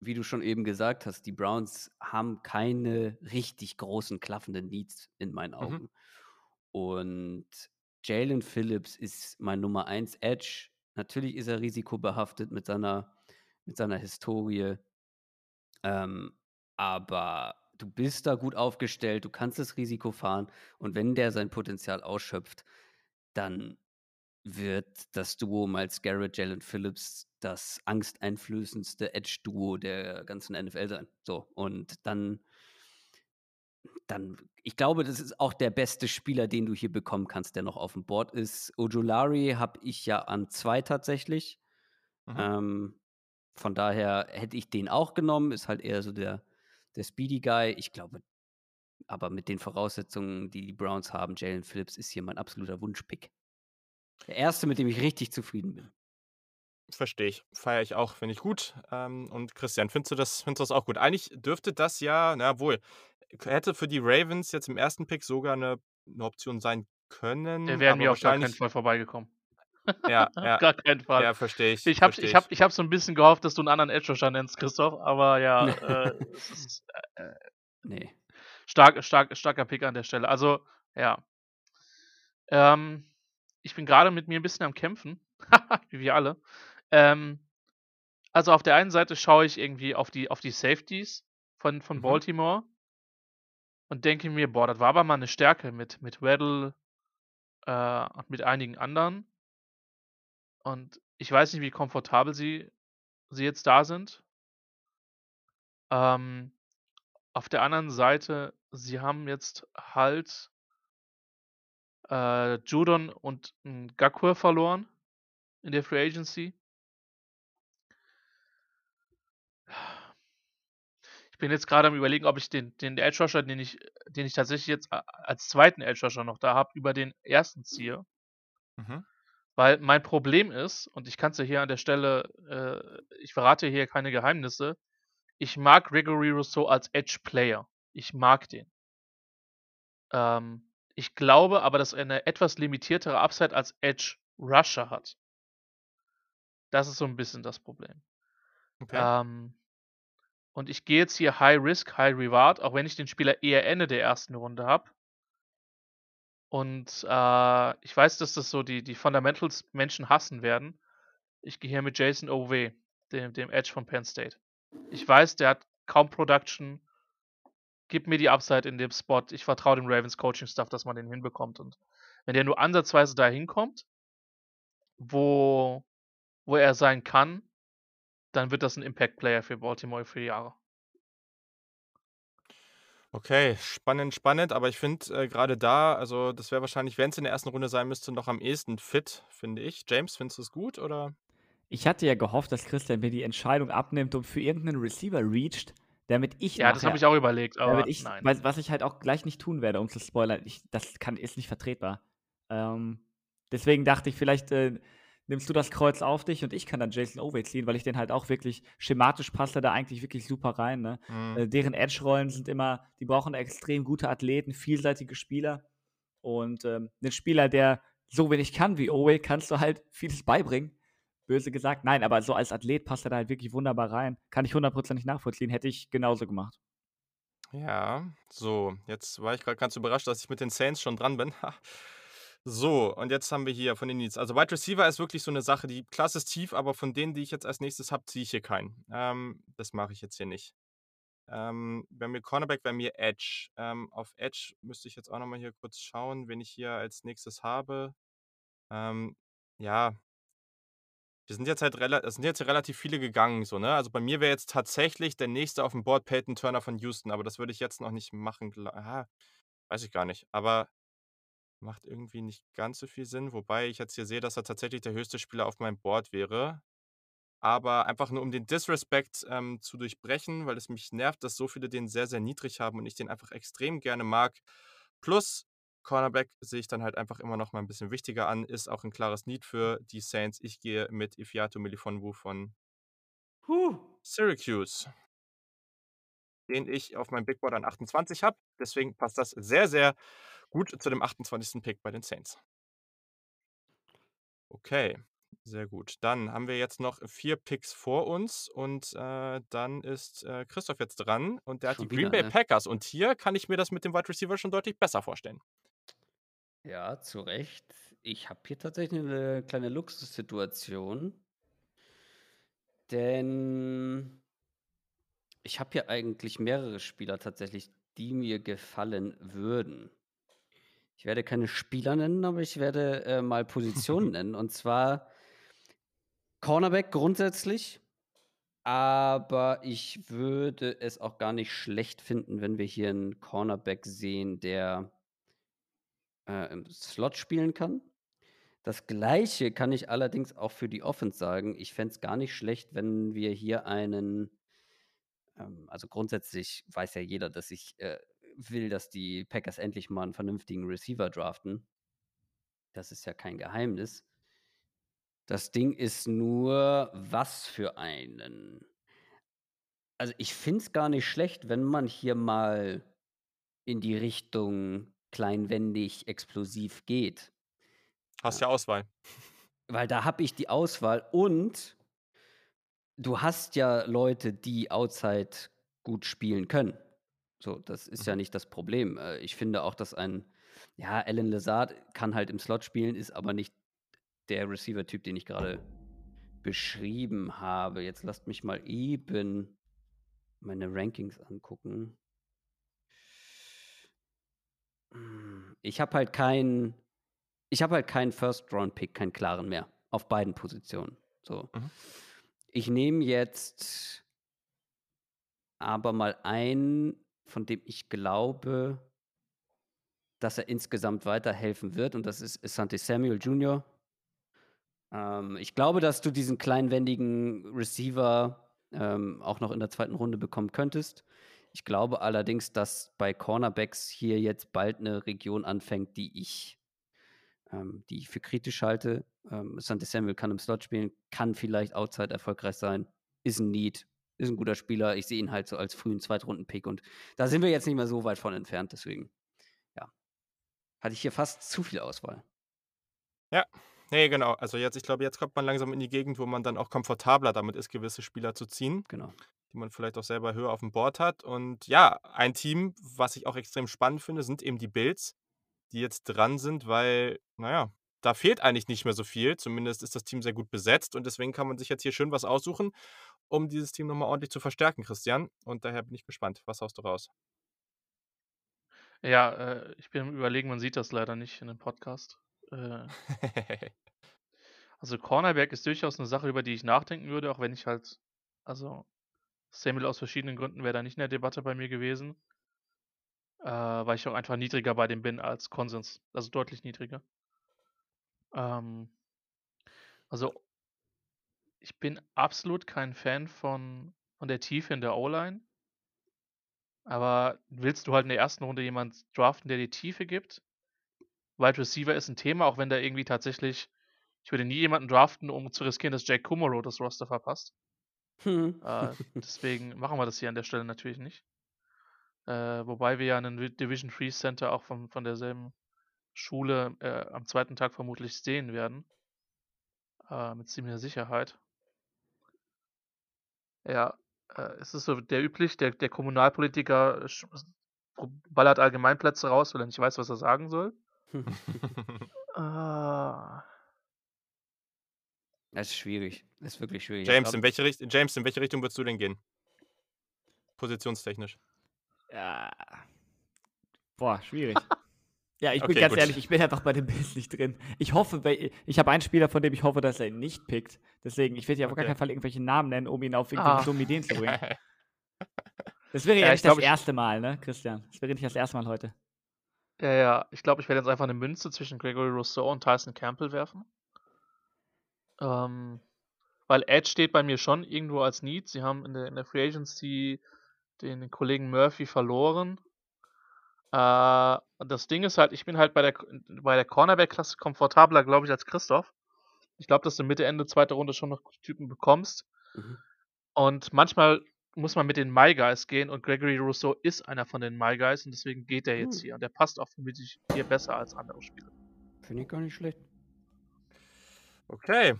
wie du schon eben gesagt hast, die Browns haben keine richtig großen klaffenden Needs in meinen Mhm. Augen. Und Jalen Phillips ist mein Nummer 1 Edge. Natürlich ist er risikobehaftet mit seiner, mit seiner Historie. Ähm, aber du bist da gut aufgestellt, du kannst das Risiko fahren und wenn der sein Potenzial ausschöpft, dann wird das Duo Miles Garrett, Jalen Phillips das angsteinflößendste Edge-Duo der ganzen NFL sein. So, und dann, dann, ich glaube, das ist auch der beste Spieler, den du hier bekommen kannst, der noch auf dem Board ist. Ojulari habe ich ja an zwei tatsächlich. Mhm. Ähm, von daher hätte ich den auch genommen, ist halt eher so der, der Speedy Guy. Ich glaube, aber mit den Voraussetzungen, die die Browns haben, Jalen Phillips ist hier mein absoluter Wunschpick. Der erste, mit dem ich richtig zufrieden bin. Verstehe ich. Feiere ich auch, finde ich gut. Ähm, und Christian, findest du, das, findest du das auch gut? Eigentlich dürfte das ja, na wohl, hätte für die Ravens jetzt im ersten Pick sogar eine, eine Option sein können. Der wäre mir auf gar keinen Fall vorbeigekommen. Ja, ja. gar keinen Fall. Ja, verstehe ich. Ich habe ich hab, ich hab so ein bisschen gehofft, dass du einen anderen Edge nennst, Christoph, aber ja, äh, es ist, äh, nee. Stark, stark, starker Pick an der Stelle. Also, ja. Ähm, ich bin gerade mit mir ein bisschen am Kämpfen, wie wir alle. Ähm, also auf der einen Seite schaue ich irgendwie auf die, auf die Safeties von, von mhm. Baltimore und denke mir, boah, das war aber mal eine Stärke mit, mit Weddle äh, und mit einigen anderen. Und ich weiß nicht, wie komfortabel sie, sie jetzt da sind. Ähm, auf der anderen Seite, sie haben jetzt halt äh, Judon und Gakur verloren in der Free Agency. Ich bin jetzt gerade am überlegen, ob ich den, den Edge Rusher, den ich, den ich tatsächlich jetzt als zweiten Edge Rusher noch da habe, über den ersten ziehe. Mhm. Weil mein Problem ist, und ich kann es ja hier an der Stelle, äh, ich verrate hier keine Geheimnisse, ich mag Gregory Rousseau als Edge Player. Ich mag den. Ähm, ich glaube aber, dass er eine etwas limitiertere Upside als Edge Rusher hat. Das ist so ein bisschen das Problem. Okay. Ähm, und ich gehe jetzt hier High Risk, High Reward, auch wenn ich den Spieler eher Ende der ersten Runde habe. Und äh, ich weiß, dass das so die, die Fundamentals Menschen hassen werden. Ich gehe hier mit Jason Owe, dem, dem Edge von Penn State. Ich weiß, der hat kaum Production, gib mir die Upside in dem Spot. Ich vertraue dem Ravens Coaching Staff, dass man den hinbekommt. Und wenn der nur ansatzweise da hinkommt, wo, wo er sein kann, dann wird das ein Impact Player für Baltimore für Jahre. Okay, spannend, spannend, aber ich finde äh, gerade da, also das wäre wahrscheinlich, wenn es in der ersten Runde sein müsste, noch am ehesten fit, finde ich. James, findest du es gut oder? Ich hatte ja gehofft, dass Christian mir die Entscheidung abnimmt und für irgendeinen Receiver reached, damit ich Ja, das habe ich auch überlegt, aber ich, nein. Was, was ich halt auch gleich nicht tun werde, um zu spoilern. Ich, das kann, ist nicht vertretbar. Ähm, deswegen dachte ich, vielleicht äh, nimmst du das Kreuz auf dich und ich kann dann Jason Oway ziehen, weil ich den halt auch wirklich schematisch passe da eigentlich wirklich super rein. Ne? Mhm. Äh, deren Edge-Rollen sind immer, die brauchen extrem gute Athleten, vielseitige Spieler. Und ähm, einen Spieler, der so wenig kann wie Oway, kannst du halt vieles beibringen böse gesagt. Nein, aber so als Athlet passt er da halt wirklich wunderbar rein. Kann ich hundertprozentig nachvollziehen. Hätte ich genauso gemacht. Ja, so, jetzt war ich gerade ganz überrascht, dass ich mit den Saints schon dran bin. so, und jetzt haben wir hier von den Needs. Also Wide Receiver ist wirklich so eine Sache, die Klasse ist tief, aber von denen, die ich jetzt als nächstes habe, ziehe ich hier keinen. Ähm, das mache ich jetzt hier nicht. Ähm, bei mir Cornerback, bei mir Edge. Ähm, auf Edge müsste ich jetzt auch nochmal hier kurz schauen, wen ich hier als nächstes habe. Ähm, ja, wir sind jetzt halt es sind jetzt relativ viele gegangen, so, ne? Also bei mir wäre jetzt tatsächlich der nächste auf dem Board Peyton Turner von Houston, aber das würde ich jetzt noch nicht machen. Aha, weiß ich gar nicht. Aber macht irgendwie nicht ganz so viel Sinn. Wobei ich jetzt hier sehe, dass er tatsächlich der höchste Spieler auf meinem Board wäre. Aber einfach nur um den Disrespect ähm, zu durchbrechen, weil es mich nervt, dass so viele den sehr, sehr niedrig haben und ich den einfach extrem gerne mag. Plus, Cornerback sehe ich dann halt einfach immer noch mal ein bisschen wichtiger an. Ist auch ein klares Need für die Saints. Ich gehe mit Ifiato Milifonwu von huh. Syracuse, den ich auf meinem Big Board an 28 habe. Deswegen passt das sehr, sehr gut zu dem 28. Pick bei den Saints. Okay, sehr gut. Dann haben wir jetzt noch vier Picks vor uns und äh, dann ist äh, Christoph jetzt dran und der schon hat die Green Bay ne? Packers. Und hier kann ich mir das mit dem Wide Receiver schon deutlich besser vorstellen. Ja, zu Recht. Ich habe hier tatsächlich eine kleine Luxussituation. Denn ich habe hier eigentlich mehrere Spieler tatsächlich, die mir gefallen würden. Ich werde keine Spieler nennen, aber ich werde äh, mal Positionen nennen. Und zwar Cornerback grundsätzlich. Aber ich würde es auch gar nicht schlecht finden, wenn wir hier einen Cornerback sehen, der äh, im Slot spielen kann. Das gleiche kann ich allerdings auch für die Offense sagen. Ich fände es gar nicht schlecht, wenn wir hier einen, ähm, also grundsätzlich weiß ja jeder, dass ich äh, will, dass die Packers endlich mal einen vernünftigen Receiver draften. Das ist ja kein Geheimnis. Das Ding ist nur, was für einen. Also ich finde es gar nicht schlecht, wenn man hier mal in die Richtung kleinwendig, explosiv geht. Hast ja Auswahl. Weil da habe ich die Auswahl und du hast ja Leute, die Outside gut spielen können. So, das ist ja Mhm. nicht das Problem. Äh, Ich finde auch, dass ein, ja, Alan Lazard kann halt im Slot spielen, ist aber nicht der Receiver-Typ, den ich gerade beschrieben habe. Jetzt lasst mich mal eben meine Rankings angucken. Ich habe halt keinen, ich habe halt keinen First-Round-Pick, keinen klaren mehr auf beiden Positionen. So. Mhm. Ich nehme jetzt aber mal einen, von dem ich glaube, dass er insgesamt weiterhelfen wird, und das ist Asante Samuel Jr. Ähm, ich glaube, dass du diesen kleinwendigen Receiver ähm, auch noch in der zweiten Runde bekommen könntest. Ich glaube allerdings, dass bei Cornerbacks hier jetzt bald eine Region anfängt, die ich, ähm, die ich für kritisch halte. Ähm, Asante Samuel kann im Slot spielen, kann vielleicht outside erfolgreich sein, ist ein Need, ist ein guter Spieler. Ich sehe ihn halt so als frühen Zweitrunden-Pick und da sind wir jetzt nicht mehr so weit von entfernt, deswegen, ja. Hatte ich hier fast zu viel Auswahl. Nee, genau. Also jetzt, ich glaube, jetzt kommt man langsam in die Gegend, wo man dann auch komfortabler damit ist, gewisse Spieler zu ziehen, Genau. die man vielleicht auch selber höher auf dem Board hat. Und ja, ein Team, was ich auch extrem spannend finde, sind eben die Bills, die jetzt dran sind, weil, naja, da fehlt eigentlich nicht mehr so viel. Zumindest ist das Team sehr gut besetzt und deswegen kann man sich jetzt hier schön was aussuchen, um dieses Team nochmal ordentlich zu verstärken, Christian. Und daher bin ich gespannt. Was haust du raus? Ja, äh, ich bin am Überlegen, man sieht das leider nicht in dem Podcast. Äh, also Cornerback ist durchaus eine Sache, über die ich nachdenken würde, auch wenn ich halt, also Samuel aus verschiedenen Gründen wäre da nicht in der Debatte bei mir gewesen, äh, weil ich auch einfach niedriger bei dem bin als Konsens, also deutlich niedriger. Ähm, also ich bin absolut kein Fan von, von der Tiefe in der O-Line. Aber willst du halt in der ersten Runde jemanden draften, der die Tiefe gibt? Wide Receiver ist ein Thema, auch wenn da irgendwie tatsächlich, ich würde nie jemanden draften, um zu riskieren, dass Jake Kumaro das Roster verpasst. Hm. Äh, deswegen machen wir das hier an der Stelle natürlich nicht. Äh, wobei wir ja einen Vi- Division 3 Center auch von, von derselben Schule äh, am zweiten Tag vermutlich sehen werden. Äh, mit ziemlicher Sicherheit. Ja, äh, es ist so der üblich, der, der Kommunalpolitiker ballert Allgemeinplätze raus, weil er nicht weiß, was er sagen soll. Ah, Das ist schwierig. Das ist wirklich schwierig. James, in welche Richt James, in welche Richtung würdest du denn gehen? Positionstechnisch. Ja. Boah, schwierig. Ja, ich bin Okay, ganz gut. ehrlich, ich bin einfach bei dem Bild nicht drin. Ich hoffe, ich habe einen Spieler, von dem ich hoffe, dass er ihn nicht pickt. Deswegen, ich werde hier auf gar Okay. keinen Fall irgendwelche Namen nennen, um ihn auf irgendwelche Ah. dummen Ideen zu bringen. Das wäre ja, Ja, ich nicht glaub, das erste Mal, ne, Christian? Das wäre nicht das erste Mal heute. ja, ja, ich glaube, ich werde jetzt einfach eine Münze zwischen Gregory Rousseau und Tyson Campbell werfen. Ähm, weil Edge steht bei mir schon irgendwo als Need. Sie haben in der, in der Free Agency den Kollegen Murphy verloren. Äh, und das Ding ist halt, ich bin halt bei der, bei der Cornerback-Klasse komfortabler, glaube ich, als Christoph. Ich glaube, dass du Mitte, Ende, zweite Runde schon noch Typen bekommst. Mhm. Und manchmal muss man mit den My Guys gehen und Gregory Rousseau ist einer von den My Guys und deswegen geht der jetzt Hm. hier. Und der passt auch für mich hier besser als andere Spieler. Finde ich gar nicht schlecht. Okay.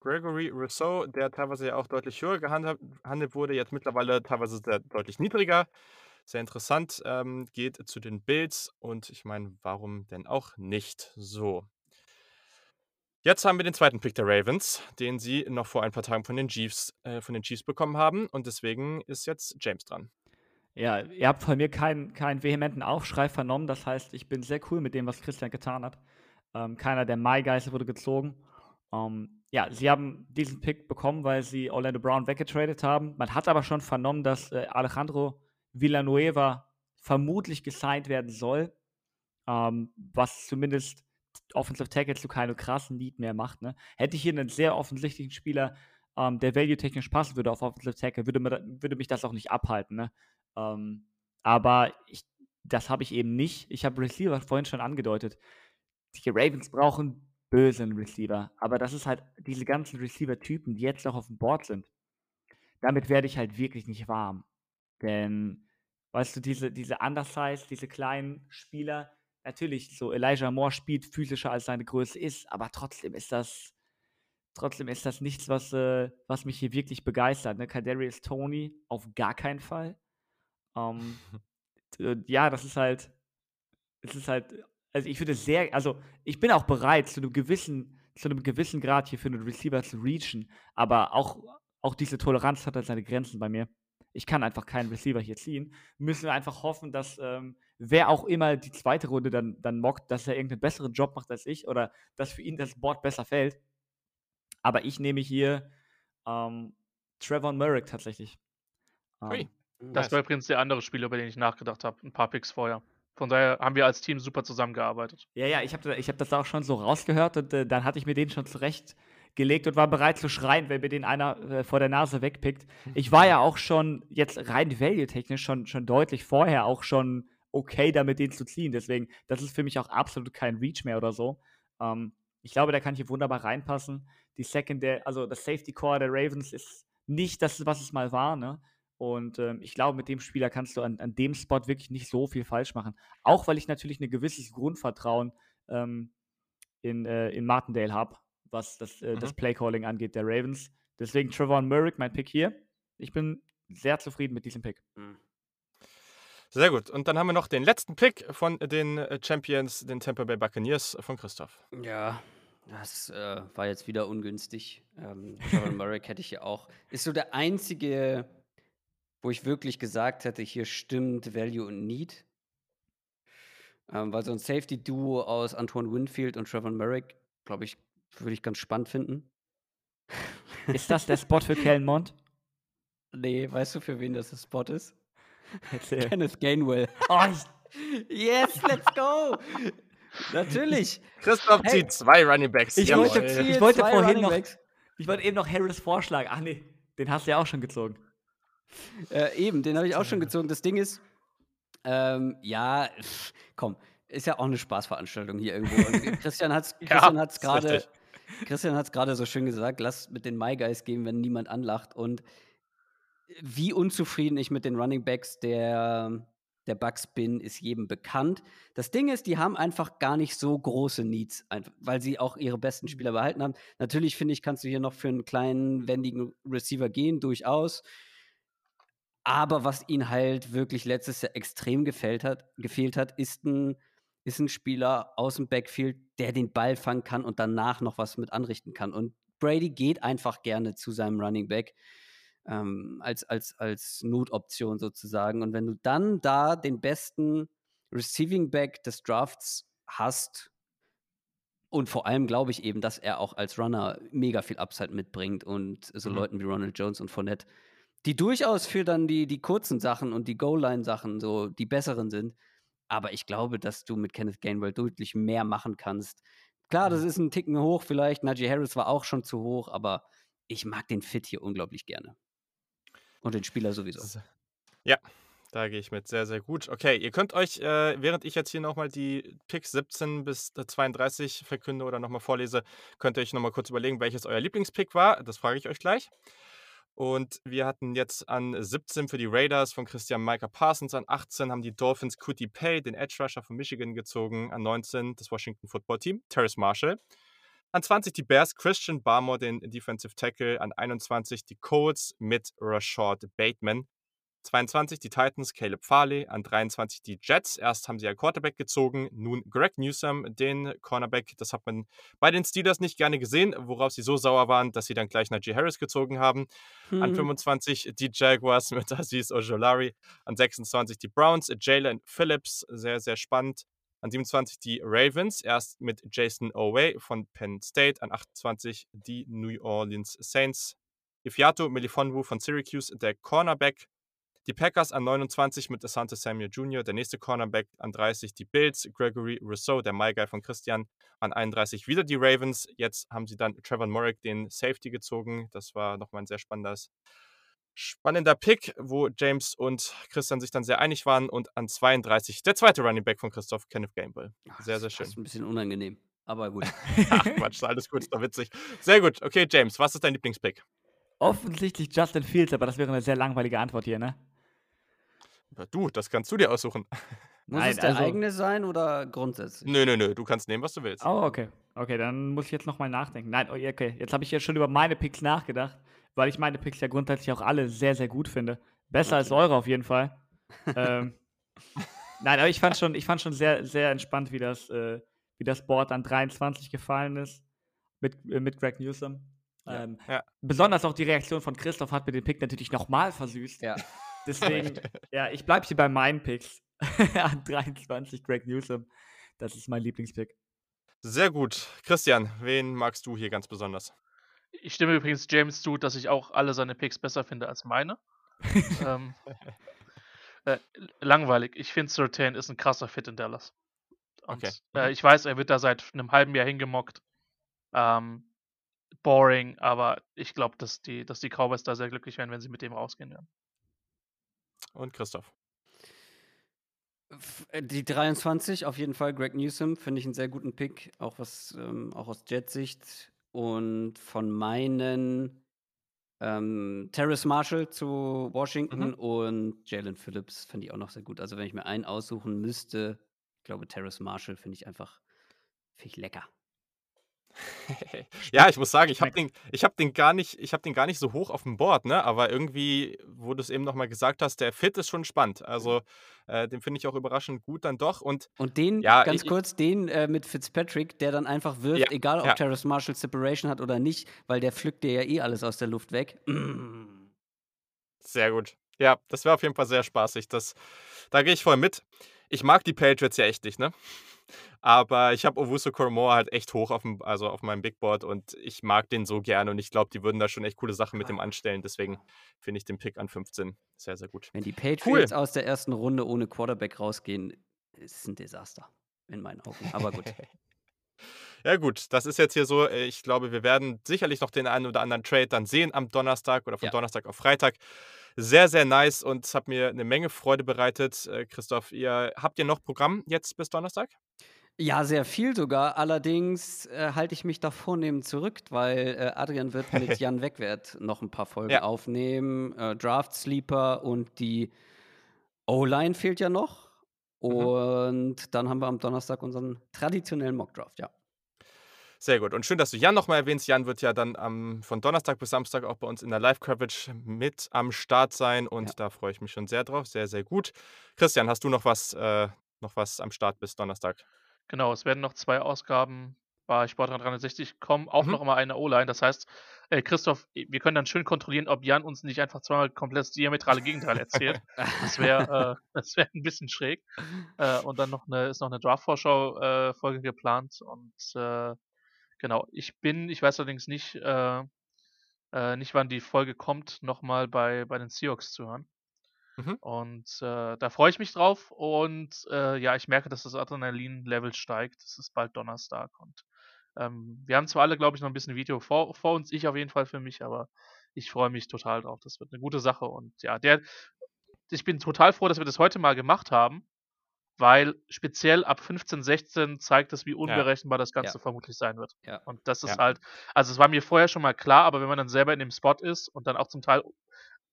Gregory Rousseau, der teilweise ja auch deutlich höher gehandelt wurde, jetzt mittlerweile teilweise sehr deutlich niedriger. Sehr interessant. Ähm, geht zu den Bills und ich meine, warum denn auch nicht? So. Jetzt haben wir den zweiten Pick der Ravens, den sie noch vor ein paar Tagen von den Chiefs, äh, von den Chiefs bekommen haben und deswegen ist jetzt James dran. Ja, ihr habt von mir keinen keinen vehementen Aufschrei vernommen. Das heißt, ich bin sehr cool mit dem, was Christian getan hat. Ähm, keiner der Mai-Geister wurde gezogen. Ähm, ja, sie haben diesen Pick bekommen, weil sie Orlando Brown weggetradet haben. Man hat aber schon vernommen, dass äh, Alejandro Villanueva vermutlich gesigned werden soll, ähm, was zumindest Offensive Tackle zu keinem krassen Need mehr macht. Ne? Hätte ich hier einen sehr offensichtlichen Spieler, ähm, der value-technisch passen würde auf Offensive Tackle, würde, mir, würde mich das auch nicht abhalten. Ne? Ähm, aber ich, das habe ich eben nicht. Ich habe Receiver vorhin schon angedeutet. Die Ravens brauchen bösen Receiver. Aber das ist halt diese ganzen Receiver-Typen, die jetzt noch auf dem Board sind. Damit werde ich halt wirklich nicht warm. Denn, weißt du, diese, diese Undersize, diese kleinen Spieler, natürlich, so Elijah Moore spielt physischer als seine Größe ist, aber trotzdem ist das, trotzdem ist das nichts, was, äh, was mich hier wirklich begeistert. Ne? Kadarius Tony auf gar keinen Fall. Ähm, ja, das ist halt, es ist halt, also ich würde sehr, also ich bin auch bereit, zu einem gewissen, zu einem gewissen Grad hier für einen Receiver zu reachen, aber auch, auch diese Toleranz hat halt seine Grenzen bei mir. Ich kann einfach keinen Receiver hier ziehen. Müssen wir einfach hoffen, dass ähm, wer auch immer die zweite Runde dann, dann mockt, dass er irgendeinen besseren Job macht als ich oder dass für ihn das Board besser fällt. Aber ich nehme hier ähm, Trevor Merrick tatsächlich. Ähm, das war übrigens der andere Spieler, über den ich nachgedacht habe, ein paar Picks vorher. Von daher haben wir als Team super zusammengearbeitet. Ja, ja, ich habe ich hab das auch schon so rausgehört und äh, dann hatte ich mir den schon zurechtgelegt und war bereit zu schreien, wenn mir den einer äh, vor der Nase wegpickt. Ich war ja auch schon jetzt rein value-technisch schon, schon deutlich vorher auch schon okay damit, den zu ziehen. Deswegen, das ist für mich auch absolut kein Reach mehr oder so. Ähm, ich glaube, da kann hier wunderbar reinpassen. Die Secondary, also das Safety Core der Ravens ist nicht das, was es mal war, ne? Und ähm, ich glaube, mit dem Spieler kannst du an, an dem Spot wirklich nicht so viel falsch machen. Auch weil ich natürlich ein gewisses Grundvertrauen ähm, in, äh, in Martindale habe, was das, äh, mhm. das Playcalling angeht der Ravens. Deswegen Trevor Merrick, mein Pick hier. Ich bin sehr zufrieden mit diesem Pick. Mhm. Sehr gut. Und dann haben wir noch den letzten Pick von den äh, Champions, den Tampa Bay Buccaneers von Christoph. Ja, das äh, war jetzt wieder ungünstig. Ähm, Trevor Merrick hätte ich ja auch. Ist so der einzige wo ich wirklich gesagt hätte, hier stimmt Value und Need. Ähm, weil so ein Safety-Duo aus Antoine Winfield und Trevor Merrick, glaube ich, würde ich ganz spannend finden. Ist das der Spot für Kellen Mond? Nee, weißt du, für wen das der Spot ist? Erzähl. Kenneth Gainwell. Oh, yes, let's go! Natürlich. Christoph hey. zieht zwei Running Backs. Ich wollte, ich wollte vorhin noch, ich wollte eben noch Harris vorschlagen. Ach nee, den hast du ja auch schon gezogen. Äh, eben, den habe ich auch schon gezogen. Das Ding ist, ähm, ja, komm, ist ja auch eine Spaßveranstaltung hier irgendwo. Und Christian hat es Christian hat's gerade Christian hat es gerade so schön gesagt, lass mit den My Guys gehen, wenn niemand anlacht. Und wie unzufrieden ich mit den Running Backs der, der Bucks bin, ist jedem bekannt. Das Ding ist, die haben einfach gar nicht so große Needs, weil sie auch ihre besten Spieler behalten haben. Natürlich finde ich, kannst du hier noch für einen kleinen, wendigen Receiver gehen, durchaus. Aber was ihn halt wirklich letztes Jahr extrem gefällt hat, gefehlt hat, ist ein, ist ein Spieler aus dem Backfield, der den Ball fangen kann und danach noch was mit anrichten kann. Und Brady geht einfach gerne zu seinem Running Back ähm, als, als, als Notoption sozusagen. Und wenn du dann da den besten Receiving Back des Drafts hast, und vor allem glaube ich eben, dass er auch als Runner mega viel Upside mitbringt und so mhm. Leuten wie Ronald Jones und Fournette die durchaus für dann die, die kurzen Sachen und die Goal-Line-Sachen so die besseren sind. Aber ich glaube, dass du mit Kenneth Gainwell deutlich mehr machen kannst. Klar, das mhm. ist ein Ticken hoch vielleicht. Najee Harris war auch schon zu hoch, aber ich mag den Fit hier unglaublich gerne. Und den Spieler sowieso. Ja, da gehe ich mit sehr, sehr gut. Okay, ihr könnt euch, äh, während ich jetzt hier nochmal die Picks 17 bis 32 verkünde oder nochmal vorlese, könnt ihr euch nochmal kurz überlegen, welches euer Lieblingspick war. Das frage ich euch gleich. Und wir hatten jetzt an 17 für die Raiders von Christian Micah Parsons, an 18 haben die Dolphins Cutie Pay, den Edge Rusher von Michigan, gezogen, an 19 das Washington Football Team, Terrace Marshall. An 20 die Bears, Christian Barmore, den Defensive Tackle. An 21 die Colts mit Rashad Bateman. 22 die Titans, Caleb Farley. An 23 die Jets. Erst haben sie einen Quarterback gezogen, nun Greg Newsom, den Cornerback. Das hat man bei den Steelers nicht gerne gesehen, worauf sie so sauer waren, dass sie dann gleich Najee Harris gezogen haben. Hm. An 25 die Jaguars mit Aziz Ojolari. An 26 die Browns, Jalen Phillips. Sehr, sehr spannend. An 27 die Ravens, erst mit Jason Oway von Penn State. An 28 die New Orleans Saints. Ifiato Melifonwu von Syracuse, der Cornerback. Die Packers an 29 mit Asante Samuel Jr., der nächste Cornerback an 30 die Bills, Gregory Rousseau, der My Guy von Christian, an 31 wieder die Ravens. Jetzt haben sie dann Trevor Morrick, den Safety, gezogen. Das war nochmal ein sehr spannendes, spannender Pick, wo James und Christian sich dann sehr einig waren. Und an 32 der zweite Running Back von Christoph, Kenneth Gamble. Sehr, sehr schön. Das ist ein bisschen unangenehm, aber gut. Ach Quatsch, alles gut, ist doch witzig. Sehr gut. Okay, James, was ist dein Lieblingspick? Offensichtlich Justin Fields, aber das wäre eine sehr langweilige Antwort hier, ne? Du, das kannst du dir aussuchen. Muss Nein, es der also, eigene sein oder grundsätzlich? Nö, nö, nö, du kannst nehmen, was du willst. Oh, okay. Okay, dann muss ich jetzt nochmal nachdenken. Nein, oh, okay, jetzt habe ich ja schon über meine Picks nachgedacht, weil ich meine Picks ja grundsätzlich auch alle sehr, sehr gut finde. Besser okay. als eure auf jeden Fall. ähm, Nein, aber ich fand schon, ich fand schon sehr, sehr entspannt, wie das, äh, wie das Board an 23 gefallen ist mit, äh, mit Greg Newsom. Ja, ähm, ja. Besonders auch die Reaktion von Christoph hat mir den Pick natürlich nochmal versüßt. Ja. Deswegen, ja, ich bleibe hier bei meinen Picks. An 23 Greg Newsom. Das ist mein Lieblingspick. Sehr gut. Christian, wen magst du hier ganz besonders? Ich stimme übrigens James zu, dass ich auch alle seine Picks besser finde als meine. ähm, äh, langweilig. Ich finde, Surtain ist ein krasser Fit in Dallas. Und, okay. Äh, mhm. ich weiß, er wird da seit einem halben Jahr hingemockt. Ähm, boring, aber ich glaube, dass die, dass die Cowboys da sehr glücklich wären, wenn sie mit dem rausgehen werden. Und Christoph. Äh, die 23 auf jeden Fall, Greg Newsom, finde ich einen sehr guten Pick, auch, was, ähm, auch aus Jet-Sicht. Und von meinen ähm, Terrace Marshall zu Washington mhm. und Jalen Phillips finde ich auch noch sehr gut. Also wenn ich mir einen aussuchen müsste, ich glaube Terrace Marshall finde ich einfach find ich lecker. Ja, ich muss sagen, ich habe den, hab den, gar nicht, hab den gar nicht so hoch auf dem Board, ne? aber irgendwie, wo du es eben nochmal gesagt hast, der Fit ist schon spannend. Also äh, den finde ich auch überraschend gut dann doch. Und, und den, ja, ganz ich, kurz, den äh, mit Fitzpatrick, der dann einfach wirft, ja, egal ob ja. Terrace Marshall Separation hat oder nicht, weil der pflückt dir ja eh alles aus der Luft weg. Sehr gut. Ja, das wäre auf jeden Fall sehr spaßig. Das, da gehe ich voll mit. Ich mag die Patriots ja echt nicht, ne? Aber ich habe Owusu Koromor halt echt hoch auf, dem, also auf meinem Big Board und ich mag den so gerne und ich glaube, die würden da schon echt coole Sachen mit dem anstellen. Deswegen finde ich den Pick an 15 sehr, sehr gut. Wenn die Patriots cool. aus der ersten Runde ohne Quarterback rausgehen, ist es ein Desaster. In meinen Augen. Aber gut. Ja, gut, das ist jetzt hier so. Äh, ich glaube, wir werden sicherlich noch den einen oder anderen Trade dann sehen am Donnerstag oder von ja. Donnerstag auf Freitag. Sehr, sehr nice und es hat mir eine Menge Freude bereitet. Äh, Christoph, ihr habt ihr noch Programm jetzt bis Donnerstag? Ja, sehr viel sogar. Allerdings äh, halte ich mich da vornehm zurück, weil äh, Adrian wird mit Jan Wegwert noch ein paar Folgen ja. aufnehmen. Äh, Draft Sleeper und die O-Line fehlt ja noch. Mhm. Und mhm. dann haben wir am Donnerstag unseren traditionellen Mockdraft, ja. Sehr gut. Und schön, dass du Jan nochmal erwähnst. Jan wird ja dann ähm, von Donnerstag bis Samstag auch bei uns in der Live-Coverage mit am Start sein und ja. da freue ich mich schon sehr drauf. Sehr, sehr gut. Christian, hast du noch was, äh, noch was am Start bis Donnerstag? Genau, es werden noch zwei Ausgaben bei Sportrat 360 kommen, auch mhm. noch mal eine O-Line. Das heißt, äh, Christoph, wir können dann schön kontrollieren, ob Jan uns nicht einfach zweimal komplett das diametrale Gegenteil erzählt. das wäre äh, wär ein bisschen schräg. Äh, und dann noch eine, ist noch eine Draft-Vorschau-Folge äh, geplant. Und äh, genau, ich bin, ich weiß allerdings nicht, äh, nicht wann die Folge kommt, nochmal bei, bei den Seahawks zu hören. Mhm. Und äh, da freue ich mich drauf. Und äh, ja, ich merke, dass das Adrenalin-Level steigt. Es ist bald Donnerstag. Und ähm, wir haben zwar alle, glaube ich, noch ein bisschen Video vor, vor uns, ich auf jeden Fall für mich, aber ich freue mich total drauf. Das wird eine gute Sache. Und ja, der, ich bin total froh, dass wir das heute mal gemacht haben, weil speziell ab 15, 16 zeigt es, wie unberechenbar ja. das Ganze ja. vermutlich sein wird. Ja. Und das ist halt, also es war mir vorher schon mal klar, aber wenn man dann selber in dem Spot ist und dann auch zum Teil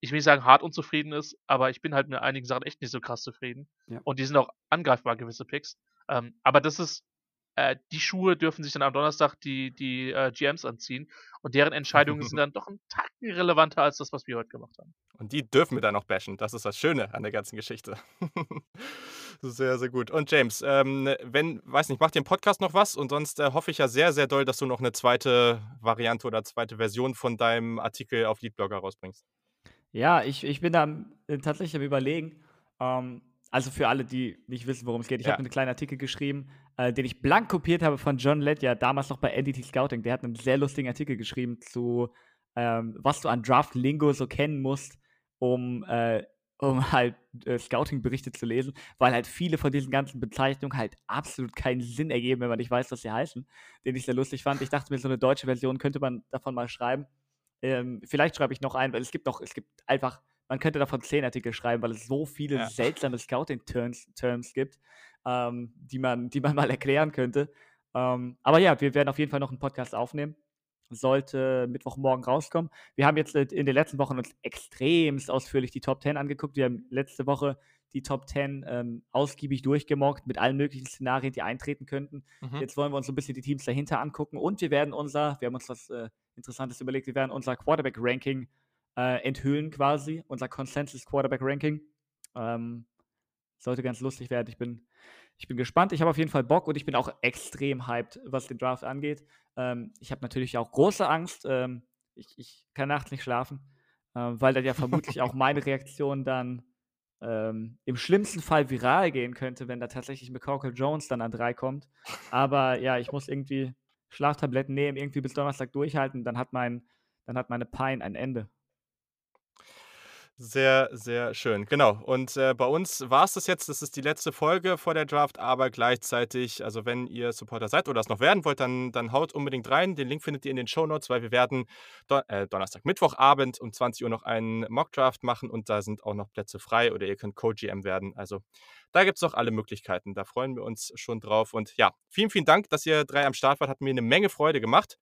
ich will nicht sagen, hart unzufrieden ist, aber ich bin halt mit einigen Sachen echt nicht so krass zufrieden. Ja. Und die sind auch angreifbar, gewisse Picks. Ähm, aber das ist äh, die Schuhe dürfen sich dann am Donnerstag die, die äh, GMs anziehen und deren Entscheidungen sind dann doch ein Tacken relevanter als das, was wir heute gemacht haben. Und die dürfen wir dann noch bashen. Das ist das Schöne an der ganzen Geschichte. sehr, sehr gut. Und James, ähm, wenn, weiß nicht, macht im Podcast noch was? Und sonst äh, hoffe ich ja sehr, sehr doll, dass du noch eine zweite Variante oder zweite Version von deinem Artikel auf Leadblogger rausbringst. Ja, ich, ich bin da äh, tatsächlich am Überlegen. Ähm, also für alle, die nicht wissen, worum es geht. Ich ja. habe einen kleinen Artikel geschrieben, äh, den ich blank kopiert habe von John Ledger, damals noch bei Entity Scouting. Der hat einen sehr lustigen Artikel geschrieben zu, ähm, was du an Draft-Lingo so kennen musst, um, äh, um halt äh, Scouting-Berichte zu lesen, weil halt viele von diesen ganzen Bezeichnungen halt absolut keinen Sinn ergeben, wenn man nicht weiß, was sie heißen, den ich sehr lustig fand. Ich dachte mir, so eine deutsche Version könnte man davon mal schreiben. Ähm, vielleicht schreibe ich noch einen, weil es gibt noch, es gibt einfach man könnte davon zehn Artikel schreiben, weil es so viele ja. seltsame Scouting-Terms Terms gibt, ähm, die, man, die man mal erklären könnte. Ähm, aber ja, wir werden auf jeden Fall noch einen Podcast aufnehmen. Sollte Mittwochmorgen rauskommen. Wir haben jetzt in den letzten Wochen uns extremst ausführlich die Top 10 angeguckt. Wir haben letzte Woche die Top 10 ähm, ausgiebig durchgemockt mit allen möglichen Szenarien, die eintreten könnten. Mhm. Jetzt wollen wir uns so ein bisschen die Teams dahinter angucken und wir werden unser, wir haben uns was äh, Interessantes überlegt, wir werden unser Quarterback-Ranking äh, enthüllen quasi, unser Consensus Quarterback Ranking. Ähm, sollte ganz lustig werden. Ich bin, ich bin gespannt. Ich habe auf jeden Fall Bock und ich bin auch extrem hyped, was den Draft angeht. Ähm, ich habe natürlich auch große Angst. Ähm, ich, ich, kann nachts nicht schlafen, äh, weil dann ja vermutlich auch meine Reaktion dann ähm, im schlimmsten Fall viral gehen könnte, wenn da tatsächlich McCorkle Jones dann an drei kommt. Aber ja, ich muss irgendwie Schlaftabletten nehmen, irgendwie bis Donnerstag durchhalten, dann hat mein, dann hat meine Pein ein Ende. Sehr, sehr schön. Genau. Und äh, bei uns war es das jetzt. Das ist die letzte Folge vor der Draft, aber gleichzeitig, also wenn ihr Supporter seid oder es noch werden wollt, dann, dann haut unbedingt rein. Den Link findet ihr in den Show Notes, weil wir werden Don äh, Donnerstag, Mittwochabend um 20 Uhr noch einen Mock-Draft machen und da sind auch noch Plätze frei oder ihr könnt Co-GM werden. Also da gibt es noch alle Möglichkeiten. Da freuen wir uns schon drauf. Und ja, vielen, vielen Dank, dass ihr drei am Start wart. Hat mir eine Menge Freude gemacht.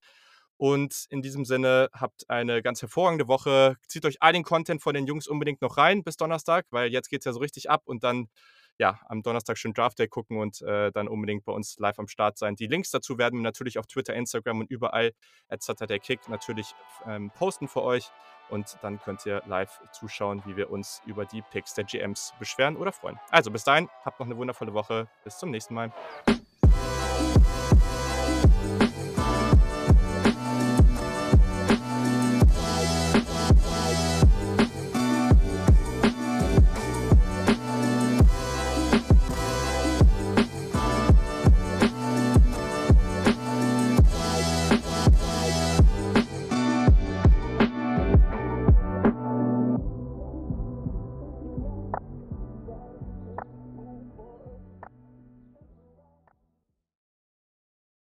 Und in diesem Sinne, habt eine ganz hervorragende Woche. Zieht euch all den Content von den Jungs unbedingt noch rein bis Donnerstag, weil jetzt geht es ja so richtig ab und dann ja, am Donnerstag schön Draft Day gucken und äh, dann unbedingt bei uns live am Start sein. Die Links dazu werden wir natürlich auf Twitter, Instagram und überall at Saturday Kick natürlich ähm, posten für euch. Und dann könnt ihr live zuschauen, wie wir uns über die Picks der GMs beschweren oder freuen. Also bis dahin, habt noch eine wundervolle Woche. Bis zum nächsten Mal.